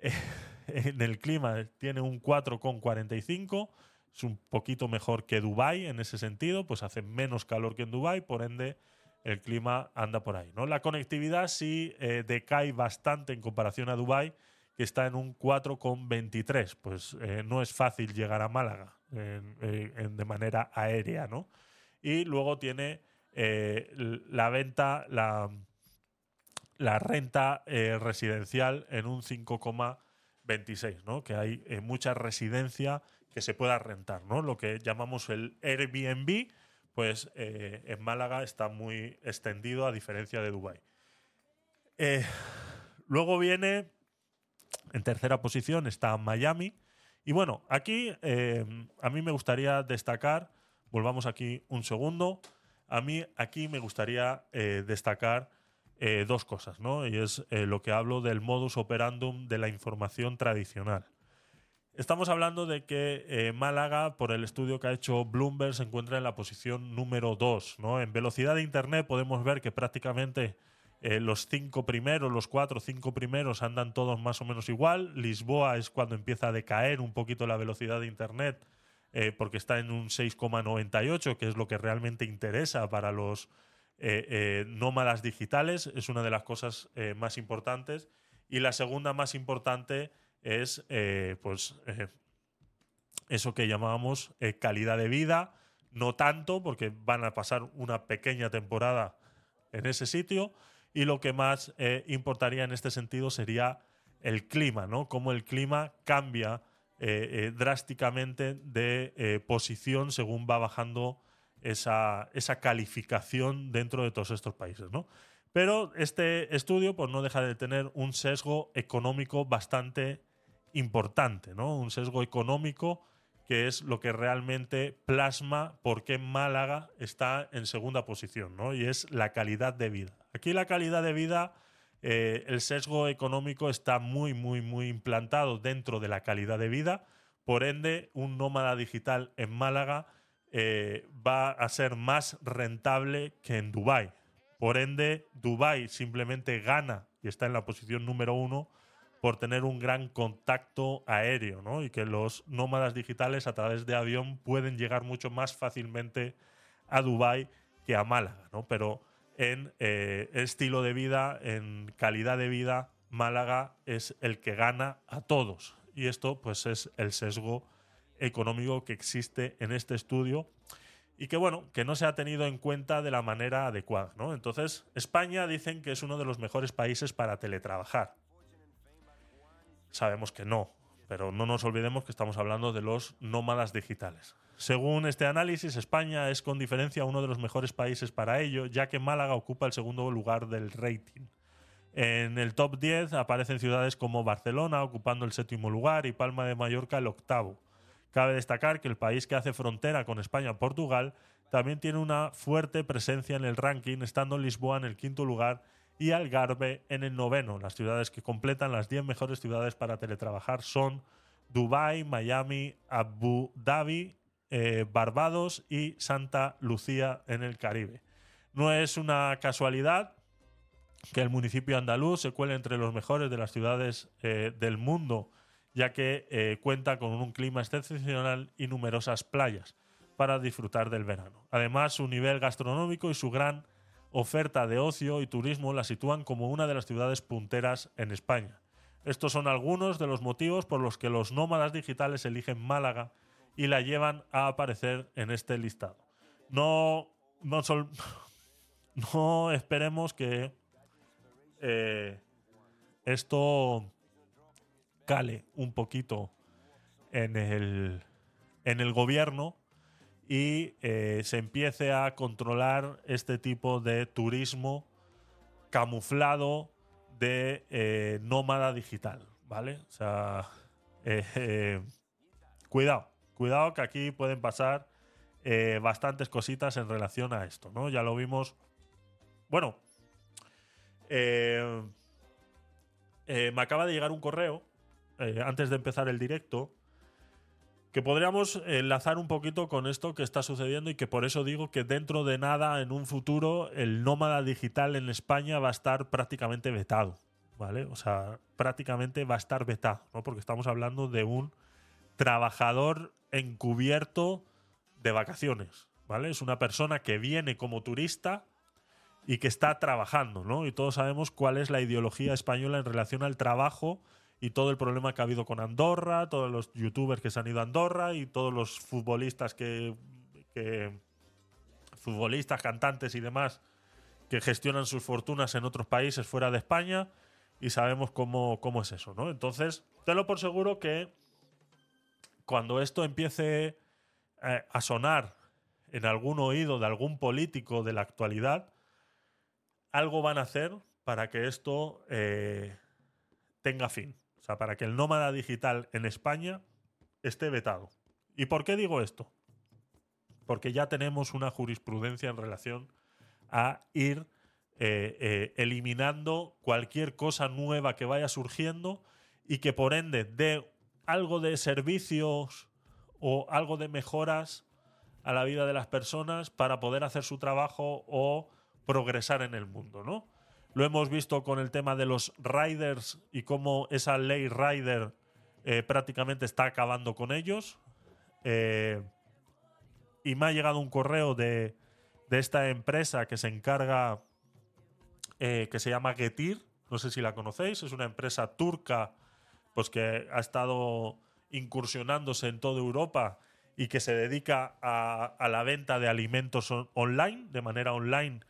en el clima tiene un 4,45. Es un poquito mejor que Dubai en ese sentido, pues hace menos calor que en Dubai, por ende el clima anda por ahí. ¿no? La conectividad sí eh, decae bastante en comparación a Dubai, que está en un 4,23. Pues eh, no es fácil llegar a Málaga eh, de manera aérea. ¿no? Y luego tiene la venta, la, la renta eh, residencial en un 5,26, ¿no? Que hay eh, mucha residencia que se pueda rentar, ¿no? Lo que llamamos el Airbnb, pues eh, en Málaga está muy extendido a diferencia de Dubái. luego viene, en tercera posición está Miami. Y bueno, aquí a mí me gustaría destacar, volvamos aquí un segundo, a mí aquí me gustaría destacar eh, dos cosas, ¿no? Y es eh, lo que hablo del modus operandum de la información tradicional. Estamos hablando de que eh, Málaga, por el estudio que ha hecho Bloomberg, se encuentra en la posición número 2. ¿no? En velocidad de Internet podemos ver que prácticamente los cinco primeros, los cuatro o cinco primeros andan todos más o menos igual. Lisboa es cuando empieza a decaer un poquito la velocidad de Internet porque está en un 6,98, que es lo que realmente interesa para los eh, eh, nómadas digitales, es una de las cosas eh, más importantes. Y la segunda más importante es pues eso que llamábamos calidad de vida, no tanto, porque van a pasar una pequeña temporada en ese sitio. Y lo que más importaría en este sentido sería el clima, ¿no? Cómo el clima cambia drásticamente de posición según va bajando esa, esa calificación dentro de todos estos países, ¿no? Pero este estudio pues, no deja de tener un sesgo económico bastante importante, ¿no? Un sesgo económico que es lo que realmente plasma por qué Málaga está en segunda posición, ¿no? Y es la calidad de vida. Aquí la calidad de vida, eh, el sesgo económico está muy, muy, muy implantado dentro de la calidad de vida. Por ende, un nómada digital en Málaga eh, va a ser más rentable que en Dubái. Por ende, Dubái simplemente gana y está en la posición número uno por tener un gran contacto aéreo, ¿no? Y que los nómadas digitales a través de avión pueden llegar mucho más fácilmente a Dubái que a Málaga, ¿no? Pero en eh, estilo de vida, en calidad de vida, Málaga es el que gana a todos. Y esto, pues, es el sesgo económico que existe en este estudio y que bueno, que no se ha tenido en cuenta de la manera adecuada. ¿no? Entonces, España dicen que es uno de los mejores países para teletrabajar. Sabemos que no, pero no nos olvidemos que estamos hablando de los nómadas digitales. Según este análisis, España es con diferencia uno de los mejores países para ello, ya que Málaga ocupa el segundo lugar del rating. En el top 10 aparecen ciudades como Barcelona ocupando el séptimo lugar y Palma de Mallorca el octavo. Cabe destacar que el país que hace frontera con España, Portugal, también tiene una fuerte presencia en el ranking, estando Lisboa en el quinto lugar y Algarve en el noveno. Las ciudades que completan las 10 mejores ciudades para teletrabajar son Dubái, Miami, Abu Dhabi, eh, Barbados y Santa Lucía en el Caribe. No es una casualidad que el municipio andaluz se cuele entre los mejores de las ciudades eh, del mundo ya que eh, cuenta con un clima excepcional y numerosas playas para disfrutar del verano. Además, su nivel gastronómico y su gran oferta de ocio y turismo la sitúan como una de las ciudades punteras en España. Estos son algunos de los motivos por los que los nómadas digitales eligen Málaga y la llevan a aparecer en este listado. No, no, no esperemos que eh, esto cale un poquito en el, en el gobierno y eh, se empiece a controlar este tipo de turismo camuflado de eh, nómada digital, ¿vale? O sea, eh, cuidado, cuidado que aquí pueden pasar bastantes cositas en relación a esto, ¿no? Ya lo vimos. Bueno, me acaba de llegar un correo eh, antes de empezar el directo, que podríamos enlazar un poquito con esto que está sucediendo y que por eso digo que dentro de nada, en un futuro, el nómada digital en España va a estar prácticamente vetado, ¿vale? O sea, prácticamente va a estar vetado, ¿no? Porque estamos hablando de un trabajador encubierto de vacaciones, ¿vale? Es una persona que viene como turista y que está trabajando, ¿no? Y todos sabemos cuál es la ideología española en relación al trabajo y todo el problema que ha habido con Andorra, todos los youtubers que se han ido a Andorra y todos los futbolistas que, futbolistas, cantantes y demás que gestionan sus fortunas en otros países fuera de España y sabemos cómo, cómo es eso, ¿no? Entonces, tenlo por seguro que cuando esto empiece eh, a sonar en algún oído de algún político de la actualidad, algo van a hacer para que esto eh, tenga fin para que el nómada digital en España esté vetado. ¿Y por qué digo esto? Porque ya tenemos una jurisprudencia en relación a ir eh, eh, eliminando cualquier cosa nueva que vaya surgiendo y que por ende dé algo de servicios o algo de mejoras a la vida de las personas para poder hacer su trabajo o progresar en el mundo, ¿no? Lo hemos visto con el tema de los riders y cómo esa ley rider eh, prácticamente está acabando con ellos. Eh, y me ha llegado un correo de, esta empresa que se encarga, eh, que se llama Getir. No sé si la conocéis, es una empresa turca pues que ha estado incursionándose en toda Europa y que se dedica a la venta de alimentos online, de manera online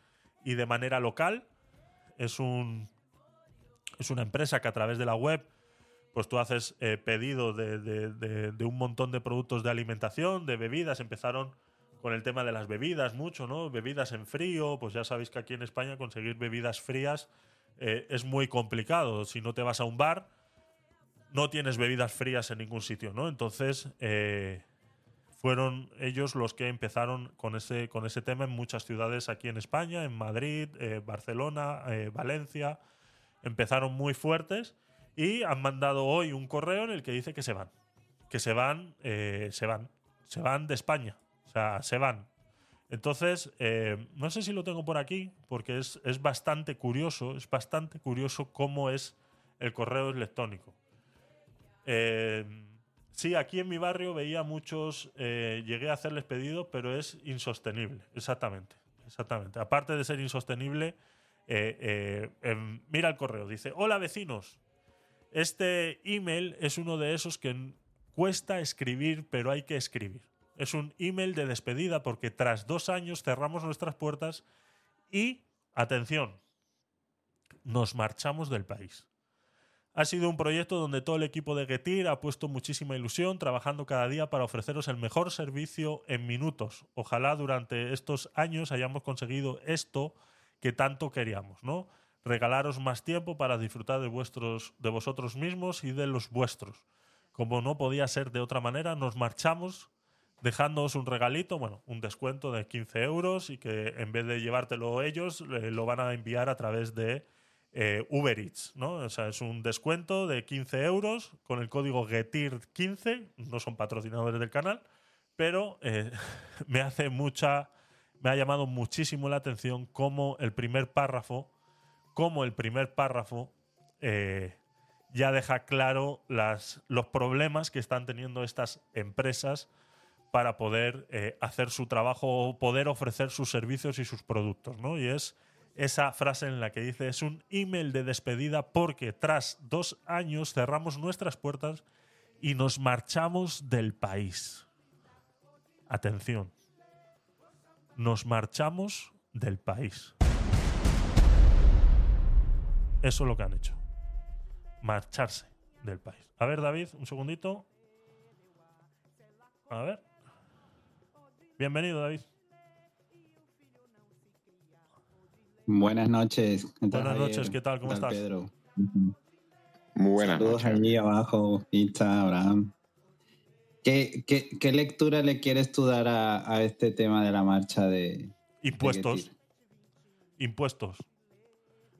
y de manera local es un es una empresa que a través de la web pues tú haces eh, pedido de, un montón de productos de alimentación, de bebidas. Empezaron con el tema de las bebidas mucho, ¿no? Bebidas en frío, pues ya sabéis que aquí en España conseguir bebidas frías eh, es muy complicado. Si no te vas a un bar, no tienes bebidas frías en ningún sitio, ¿no? Entonces, eh, fueron ellos los que empezaron con ese, con ese tema en muchas ciudades aquí en España, en Madrid, eh, Barcelona, eh, Valencia. Empezaron muy fuertes y han mandado hoy un correo en el que dice que se van. Que se van, eh, se van. Se van de España. O sea, se van. Entonces, no sé si lo tengo por aquí, porque es, es bastante curioso, es bastante curioso cómo es el correo electrónico. Sí, aquí en mi barrio veía muchos, eh, llegué a hacerles pedido, pero es insostenible, exactamente, exactamente. Aparte de ser insostenible, eh, eh, em, mira el correo, dice, hola vecinos, este email es uno de esos que cuesta escribir, pero hay que escribir. Es un email de despedida porque tras dos años cerramos nuestras puertas y, atención, nos marchamos del país. Ha sido un proyecto donde todo el equipo de Getir ha puesto muchísima ilusión, trabajando cada día para ofreceros el mejor servicio en minutos. Ojalá durante estos años hayamos conseguido esto que tanto queríamos, ¿no? Regalaros más tiempo para disfrutar de, vuestros, de vosotros mismos y de los vuestros. Como no podía ser de otra manera, nos marchamos dejándoos un regalito, bueno, un descuento de 15 euros y que en vez de llevártelo ellos, lo van a enviar a través de eh, Uber Eats, ¿no? O sea, es un descuento de 15 euros con el código GETIR15, no son patrocinadores del canal, pero eh, me hace mucha, me ha llamado muchísimo la atención cómo el primer párrafo, cómo el primer párrafo eh, ya deja claro los problemas que están teniendo estas empresas para poder hacer su trabajo o poder ofrecer sus servicios y sus productos, ¿no? Y es esa frase en la que dice es un email de despedida porque tras dos años cerramos nuestras puertas y nos marchamos del país. Atención, nos marchamos del país. Eso es lo que han hecho. Marcharse del país. A ver, David, un segundito. A ver. Bienvenido, David. Buenas noches. Buenas noches, ¿qué tal? ¿Cómo estás? Pedro. Buenas Saludos noches. allí abajo, Pizza, Abraham. ¿Qué, qué, qué lectura le quieres tú dar a, a, este tema de la marcha de impuestos? De impuestos.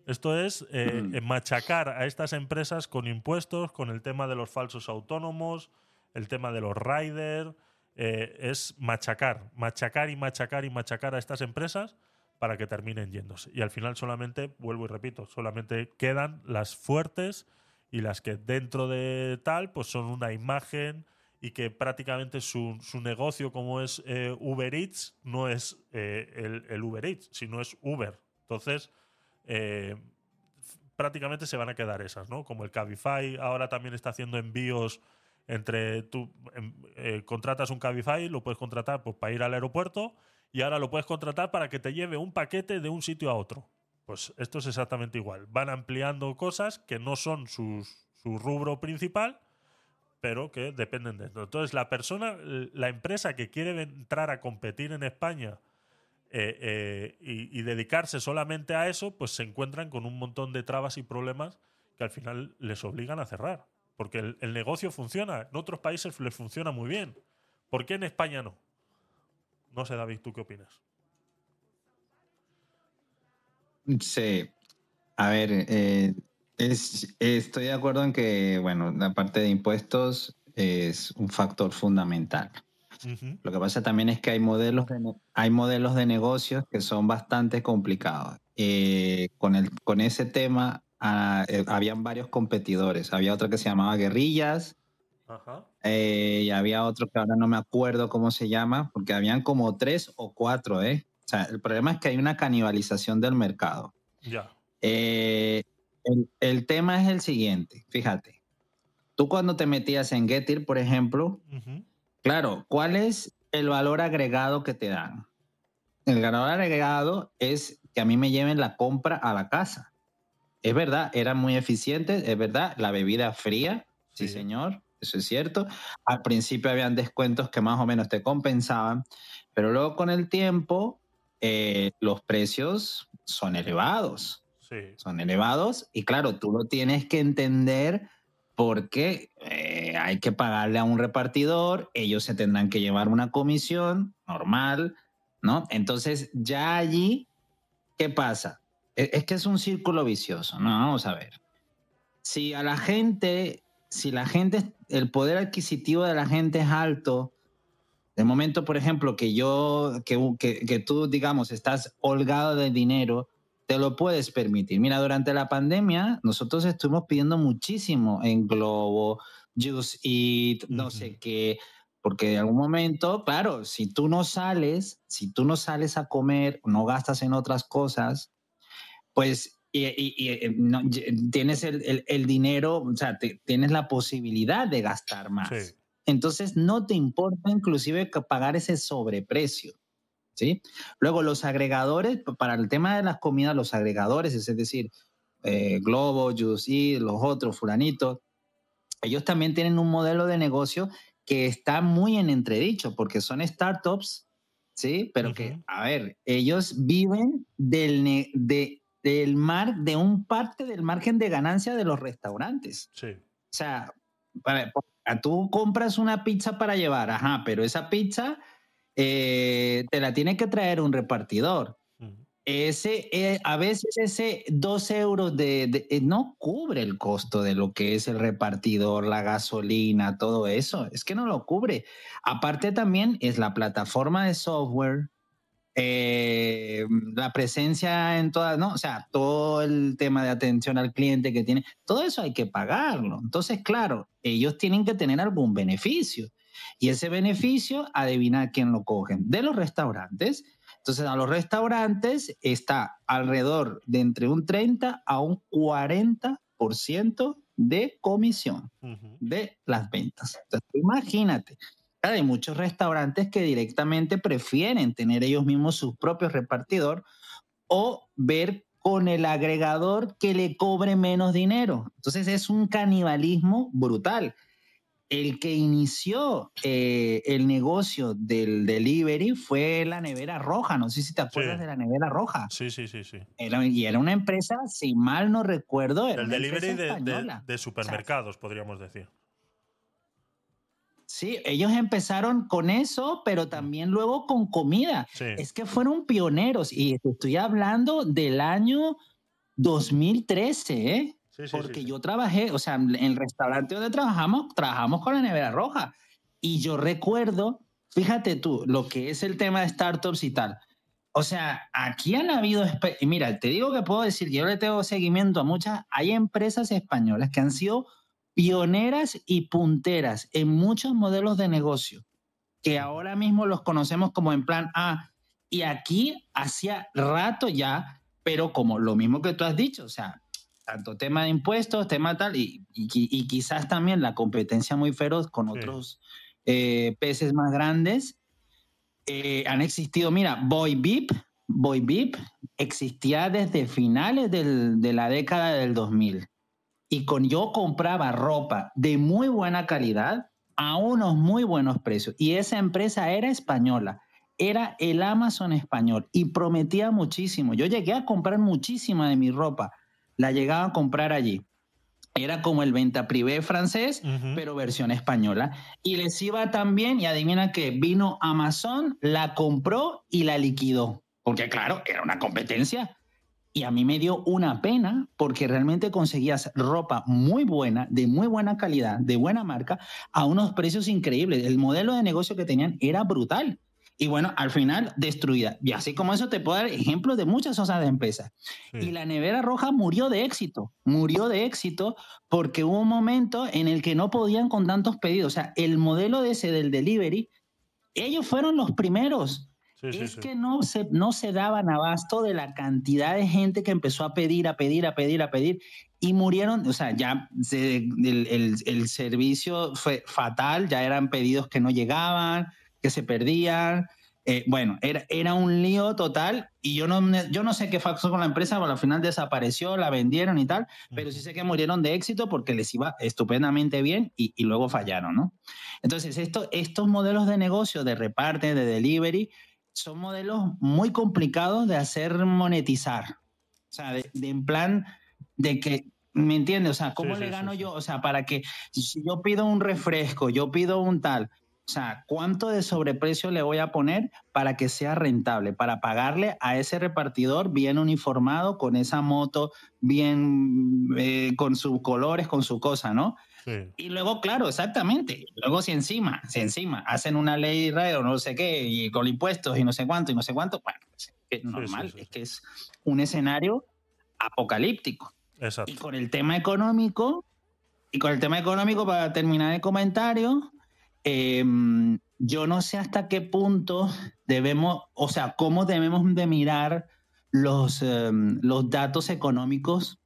Esto es eh, mm. machacar a estas empresas con impuestos, con el tema de los falsos autónomos, el tema de los riders. Eh, es machacar, machacar y machacar y machacar a estas empresas para que terminen yéndose. Y al final solamente, vuelvo y repito, solamente quedan las fuertes y las que dentro de tal, pues son una imagen y que prácticamente su, su negocio como es eh, Uber Eats no es eh, el, el, Uber Eats, sino es Uber. Entonces, eh, prácticamente se van a quedar esas, ¿no? Como el Cabify ahora también está haciendo envíos entre tú eh, contratas un Cabify, lo puedes contratar pues, para ir al aeropuerto y ahora lo puedes contratar para que te lleve un paquete de un sitio a otro. Pues esto es exactamente igual. Van ampliando cosas que no son sus, su rubro principal, pero que dependen de esto. Entonces, la persona, la empresa que quiere entrar a competir en España eh, eh, y, dedicarse solamente a eso, pues se encuentran con un montón de trabas y problemas que al final les obligan a cerrar. Porque el, el negocio funciona. En otros países les funciona muy bien. ¿Por qué en España no? No sé, David, ¿tú qué opinas? Sí. A ver, eh, es, estoy de acuerdo en que, bueno, la parte de impuestos es un factor fundamental. Uh -huh. Lo que pasa también es que hay modelos de, hay modelos de negocios que son bastante complicados. Eh, con, el, con ese tema uh, eh, habían varios competidores. Había otro que se llamaba Guerrillas, Ajá. Eh, y había otro que ahora no me acuerdo cómo se llama, porque habían como tres o cuatro, ¿eh? O sea, el problema es que hay una canibalización del mercado. Ya. Eh, el, el, tema es el siguiente, fíjate. Tú cuando te metías en Getir, por ejemplo, uh -huh. claro, ¿cuál es el valor agregado que te dan? El valor agregado es que a mí me lleven la compra a la casa. Es verdad, eran muy eficientes, es verdad, la bebida fría, sí, sí señor eso es cierto. Al principio habían descuentos que más o menos te compensaban, pero luego con el tiempo eh, los precios son elevados. Sí. Son elevados y claro, tú lo tienes que entender porque eh, hay que pagarle a un repartidor, ellos se tendrán que llevar una comisión normal, ¿no? Entonces ya allí, ¿qué pasa? Es, es que es un círculo vicioso, ¿no? Vamos a ver. Si a la gente si la gente, el poder adquisitivo de la gente es alto, de momento, por ejemplo, que yo, que, que, que, tú, digamos, estás holgado de dinero, te lo puedes permitir. Mira, durante la pandemia, nosotros estuvimos pidiendo muchísimo en Globo, Just Eat, no uh -huh. sé qué, porque en algún momento, claro, si tú no sales, si tú no sales a comer, no gastas en otras cosas, pues y, y, y no, tienes el, el, el, dinero, o sea, te, tienes la posibilidad de gastar más. Sí. entonces no te importa inclusive pagar ese sobreprecio. ¿sí? Luego los agregadores, para el tema de las comidas, los agregadores, es decir, eh, Globo, Juicy, los otros, fulanitos, ellos también tienen un modelo de negocio que está muy en entredicho porque son startups, ¿sí? Pero que, a ver, ellos viven del, de, del mar, de un parte del margen de ganancia de los restaurantes. Sí. O sea, tú compras una pizza para llevar, ajá, pero esa pizza eh, te la tiene que traer un repartidor. Ese, eh, a veces ese 12 euros de, eh, no cubre el costo de lo que es el repartidor, la gasolina, todo eso. Es que no lo cubre. Aparte también es la plataforma de software, eh, la presencia en todas, ¿no? O sea, todo el tema de atención al cliente que tiene, todo eso hay que pagarlo. Entonces, claro, ellos tienen que tener algún beneficio. Y ese beneficio, adivina quién lo cogen. De los restaurantes. Entonces, a los restaurantes está alrededor de entre un 30 a un 40% de comisión de las ventas. Entonces, imagínate, hay muchos restaurantes que directamente prefieren tener ellos mismos su propio repartidor o ver con el agregador que le cobre menos dinero. Entonces es un canibalismo brutal. El que inició eh, el negocio del delivery fue la nevera roja. No sé si te acuerdas de la nevera roja. Sí, sí, sí, sí. y era una empresa, si mal no recuerdo, el delivery de, supermercados, podríamos decir. Sí, ellos empezaron con eso, pero también luego con comida. Es que fueron pioneros y estoy hablando del año 2013, ¿eh? Porque yo trabajé, o sea, en el restaurante donde trabajamos, trabajamos con la nevera roja. Y yo recuerdo, fíjate tú, lo que es el tema de startups y tal. O sea, aquí han habido, mira, te digo que puedo decir, yo le tengo seguimiento a muchas, hay empresas españolas que han sido pioneras y punteras en muchos modelos de negocio, que ahora mismo los conocemos como en plan A. Y aquí hacía rato ya, pero como lo mismo que tú has dicho, o sea, tanto tema de impuestos, tema tal, y, y, quizás también la competencia muy feroz con otros eh, peces más grandes, eh, han existido, mira, Boy Beep, Boy Beep existía desde finales del, de la década del 2000 y con yo compraba ropa de muy buena calidad a unos muy buenos precios. Y esa empresa era española, era el Amazon español y prometía muchísimo. Yo llegué a comprar muchísima de mi ropa, la llegaba a comprar allí. Era como el venta privé francés, pero versión española. Y les iba también, y adivina que vino Amazon, la compró y la liquidó. Porque claro, era una competencia. Y a mí me dio una pena porque realmente conseguías ropa muy buena, de muy buena calidad, de buena marca, a unos precios increíbles. El modelo de negocio que tenían era brutal. Y bueno, al final destruida. Y así como eso te puedo dar ejemplos de muchas cosas de empresas. Y la nevera roja murió de éxito. Murió de éxito porque hubo un momento en el que no podían con tantos pedidos. O sea, el modelo de ese del delivery, ellos fueron los primeros es que no se, no se daban abasto de la cantidad de gente que empezó a pedir, a pedir, a pedir, a pedir, y murieron, o sea, ya el, el, servicio fue fatal, ya eran pedidos que no llegaban, que se perdían. Eh, bueno, era, era un lío total y yo no, yo no sé qué pasó con la empresa, pero al final desapareció, la vendieron y tal, pero sí sé que murieron de éxito porque les iba estupendamente bien y, y luego fallaron, ¿no? Entonces, esto, estos modelos de negocio, de reparte, de delivery, son modelos muy complicados de hacer monetizar. O sea, de, en plan de que, ¿me entiendes? O sea, ¿cómo le gano yo? O sea, para que si yo pido un refresco, yo pido un tal, o sea, ¿cuánto de sobreprecio le voy a poner para que sea rentable? Para pagarle a ese repartidor bien uniformado, con esa moto, bien eh, con sus colores, con su cosa, ¿no? Y luego, claro, exactamente. Luego, si encima, si encima hacen una ley o no sé qué, y con impuestos y no sé cuánto y no sé cuánto, bueno, pues, es normal, es que es un escenario apocalíptico. Exacto. Y con el tema económico, y con el tema económico, para terminar el comentario, em, yo no sé hasta qué punto debemos, o sea, cómo debemos de mirar los, em, los datos económicos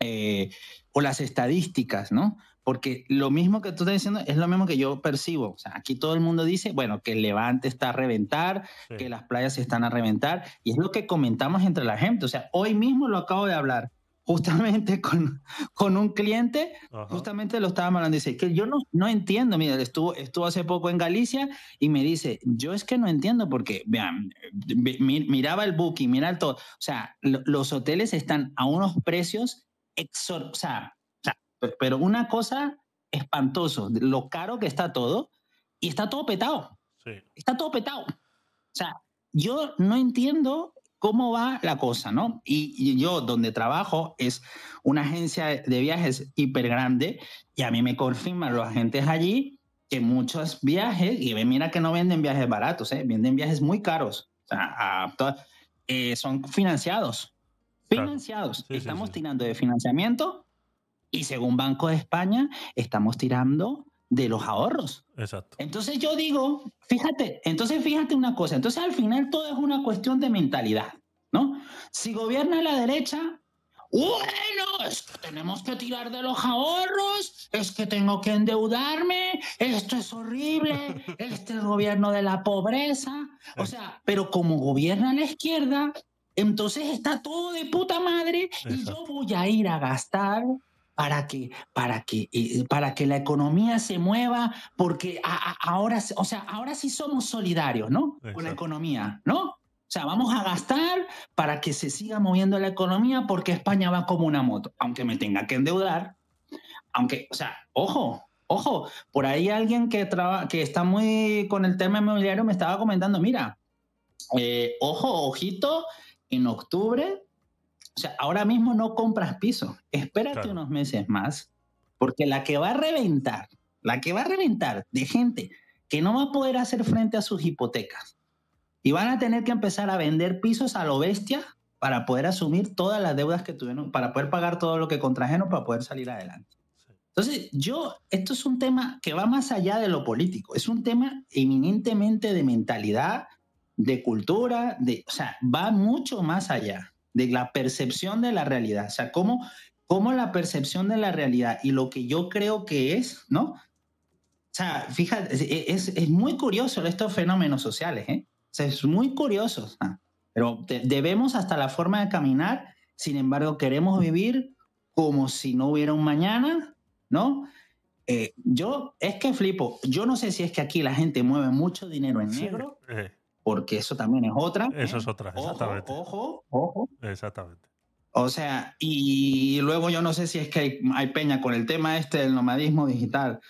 eh, o las estadísticas, ¿no? Porque lo mismo que tú estás diciendo es lo mismo que yo percibo. O sea, aquí todo el mundo dice, bueno, que el levante está a reventar, que las playas están a reventar, y es lo que comentamos entre la gente. O sea, hoy mismo lo acabo de hablar justamente con, con un cliente, justamente lo estábamos hablando, dice que yo no, no entiendo, mira, estuvo, estuvo hace poco en Galicia y me dice, yo es que no entiendo porque, vean, miraba el booking, mira el todo, o sea, los hoteles están a unos precios, exor o sea, pero una cosa espantoso, lo caro que está todo y está todo petado. Está todo petado. O sea, yo no entiendo cómo va la cosa, ¿no? Y, yo donde trabajo es una agencia de viajes hiper grande y a mí me confirman los agentes allí que muchos viajes, y mira que no venden viajes baratos, ¿eh? venden viajes muy caros, o sea, eh, son financiados, financiados. Estamos tirando de financiamiento y según Banco de España estamos tirando de los ahorros. Exacto. Entonces yo digo, fíjate, entonces fíjate una cosa, entonces al final todo es una cuestión de mentalidad, ¿no? Si gobierna la derecha, bueno, es que tenemos que tirar de los ahorros, es que tengo que endeudarme, esto es horrible, este es el gobierno de la pobreza. O sea, pero como gobierna la izquierda, entonces está todo de puta madre y yo voy a ir a gastar para que, para que, eh, para que la economía se mueva, porque ahora, o sea, ahora sí somos solidarios, ¿no? Con la economía, ¿no? O sea, vamos a gastar para que se siga moviendo la economía porque España va como una moto, aunque me tenga que endeudar, aunque, o sea, ojo, ojo, por ahí alguien que, que está muy con el tema inmobiliario me estaba comentando, mira, eh, ojo, ojito, en octubre o sea, ahora mismo no compras piso. Espérate unos meses más, porque la que va a reventar, la que va a reventar de gente que no va a poder hacer frente a sus hipotecas y van a tener que empezar a vender pisos a lo bestia para poder asumir todas las deudas que tuvieron, para poder pagar todo lo que contrajeron para poder salir adelante. Entonces, yo, esto es un tema que va más allá de lo político, es un tema eminentemente de mentalidad, de cultura, de, o sea, va mucho más allá de la percepción de la realidad. O sea, cómo, cómo la percepción de la realidad y lo que yo creo que es, ¿no? O sea, fíjate, es, es muy curioso estos fenómenos sociales, ¿eh? O sea, es muy curioso. pero debemos hasta la forma de caminar, sin embargo, queremos vivir como si no hubiera un mañana, ¿no? Eh, yo es que flipo. Yo no sé si es que aquí la gente mueve mucho dinero en negro. Eh porque eso también es otra. Eso es otra, exactamente. Ojo, ojo, Exactamente. O sea, y luego yo no sé si es que hay, peña con el tema este del nomadismo digital,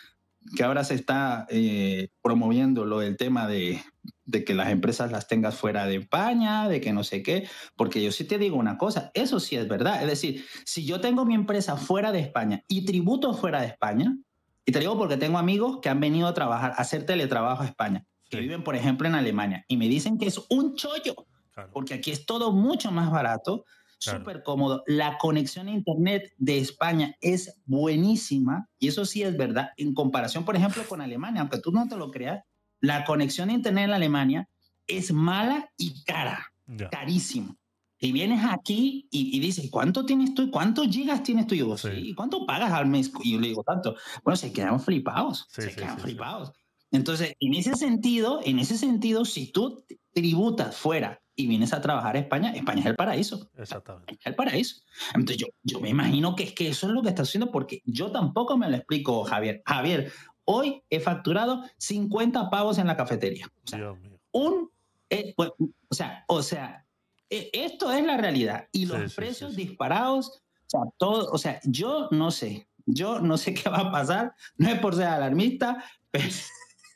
que ahora se está eh, promoviendo lo del tema de, de, que las empresas las tengas fuera de España, de que no sé qué, porque yo sí te digo una cosa, eso sí es verdad. Es decir, si yo tengo mi empresa fuera de España y tributo fuera de España, y te digo porque tengo amigos que han venido a trabajar, a hacer teletrabajo a España que viven, por ejemplo, en Alemania, y me dicen que es un chollo, porque aquí es todo mucho más barato, súper cómodo. La conexión a Internet de España es buenísima, y eso sí es verdad, en comparación, por ejemplo, con Alemania, aunque tú no te lo creas, la conexión a Internet en Alemania es mala y cara, carísimo. Y vienes aquí y, dices, ¿cuánto tienes tú? ¿Cuántos gigas tienes tú? Y yo, sí. ¿cuánto pagas al mes? Y yo le digo, tanto. Bueno, se quedan flipados, se quedan flipados. Entonces, en ese sentido, en ese sentido, si tú tributas fuera y vienes a trabajar a España, España es el paraíso. Exactamente. Es el paraíso. Entonces, yo, yo me imagino que es que eso es lo que está haciendo, porque yo tampoco me lo explico, Javier. Javier, hoy he facturado 50 pavos en la cafetería. O sea, Dios mío. Un, eh, pues, o sea, o sea, eh, esto es la realidad. Y los precios disparados, o sea, todo, o sea, yo no sé, yo no sé qué va a pasar, no es por ser alarmista, pero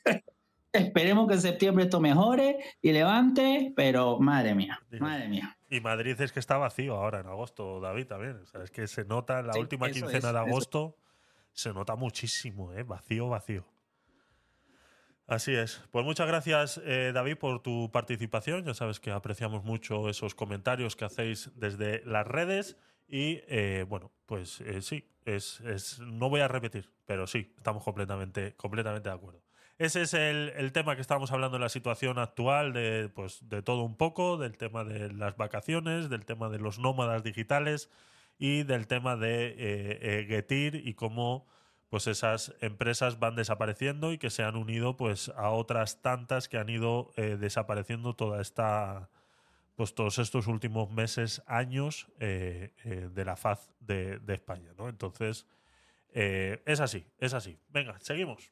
Esperemos que en septiembre esto mejore y levante, pero madre mía, madre mía. Y Madrid es que está vacío ahora en agosto, David, también. es que se nota en la última quincena de agosto, se nota muchísimo, ¿eh? vacío, vacío. Así es. Pues muchas gracias, eh, David, por tu participación. Ya sabes que apreciamos mucho esos comentarios que hacéis desde las redes. Y eh, bueno, pues eh, sí, es, es, no voy a repetir, pero sí, estamos completamente, completamente de acuerdo. Ese es el, tema que estábamos hablando en la situación actual, de, pues, de todo un poco, del tema de las vacaciones, del tema de los nómadas digitales y del tema de eh, eh, Getir y cómo pues esas empresas van desapareciendo y que se han unido pues a otras tantas que han ido eh, desapareciendo toda esta pues todos estos últimos meses, años eh, de la faz de, España, ¿no? Entonces, es así, es así. Venga, seguimos.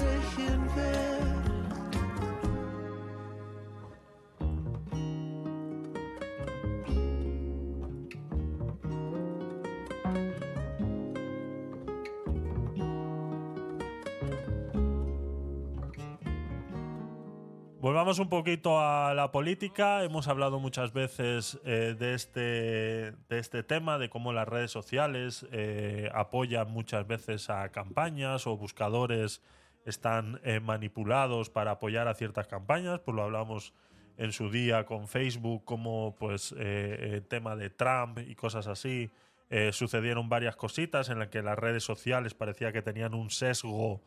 Volvamos un poquito a la política. Hemos hablado muchas veces eh, de, este, de este tema, de cómo las redes sociales eh, apoyan muchas veces a campañas o buscadores están eh, manipulados para apoyar a ciertas campañas. Pues lo hablamos en su día con Facebook, como pues el tema de Trump y cosas así. sucedieron varias cositas en las que las redes sociales parecía que tenían un sesgo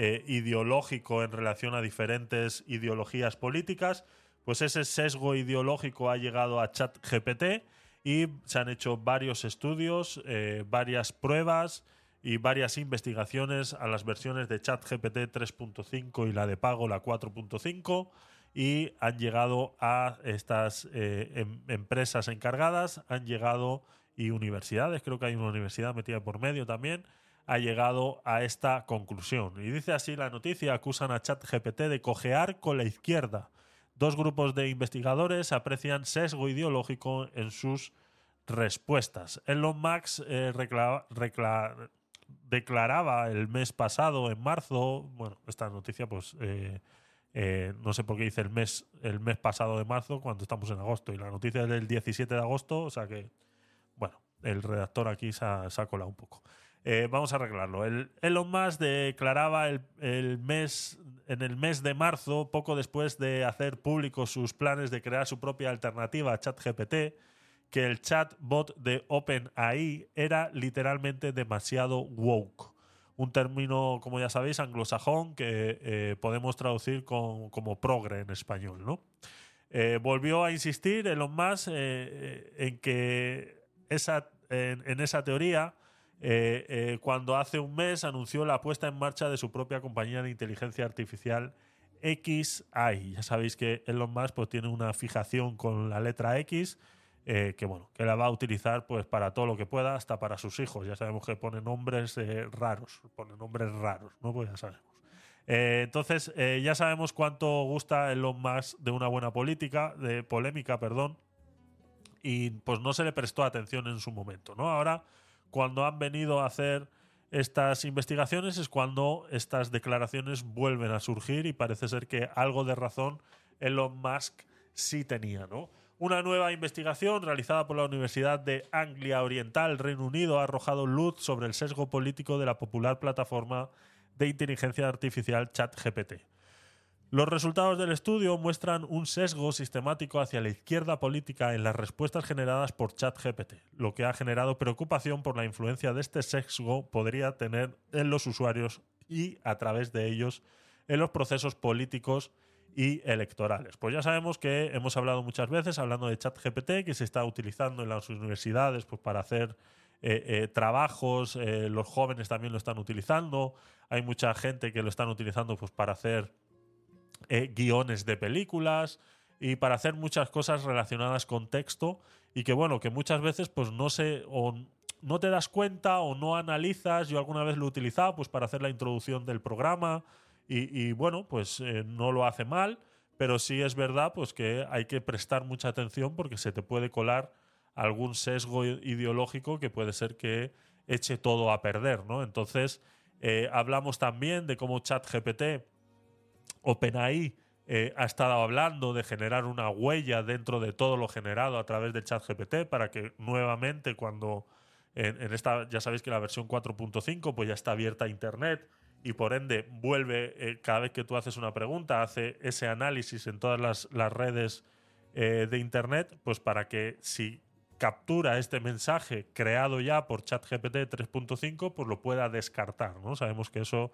eh, ideológico en relación a diferentes ideologías políticas, pues ese sesgo ideológico ha llegado a ChatGPT y se han hecho varios estudios, eh, varias pruebas y varias investigaciones a las versiones de ChatGPT 3.5 y la de pago, la 4.5, y han llegado a estas eh, em, empresas encargadas, han llegado y universidades, creo que hay una universidad metida por medio también, ha llegado a esta conclusión. Y dice así la noticia, acusan a ChatGPT de cojear con la izquierda. Dos grupos de investigadores aprecian sesgo ideológico en sus respuestas. Elon Musk eh, declaraba el mes pasado, en marzo, bueno, esta noticia pues eh, eh, no sé por qué dice el mes, el mes pasado de marzo cuando estamos en agosto y la noticia es del 17 de agosto, o sea que, bueno, el redactor aquí se se ha colado un poco. Eh, vamos a arreglarlo. El Elon Musk declaraba el, mes, en el mes de marzo, poco después de hacer públicos sus planes de crear su propia alternativa a ChatGPT, que el chatbot de OpenAI era literalmente demasiado woke. Un término, como ya sabéis, anglosajón que eh, podemos traducir como progre en español. ¿no? Eh, volvió a insistir Elon Musk en que esa, en esa teoría eh, eh, cuando hace un mes anunció la puesta en marcha de su propia compañía de inteligencia artificial XI. Ya sabéis que Elon Musk pues, tiene una fijación con la letra X, eh, que bueno, que la va a utilizar pues para todo lo que pueda, hasta para sus hijos. Ya sabemos que pone nombres raros, pone nombres raros, ¿no? Pues ya sabemos. entonces, ya sabemos cuánto gusta Elon Musk de una buena política, de polémica, perdón, y pues no se le prestó atención en su momento, ¿no? Ahora cuando han venido a hacer estas investigaciones es cuando estas declaraciones vuelven a surgir y parece ser que algo de razón Elon Musk sí tenía, ¿no? Una nueva investigación realizada por la Universidad de Anglia Oriental, Reino Unido, ha arrojado luz sobre el sesgo político de la popular plataforma de inteligencia artificial ChatGPT. Los resultados del estudio muestran un sesgo sistemático hacia la izquierda política en las respuestas generadas por ChatGPT, lo que ha generado preocupación por la influencia de este sesgo podría tener en los usuarios y a través de ellos en los procesos políticos y electorales. Pues ya sabemos que hemos hablado muchas veces, hablando de ChatGPT, que se está utilizando en las universidades pues, para hacer eh, eh, trabajos, eh, los jóvenes también lo están utilizando, hay mucha gente que lo están utilizando pues, para hacer eh, guiones de películas y para hacer muchas cosas relacionadas con texto y que bueno, que muchas veces pues no se o no te das cuenta o no analizas. Yo alguna vez lo he utilizado pues para hacer la introducción del programa y, bueno, pues eh, no lo hace mal, pero sí es verdad pues que hay que prestar mucha atención porque se te puede colar algún sesgo ideológico que puede ser que eche todo a perder, ¿no? Entonces, eh, hablamos también de cómo ChatGPT OpenAI eh, ha estado hablando de generar una huella dentro de todo lo generado a través de ChatGPT para que nuevamente cuando en, esta, ya sabéis que la versión 4.5 pues ya está abierta a Internet y por ende vuelve, eh, cada vez que tú haces una pregunta, hace ese análisis en todas las, redes eh, de Internet, pues para que si captura este mensaje creado ya por ChatGPT 3.5, pues lo pueda descartar, ¿no? Sabemos que eso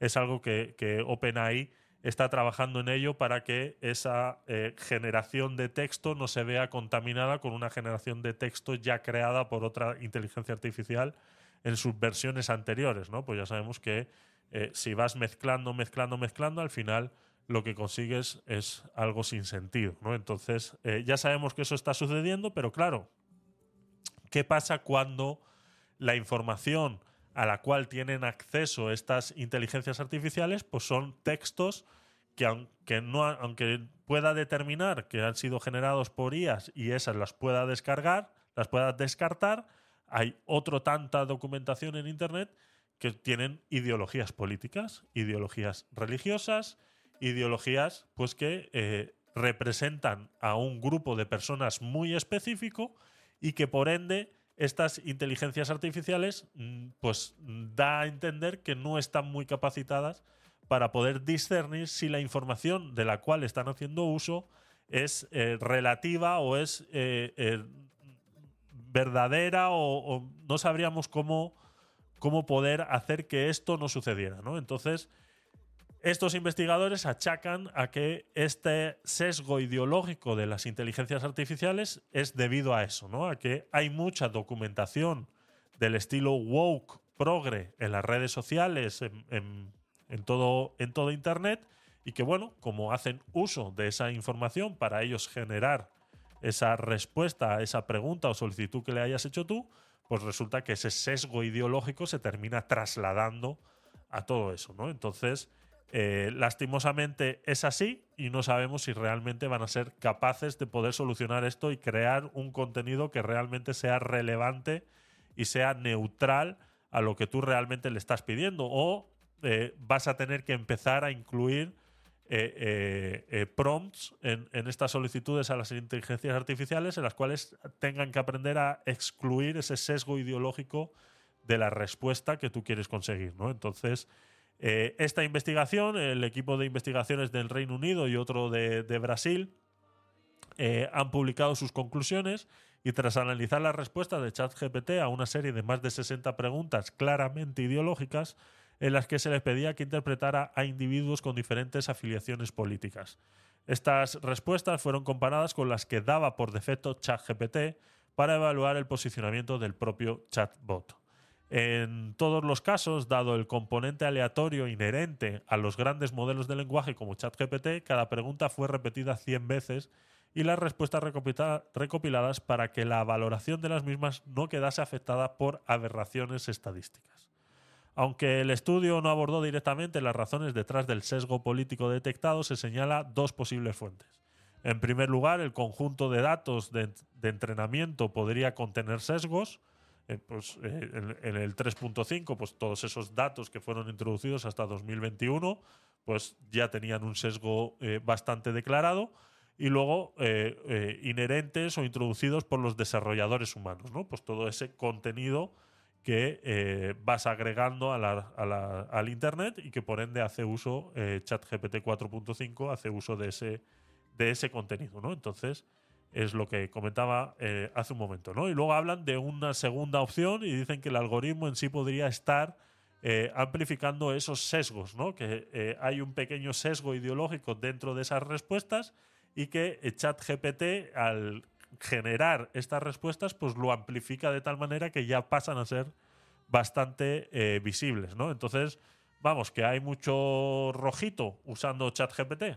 es algo que, que OpenAI está trabajando en ello para que esa eh, generación de texto no se vea contaminada con una generación de texto ya creada por otra inteligencia artificial en sus versiones anteriores, ¿no? Pues ya sabemos que eh, si vas mezclando, mezclando, mezclando, al final lo que consigues es algo sin sentido, ¿no? Entonces, eh, ya sabemos que eso está sucediendo, pero claro, ¿qué pasa cuando la información a la cual tienen acceso estas inteligencias artificiales, pues son textos que aunque, no, aunque pueda determinar que han sido generados por IAS y esas las pueda descargar, las pueda descartar, hay otro tanta documentación en Internet que tienen ideologías políticas, ideologías religiosas, ideologías pues que eh, representan a un grupo de personas muy específico y que por ende estas inteligencias artificiales mm, pues da a entender que no están muy capacitadas para poder discernir si la información de la cual están haciendo uso es eh, relativa o es eh, eh, verdadera o, no sabríamos cómo, cómo poder hacer que esto no sucediera. ¿no? Entonces, estos investigadores achacan a que este sesgo ideológico de las inteligencias artificiales es debido a eso, ¿no? A que hay mucha documentación del estilo woke, progre en las redes sociales, en, todo, en todo Internet, y que, bueno, como hacen uso de esa información para ellos generar esa respuesta a esa pregunta o solicitud que le hayas hecho tú, pues resulta que ese sesgo ideológico se termina trasladando a todo eso, ¿no? Entonces, eh, lastimosamente es así y no sabemos si realmente van a ser capaces de poder solucionar esto y crear un contenido que realmente sea relevante y sea neutral a lo que tú realmente le estás pidiendo. O eh, vas a tener que empezar a incluir eh, prompts en, en, estas solicitudes a las inteligencias artificiales en las cuales tengan que aprender a excluir ese sesgo ideológico de la respuesta que tú quieres conseguir. ¿no? Entonces, eh, esta investigación, el equipo de investigaciones del Reino Unido y otro de, Brasil, eh, han publicado sus conclusiones y tras analizar las respuestas de ChatGPT a una serie de más de 60 preguntas claramente ideológicas, en las que se les pedía que interpretara a individuos con diferentes afiliaciones políticas. Estas respuestas fueron comparadas con las que daba por defecto ChatGPT para evaluar el posicionamiento del propio chatbot. En todos los casos, dado el componente aleatorio inherente a los grandes modelos de lenguaje como ChatGPT, cada pregunta fue repetida 100 veces y las respuestas recopiladas para que la valoración de las mismas no quedase afectada por aberraciones estadísticas. Aunque el estudio no abordó directamente las razones detrás del sesgo político detectado, se señala dos posibles fuentes. En primer lugar, el conjunto de datos de entrenamiento podría contener sesgos, eh, pues, eh, en, el 3.5, pues todos esos datos que fueron introducidos hasta 2021, pues ya tenían un sesgo eh, bastante declarado y luego inherentes o introducidos por los desarrolladores humanos, ¿no? Pues todo ese contenido que vas agregando al Internet y que por ende hace uso, ChatGPT 4.5 hace uso de ese, de ese contenido, ¿no? Entonces, es lo que comentaba eh, hace un momento. ¿no? Y luego hablan de una segunda opción y dicen que el algoritmo en sí podría estar eh, amplificando esos sesgos, ¿no? que eh, hay un pequeño sesgo ideológico dentro de esas respuestas y que ChatGPT al generar estas respuestas pues lo amplifica de tal manera que ya pasan a ser bastante visibles. ¿no? Entonces, vamos, que hay mucho rojito usando ChatGPT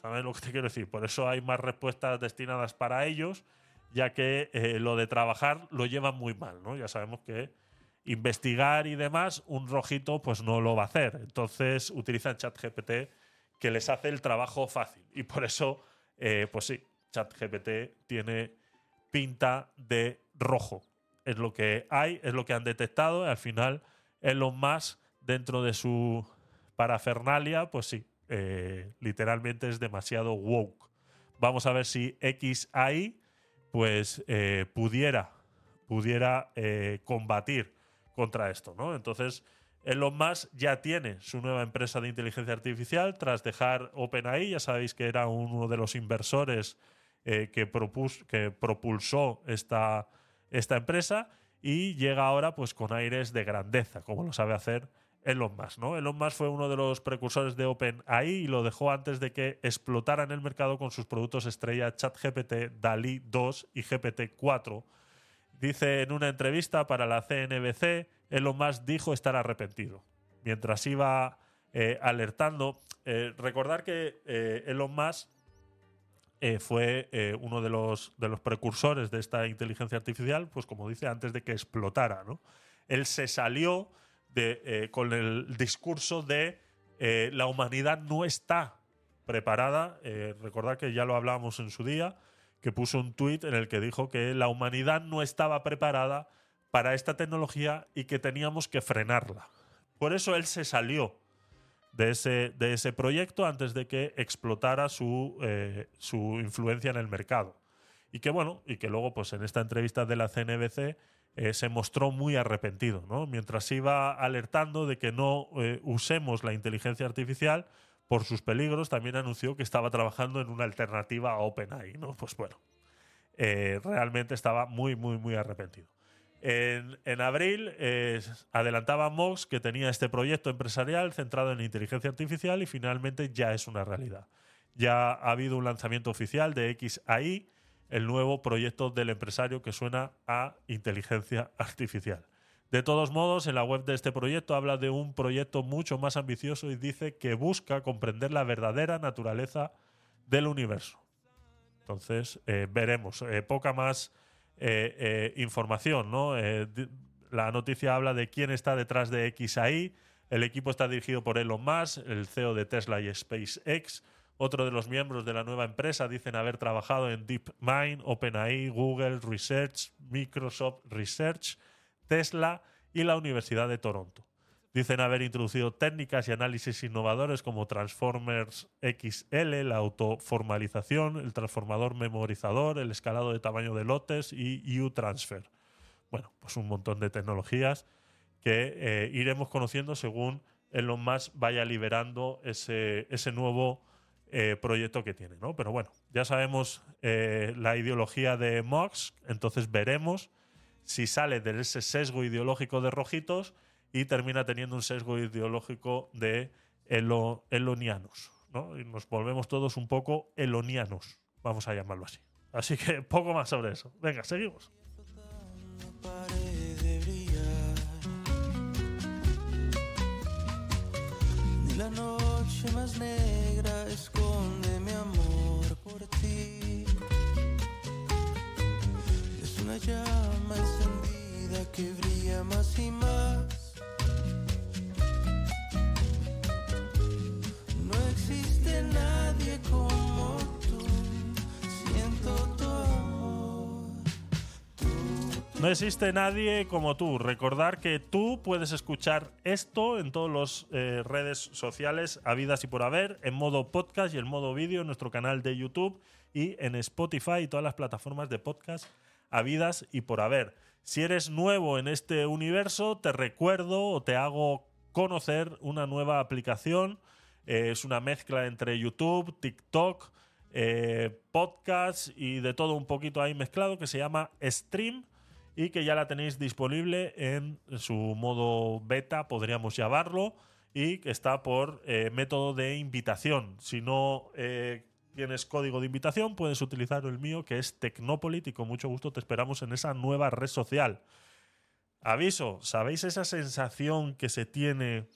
¿Sabes lo que te quiero decir? Por eso hay más respuestas destinadas para ellos, ya que eh, lo de trabajar lo llevan muy mal, ¿no? Ya sabemos que investigar y demás, un rojito pues no lo va a hacer. Entonces utilizan ChatGPT que les hace el trabajo fácil. Y por eso, eh, pues sí, ChatGPT tiene pinta de rojo. Es lo que hay, es lo que han detectado. Y al final, lo más dentro de su parafernalia, pues sí, eh, literalmente es demasiado woke. Vamos a ver si XAI pues eh, pudiera, pudiera eh, combatir contra esto, ¿no? Entonces, Elon Musk ya tiene su nueva empresa de inteligencia artificial tras dejar OpenAI, ya sabéis que era uno de los inversores que, que propulsó esta, esta empresa y llega ahora pues con aires de grandeza, como lo sabe hacer Elon Musk, ¿no? Elon Musk fue uno de los precursores de OpenAI y lo dejó antes de que explotara en el mercado con sus productos estrella ChatGPT, DALI 2 y GPT 4. Dice en una entrevista para la CNBC, Elon Musk dijo estar arrepentido. Mientras iba eh, alertando, eh, recordar que eh, Elon Musk fue uno de los, de los precursores de esta inteligencia artificial, pues como dice, antes de que explotara, ¿no? Él se salió eh, con el discurso de eh, la humanidad no está preparada. Eh, recordad que ya lo hablábamos en su día, que puso un tuit en el que dijo que la humanidad no estaba preparada para esta tecnología y que teníamos que frenarla. Por eso él se salió de ese, de ese proyecto antes de que explotara su, su influencia en el mercado. Y que bueno, y que luego pues en esta entrevista de la CNBC eh, se mostró muy arrepentido. Mientras iba alertando de que no eh, usemos la inteligencia artificial por sus peligros, también anunció que estaba trabajando en una alternativa a OpenAI, ¿no? Pues bueno, eh, realmente estaba muy, muy, muy arrepentido. En, en abril adelantaba Mox que tenía este proyecto empresarial centrado en inteligencia artificial y finalmente ya es una realidad. Ya ha habido un lanzamiento oficial de XAI, el nuevo proyecto del empresario que suena a inteligencia artificial. De todos modos, en la web de este proyecto habla de un proyecto mucho más ambicioso y dice que busca comprender la verdadera naturaleza del universo. Entonces, eh, veremos. Eh, poca más eh, información, ¿no? la noticia habla de quién está detrás de XAI. El equipo está dirigido por Elon Musk, el CEO de Tesla y SpaceX. Otro de los miembros de la nueva empresa dicen haber trabajado en DeepMind, OpenAI, Google Research, Microsoft Research, Tesla y la Universidad de Toronto. Dicen haber introducido técnicas y análisis innovadores como Transformers XL, la autoformalización, el transformador memorizador, el escalado de tamaño de lotes y U-Transfer. Bueno, pues un montón de tecnologías que eh, iremos conociendo según Elon Musk vaya liberando ese, ese nuevo eh, proyecto que tiene, ¿no? Pero bueno, ya sabemos eh, la ideología de Mox, entonces veremos si sale de ese sesgo ideológico de rojitos y termina teniendo un sesgo ideológico de elonianos, ¿no? Y nos volvemos todos un poco elonianos, vamos a llamarlo así. Así que poco más sobre eso. Venga, seguimos. la noche más negra esconde mi amor por ti. Es una llama encendida que brilla más y más. No existe nadie como tú. Recordar que tú puedes escuchar esto en todas las eh, redes sociales habidas y por haber, en modo podcast y en modo vídeo en nuestro canal de YouTube y en Spotify y todas las plataformas de podcast habidas y por haber. Si eres nuevo en este universo, te recuerdo o te hago conocer una nueva aplicación. Eh, es una mezcla entre YouTube, TikTok, eh, podcast y de todo un poquito ahí mezclado que se llama Stream y que ya la tenéis disponible en su modo beta, podríamos llamarlo, y que está por eh, método de invitación. Si no eh, tienes código de invitación, puedes utilizar el mío, que es Tecnopolit, y con mucho gusto te esperamos en esa nueva red social. Aviso, ¿sabéis esa sensación que se tiene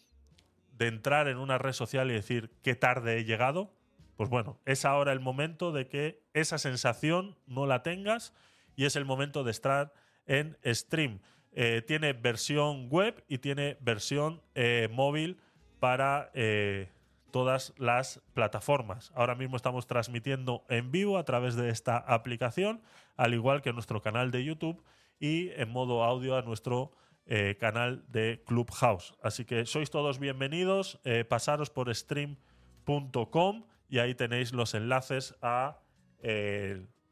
de entrar en una red social y decir qué tarde he llegado? Pues bueno, es ahora el momento de que esa sensación no la tengas y es el momento de estar en stream. Eh, tiene versión web y tiene versión eh, móvil para eh, todas las plataformas. Ahora mismo estamos transmitiendo en vivo a través de esta aplicación, al igual que nuestro canal de YouTube y en modo audio a nuestro canal de Clubhouse. Así que sois todos bienvenidos, pasaros por stream.com y ahí tenéis los enlaces a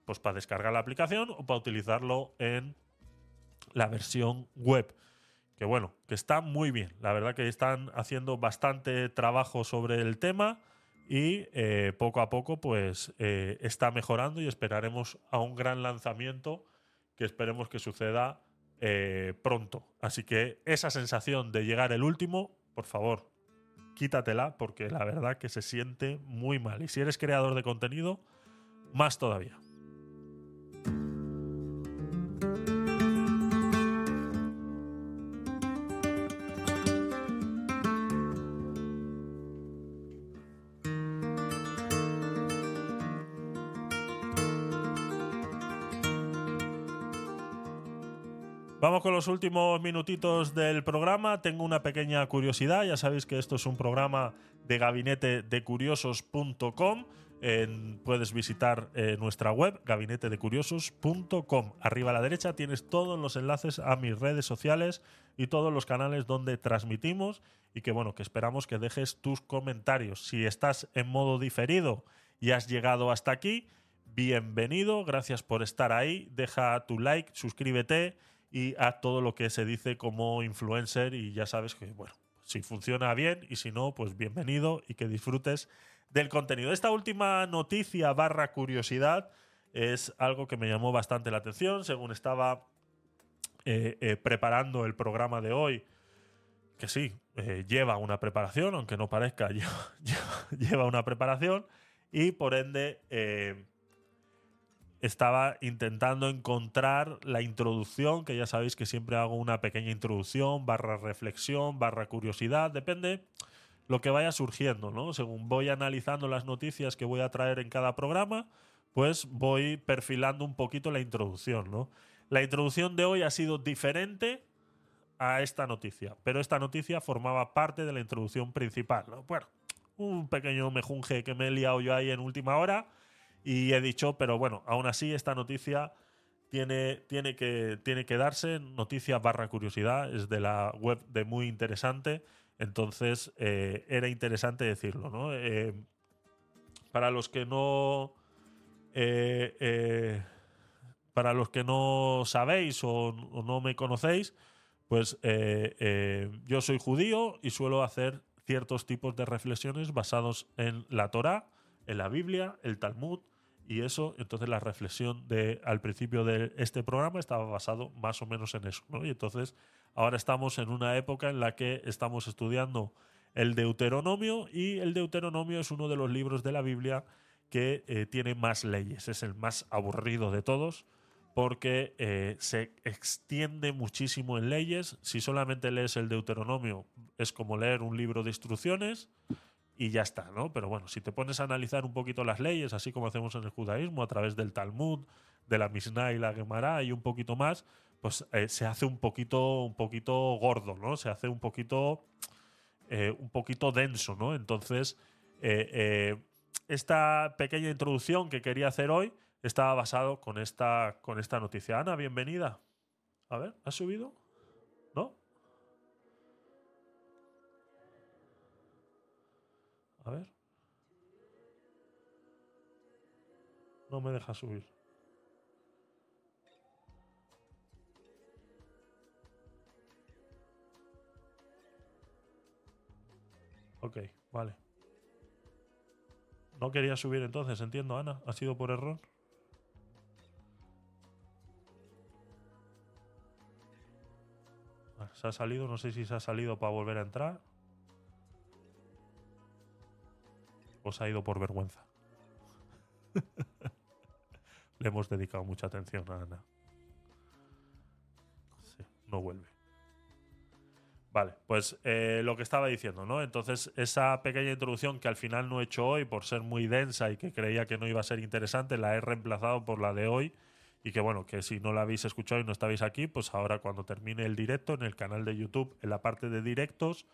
pues para descargar la aplicación o para utilizarlo en la versión web. Que bueno, que está muy bien. La verdad que están haciendo bastante trabajo sobre el tema y eh, poco a poco pues eh, está mejorando y esperaremos a un gran lanzamiento que esperemos que suceda eh, pronto. Así que esa sensación de llegar el último por favor, quítatela porque la verdad que se siente muy mal. Y si eres creador de contenido, más todavía. Con los últimos minutitos del programa. Tengo una pequeña curiosidad. Ya sabéis que esto es un programa de gabinete de curiosos.com. puedes visitar eh, nuestra web, gabinetedecuriosos.com. Arriba a la derecha tienes todos los enlaces a mis redes sociales y todos los canales donde transmitimos. Y que bueno, que esperamos que dejes tus comentarios. Si estás en modo diferido y has llegado hasta aquí, bienvenido. Gracias por estar ahí. Deja tu like, suscríbete y a todo lo que se dice como influencer y ya sabes que, bueno, si funciona bien y si no, pues bienvenido y que disfrutes del contenido. Esta última noticia barra curiosidad es algo que me llamó bastante la atención según estaba eh, eh, preparando el programa de hoy, que sí, eh, lleva una preparación, aunque no parezca, lleva, una preparación y por ende estaba intentando encontrar la introducción, que ya sabéis que siempre hago una pequeña introducción, barra reflexión, barra curiosidad, depende lo que vaya surgiendo, ¿no? Según voy analizando las noticias que voy a traer en cada programa, pues voy perfilando un poquito la introducción, ¿no? La introducción de hoy ha sido diferente a esta noticia, pero esta noticia formaba parte de la introducción principal, ¿no? Bueno, un pequeño mejunje que me he liado yo ahí en última hora, y he dicho, pero bueno, aún así esta noticia tiene, tiene, que, tiene que darse, noticia barra curiosidad, es de la web de muy interesante, entonces eh, era interesante decirlo, ¿no? Eh, para los que no... Eh, para los que no sabéis o, no me conocéis, pues yo soy judío y suelo hacer ciertos tipos de reflexiones basados en la Torah, en la Biblia, el Talmud, y eso, entonces la reflexión de al principio de este programa estaba basado más o menos en eso. ¿no? Y entonces ahora estamos en una época en la que estamos estudiando el Deuteronomio y el Deuteronomio es uno de los libros de la Biblia que eh, tiene más leyes. Es el más aburrido de todos porque eh, se extiende muchísimo en leyes. Si solamente lees el Deuteronomio es como leer un libro de instrucciones y ya está, ¿no? Pero bueno, si te pones a analizar un poquito las leyes, así como hacemos en el judaísmo, a través del Talmud, de la Mishnah y la Gemara y un poquito más, pues eh, se hace un poquito, un poquito gordo, ¿no? Se hace un poquito, eh, un poquito denso, ¿no? Entonces, eh, esta pequeña introducción que quería hacer hoy estaba basado con esta, con esta noticia. Ana, bienvenida. A ver, ¿has subido? A ver. No me deja subir. Ok, vale. No quería subir entonces, entiendo, Ana. ¿Ha sido por error? Se ha salido, no sé si se ha salido para volver a entrar. Os ha ido por vergüenza. Le hemos dedicado mucha atención a Ana. no vuelve. Vale, pues eh, lo que estaba diciendo, ¿no? Entonces, esa pequeña introducción que al final no he hecho hoy por ser muy densa y que creía que no iba a ser interesante, la he reemplazado por la de hoy. Y que bueno, que si no la habéis escuchado y no estabais aquí, pues ahora cuando termine el directo en el canal de YouTube, en la parte de directos,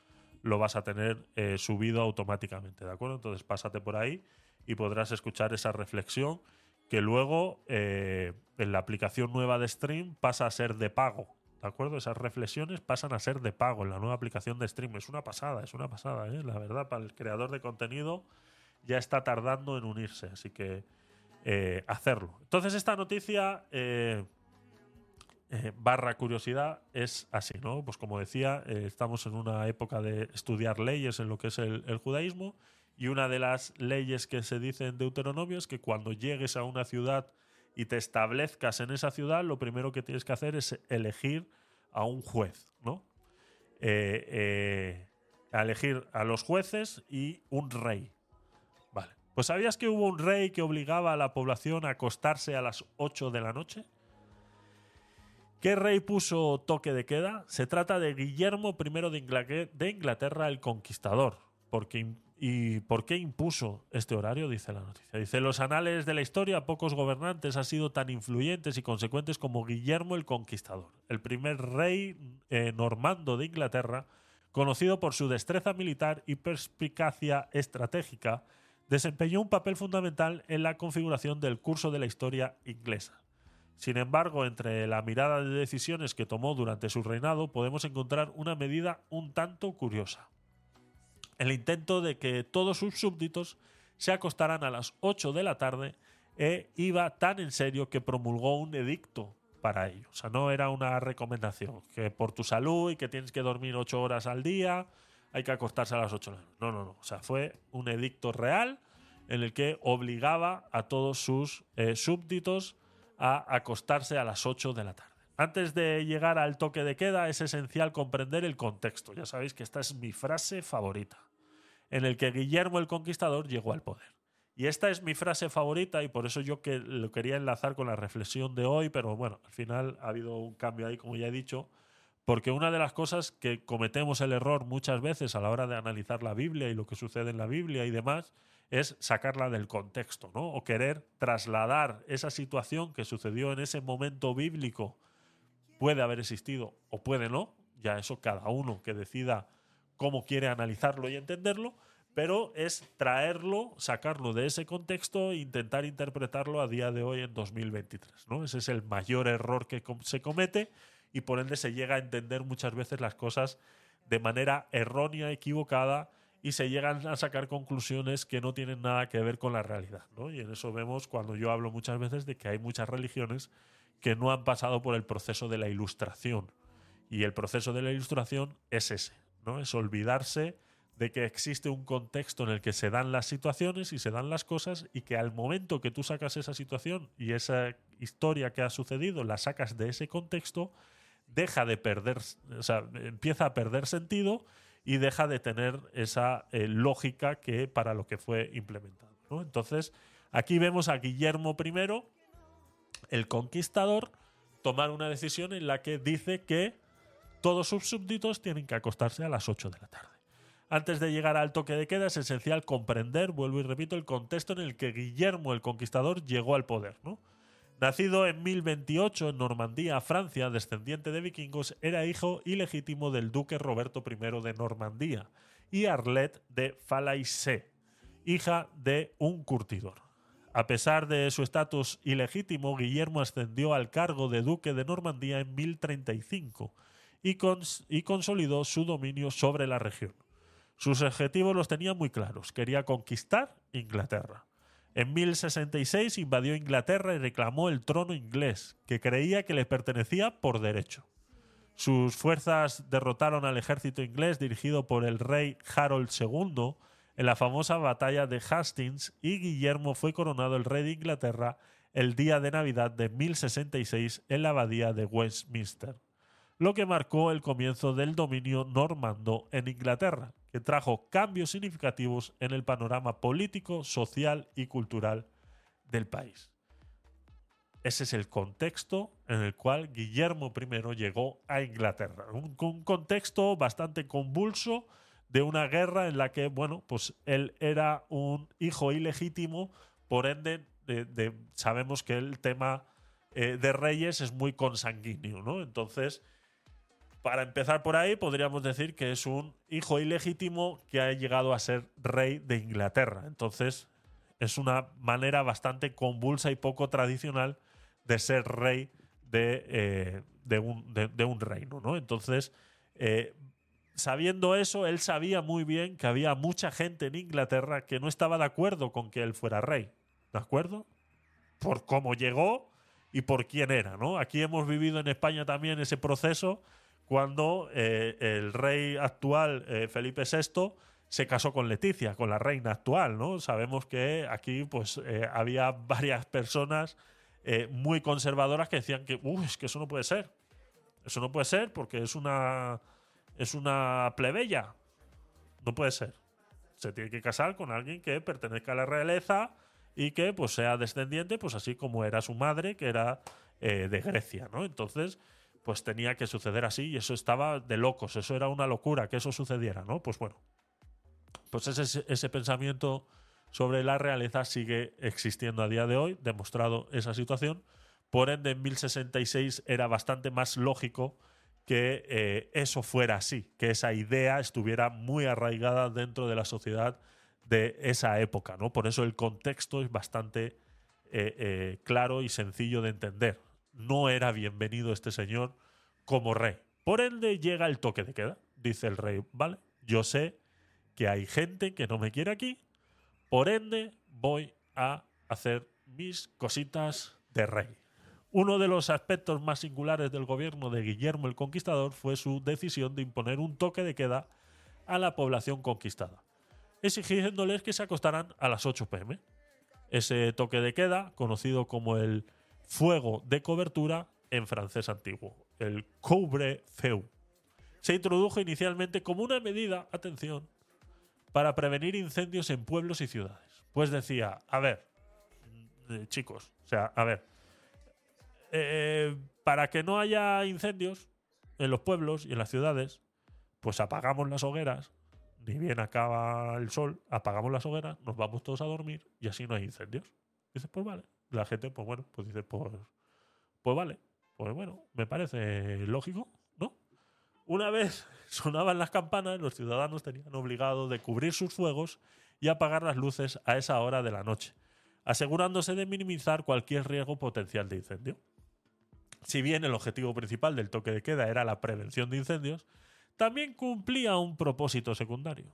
lo vas a tener eh, subido automáticamente, ¿de acuerdo? Entonces pásate por ahí y podrás escuchar esa reflexión que luego eh, en la aplicación nueva de Stream pasa a ser de pago, ¿de acuerdo? Esas reflexiones pasan a ser de pago en la nueva aplicación de Stream. Es una pasada, es una pasada, ¿eh? La verdad, para el creador de contenido ya está tardando en unirse, así que eh, hacerlo. Entonces esta noticia... Eh, barra curiosidad es así, ¿no? Pues como decía, eh, estamos en una época de estudiar leyes en lo que es el, judaísmo y una de las leyes que se dice en Deuteronomio es que cuando llegues a una ciudad y te establezcas en esa ciudad, lo primero que tienes que hacer es elegir a un juez, ¿no? Eh, a elegir a los jueces y un rey. Vale. Pues ¿sabías que hubo un rey que obligaba a la población a acostarse a las 8 de la noche? ¿Qué rey puso toque de queda? Se trata de Guillermo I de Inglaterra el Conquistador. ¿Y por qué impuso este horario? Dice la noticia. Dice, los anales de la historia, pocos gobernantes han sido tan influyentes y consecuentes como Guillermo el Conquistador, el primer rey eh, normando de Inglaterra, conocido por su destreza militar y perspicacia estratégica, desempeñó un papel fundamental en la configuración del curso de la historia inglesa. Sin embargo, entre la mirada de decisiones que tomó durante su reinado podemos encontrar una medida un tanto curiosa. El intento de que todos sus súbditos se acostaran a las 8 de la tarde e iba tan en serio que promulgó un edicto para ello. O sea, no era una recomendación, que por tu salud y que tienes que dormir 8 horas al día, hay que acostarse a las 8 horas. No, no, no. O sea, fue un edicto real en el que obligaba a todos sus eh, súbditos a acostarse a las 8 de la tarde. Antes de llegar al toque de queda es esencial comprender el contexto. Ya sabéis que esta es mi frase favorita, en el que Guillermo el Conquistador llegó al poder. Y esta es mi frase favorita y por eso yo que lo quería enlazar con la reflexión de hoy, pero bueno, al final ha habido un cambio ahí, como ya he dicho, porque una de las cosas que cometemos el error muchas veces a la hora de analizar la Biblia y lo que sucede en la Biblia y demás es sacarla del contexto, ¿no? O querer trasladar esa situación que sucedió en ese momento bíblico, puede haber existido o puede no, ya eso cada uno que decida cómo quiere analizarlo y entenderlo, pero es traerlo, sacarlo de ese contexto e intentar interpretarlo a día de hoy en 2023, ¿no? Ese es el mayor error que se comete y por ende se llega a entender muchas veces las cosas de manera errónea, equivocada y se llegan a sacar conclusiones que no tienen nada que ver con la realidad. ¿no? Y en eso vemos cuando yo hablo muchas veces de que hay muchas religiones que no han pasado por el proceso de la ilustración. Y el proceso de la ilustración es ese, ¿no? Es olvidarse de que existe un contexto en el que se dan las situaciones y se dan las cosas y que al momento que tú sacas esa situación y esa historia que ha sucedido la sacas de ese contexto, deja de perder, o sea, empieza a perder sentido y deja de tener esa eh, lógica que para lo que fue implementado. Entonces, aquí vemos a Guillermo I, el conquistador, tomar una decisión en la que dice que todos sus súbditos tienen que acostarse a las 8 de la tarde. Antes de llegar al toque de queda es esencial comprender, vuelvo y repito, el contexto en el que Guillermo el Conquistador llegó al poder. ¿no? Nacido en 1028 en Normandía, Francia, descendiente de vikingos, era hijo ilegítimo del duque Roberto I de Normandía y Arlette de Falaise, hija de un curtidor. A pesar de su estatus ilegítimo, Guillermo ascendió al cargo de duque de Normandía en 1035 y, y consolidó su dominio sobre la región. Sus objetivos los tenía muy claros. Quería conquistar Inglaterra. En 1066 invadió Inglaterra y reclamó el trono inglés, que creía que le pertenecía por derecho. Sus fuerzas derrotaron al ejército inglés dirigido por el rey Harold II en la famosa batalla de Hastings y Guillermo fue coronado el rey de Inglaterra el día de Navidad de 1066 en la abadía de Westminster, lo que marcó el comienzo del dominio normando en Inglaterra que trajo cambios significativos en el panorama político, social y cultural del país. Ese es el contexto en el cual Guillermo I llegó a Inglaterra. Un, contexto bastante convulso de una guerra en la que, bueno, pues él era un hijo ilegítimo, por ende sabemos que el tema eh, de reyes es muy consanguíneo, ¿no? Entonces, para empezar por ahí, podríamos decir que es un hijo ilegítimo que ha llegado a ser rey de Inglaterra. Entonces, es una manera bastante convulsa y poco tradicional de ser rey de, eh, un, reino. ¿no? Entonces, eh, sabiendo eso, él sabía muy bien que había mucha gente en Inglaterra que no estaba de acuerdo con que él fuera rey. ¿De acuerdo? Por cómo llegó y por quién era. ¿no? Aquí hemos vivido en España también ese proceso cuando eh, el rey actual, eh, Felipe VI, se casó con Leticia, con la reina actual, ¿no? Sabemos que aquí pues eh, había varias personas muy conservadoras que decían que, uy, es que eso no puede ser. Eso no puede ser porque es una, es una plebeya. No puede ser. Se tiene que casar con alguien que pertenezca a la realeza y que pues sea descendiente, pues así como era su madre, que era eh, de Grecia, ¿no? Entonces, pues tenía que suceder así y eso estaba de locos, eso era una locura que eso sucediera, ¿no? Pues bueno, pues ese, ese pensamiento sobre la realeza sigue existiendo a día de hoy, demostrado esa situación. Por ende, en 1066 era bastante más lógico que eh, eso fuera así, que esa idea estuviera muy arraigada dentro de la sociedad de esa época. ¿no? Por eso el contexto es bastante eh, eh, claro y sencillo de entender. No era bienvenido este señor como rey. Por ende llega el toque de queda, dice el rey, ¿vale? Yo sé que hay gente que no me quiere aquí, por ende, voy a hacer mis cositas de rey. Uno de los aspectos más singulares del gobierno de Guillermo el Conquistador fue su decisión de imponer un toque de queda a la población conquistada, exigiéndoles que se acostaran a las 8 pm. Ese toque de queda, conocido como el fuego de cobertura en francés antiguo, el couvre-feu, se introdujo inicialmente como una medida, atención, para prevenir incendios en pueblos y ciudades. Pues decía, a ver, mm, chicos, o sea, a ver, eh, para que no haya incendios en los pueblos y en las ciudades, pues apagamos las hogueras, ni bien acaba el sol, apagamos las hogueras, nos vamos todos a dormir y así no hay incendios. Dices, pues vale. La gente, pues bueno, pues dice, pues, pues vale. Pues bueno, me parece lógico, ¿no? Una vez sonaban las campanas, los ciudadanos tenían obligado de cubrir sus fuegos y apagar las luces a esa hora de la noche, asegurándose de minimizar cualquier riesgo potencial de incendio. Si bien el objetivo principal del toque de queda era la prevención de incendios, también cumplía un propósito secundario.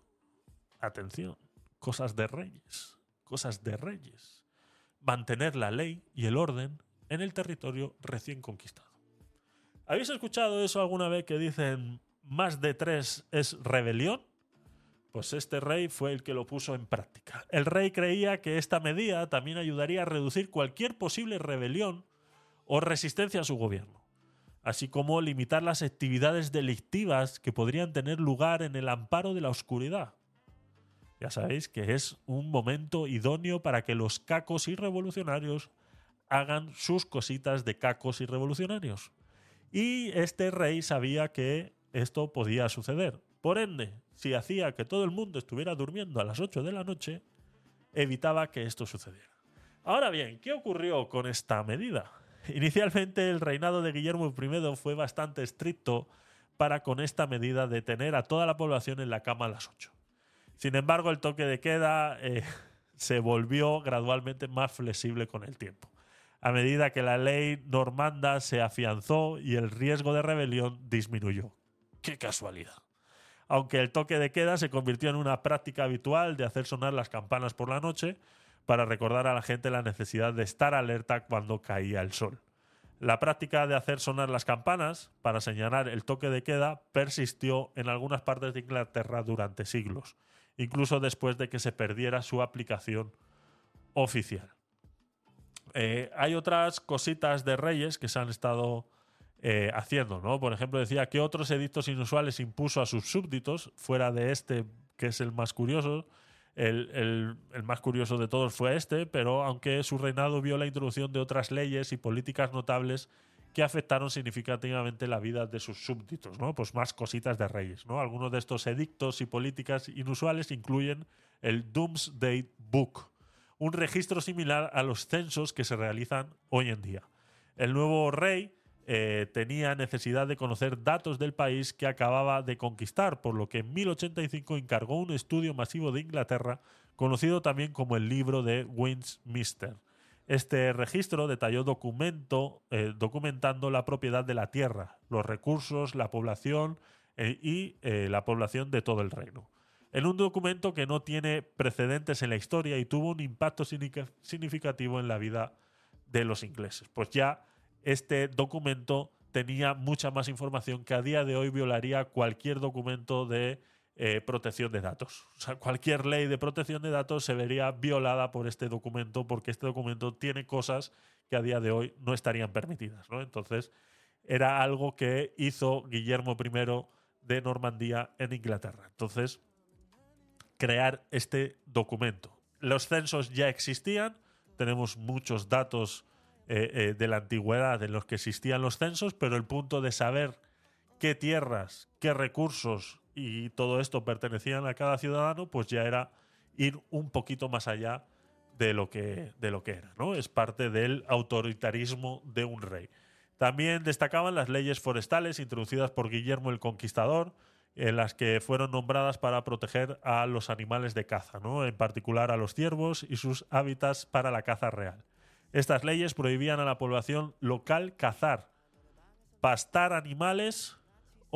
Atención, cosas de reyes, cosas de reyes. Mantener la ley y el orden en el territorio recién conquistado. ¿Habéis escuchado eso alguna vez que dicen más de tres es rebelión? Pues este rey fue el que lo puso en práctica. El rey creía que esta medida también ayudaría a reducir cualquier posible rebelión o resistencia a su gobierno, así como limitar las actividades delictivas que podrían tener lugar en el amparo de la oscuridad. Ya sabéis que es un momento idóneo para que los cacos y revolucionarios hagan sus cositas de cacos y revolucionarios. Y este rey sabía que esto podía suceder. Por ende, si hacía que todo el mundo estuviera durmiendo a las 8 de la noche, evitaba que esto sucediera. Ahora bien, ¿qué ocurrió con esta medida? Inicialmente el reinado de Guillermo I fue bastante estricto para con esta medida de tener a toda la población en la cama a las 8. Sin embargo, el toque de queda eh, se volvió gradualmente más flexible con el tiempo a medida que la ley normanda se afianzó y el riesgo de rebelión disminuyó. ¡Qué casualidad! Aunque el toque de queda se convirtió en una práctica habitual de hacer sonar las campanas por la noche para recordar a la gente la necesidad de estar alerta cuando caía el sol. La práctica de hacer sonar las campanas para señalar el toque de queda persistió en algunas partes de Inglaterra durante siglos, incluso después de que se perdiera su aplicación oficial. Eh, hay otras cositas de reyes que se han estado eh, haciendo, ¿no? Por ejemplo, decía que otros edictos inusuales impuso a sus súbditos, fuera de este, que es el más curioso. El, más curioso de todos fue este, pero aunque su reinado vio la introducción de otras leyes y políticas notables que afectaron significativamente la vida de sus súbditos, ¿no? Pues más cositas de reyes, ¿no? Algunos de estos edictos y políticas inusuales incluyen el Doomsday Book, un registro similar a los censos que se realizan hoy en día. El nuevo rey eh, tenía necesidad de conocer datos del país que acababa de conquistar, por lo que en 1085 encargó un estudio masivo de Inglaterra, conocido también como el libro de Westminster. Este registro detalló documento, eh, documentando la propiedad de la tierra, los recursos, la población eh, y la población de todo el reino en un documento que no tiene precedentes en la historia y tuvo un impacto significativo en la vida de los ingleses. Pues ya este documento tenía mucha más información que a día de hoy violaría cualquier documento de eh, protección de datos. O sea, cualquier ley de protección de datos se vería violada por este documento porque este documento tiene cosas que a día de hoy no estarían permitidas. Entonces, era algo que hizo Guillermo I de Normandía en Inglaterra. Entonces, crear este documento. Los censos ya existían, tenemos muchos datos eh, eh, de la antigüedad en los que existían los censos, pero el punto de saber qué tierras, qué recursos y todo esto pertenecían a cada ciudadano, pues ya era ir un poquito más allá de lo que, de lo que era. ¿no? Es parte del autoritarismo de un rey. También destacaban las leyes forestales introducidas por Guillermo el Conquistador, en las que fueron nombradas para proteger a los animales de caza, ¿no? en particular a los ciervos y sus hábitats para la caza real. Estas leyes prohibían a la población local cazar, pastar animales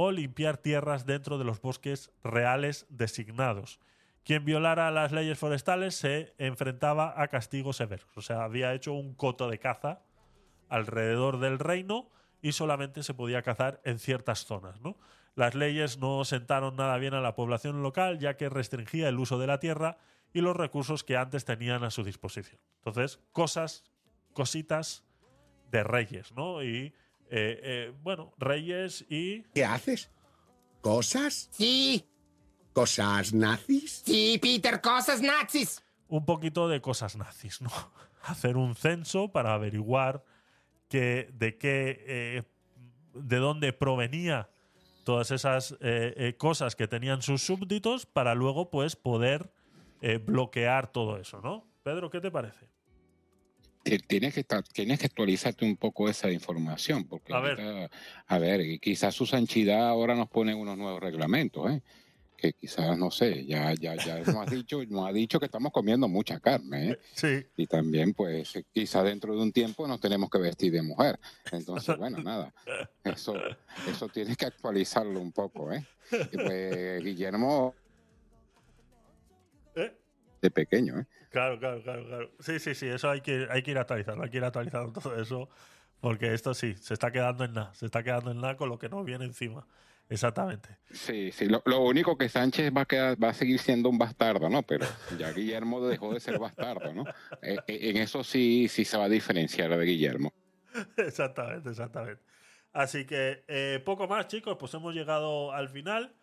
o limpiar tierras dentro de los bosques reales designados. Quien violara las leyes forestales se enfrentaba a castigos severos. O sea, había hecho un coto de caza alrededor del reino y solamente se podía cazar en ciertas zonas. Las leyes no sentaron nada bien a la población local, ya que restringía el uso de la tierra y los recursos que antes tenían a su disposición. Entonces, cosas, cositas de reyes, ¿no? Y, eh, eh, bueno, reyes y... ¿Qué haces? ¿Cosas? Sí. ¿Cosas nazis? Sí, Peter, cosas nazis. Un poquito de cosas nazis, ¿no? Hacer un censo para averiguar de qué, eh, de dónde provenía todas esas eh, eh, cosas que tenían sus súbditos para luego pues poder bloquear todo eso, ¿no? Pedro, ¿qué te parece? Tienes que, tienes que actualizarte un poco esa información, porque a ver, a ver quizás su sanchidad ahora nos pone unos nuevos reglamentos, ¿eh? que quizás, no sé, ya, ya, ya nos, ha dicho, nos ha dicho que estamos comiendo mucha carne. ¿eh? Sí. Y también, pues, quizás dentro de un tiempo nos tenemos que vestir de mujer. Entonces, bueno, nada, eso, eso tienes que actualizarlo un poco. ¿eh? Y pues, Guillermo, ¿Eh? de pequeño. ¿eh? Claro, claro, claro, claro. Sí, sí, sí, eso hay que, hay que ir actualizando, hay que ir actualizando todo eso, porque esto sí, se está quedando en nada, se está quedando en nada con lo que nos viene encima. Exactamente. Sí, sí. Lo, único que Sánchez va a, quedar, va a seguir siendo un bastardo, ¿no? Pero ya Guillermo dejó de ser bastardo, ¿no? Eh, eh, en eso sí, sí se va a diferenciar de Guillermo. Exactamente, exactamente. Así que eh, poco más, chicos. Pues hemos llegado al final.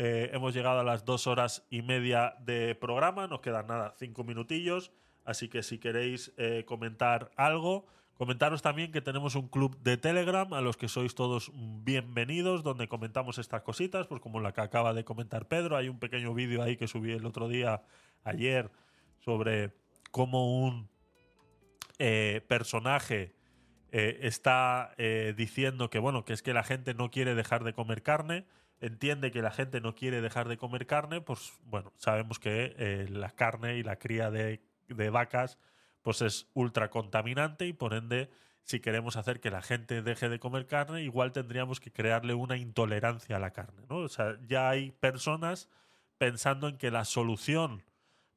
Hemos llegado a las dos horas y media de programa. Nos quedan nada, cinco minutillos. Así que si queréis comentar algo, Comentaros también que tenemos un club de Telegram a los que sois todos bienvenidos, donde comentamos estas cositas, pues como la que acaba de comentar Pedro. Hay un pequeño vídeo ahí que subí el otro día, ayer, sobre cómo un eh, personaje eh, está eh, diciendo que, bueno, que es que la gente no quiere dejar de comer carne, entiende que la gente no quiere dejar de comer carne, pues bueno, sabemos que la carne y la cría de, de vacas pues es ultra contaminante y por ende, si queremos hacer que la gente deje de comer carne, igual tendríamos que crearle una intolerancia a la carne. ¿no? O sea, ya hay personas pensando en que la solución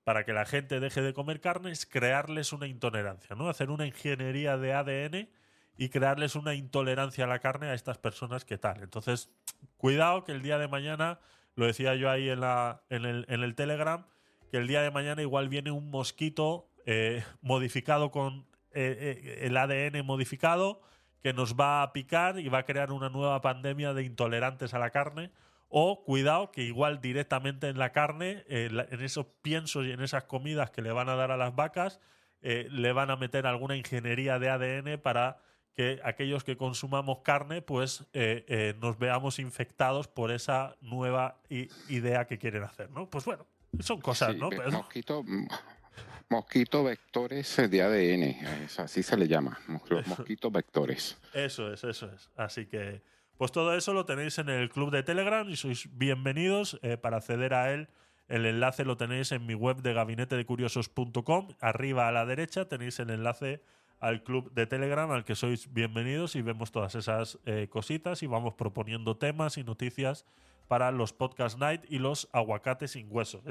para que la gente deje de comer carne es crearles una intolerancia, ¿no? Hacer una ingeniería de ADN y crearles una intolerancia a la carne a estas personas que tal. Entonces, cuidado que el día de mañana, lo decía yo ahí en, la, en, el, en el Telegram, que el día de mañana igual viene un mosquito eh, modificado con eh, eh, el ADN modificado que nos va a picar y va a crear una nueva pandemia de intolerantes a la carne. O cuidado que igual directamente en la carne, en esos piensos y en esas comidas que le van a dar a las vacas, le van a meter alguna ingeniería de ADN para que aquellos que consumamos carne, pues nos veamos infectados por esa nueva idea que quieren hacer, ¿no? Pues bueno, son cosas, ¿no? Mosquito, Mosquito vectores de ADN, así se le llama, los mosquitos vectores. Eso es, eso es. Así que, pues todo eso lo tenéis en el club de Telegram y sois bienvenidos eh, para acceder a él. El enlace lo tenéis en mi web de gabinetedecuriosos.com. Arriba a la derecha tenéis el enlace al club de Telegram al que sois bienvenidos y vemos todas esas eh, cositas y vamos proponiendo temas y noticias para los podcast night y los aguacates sin huesos.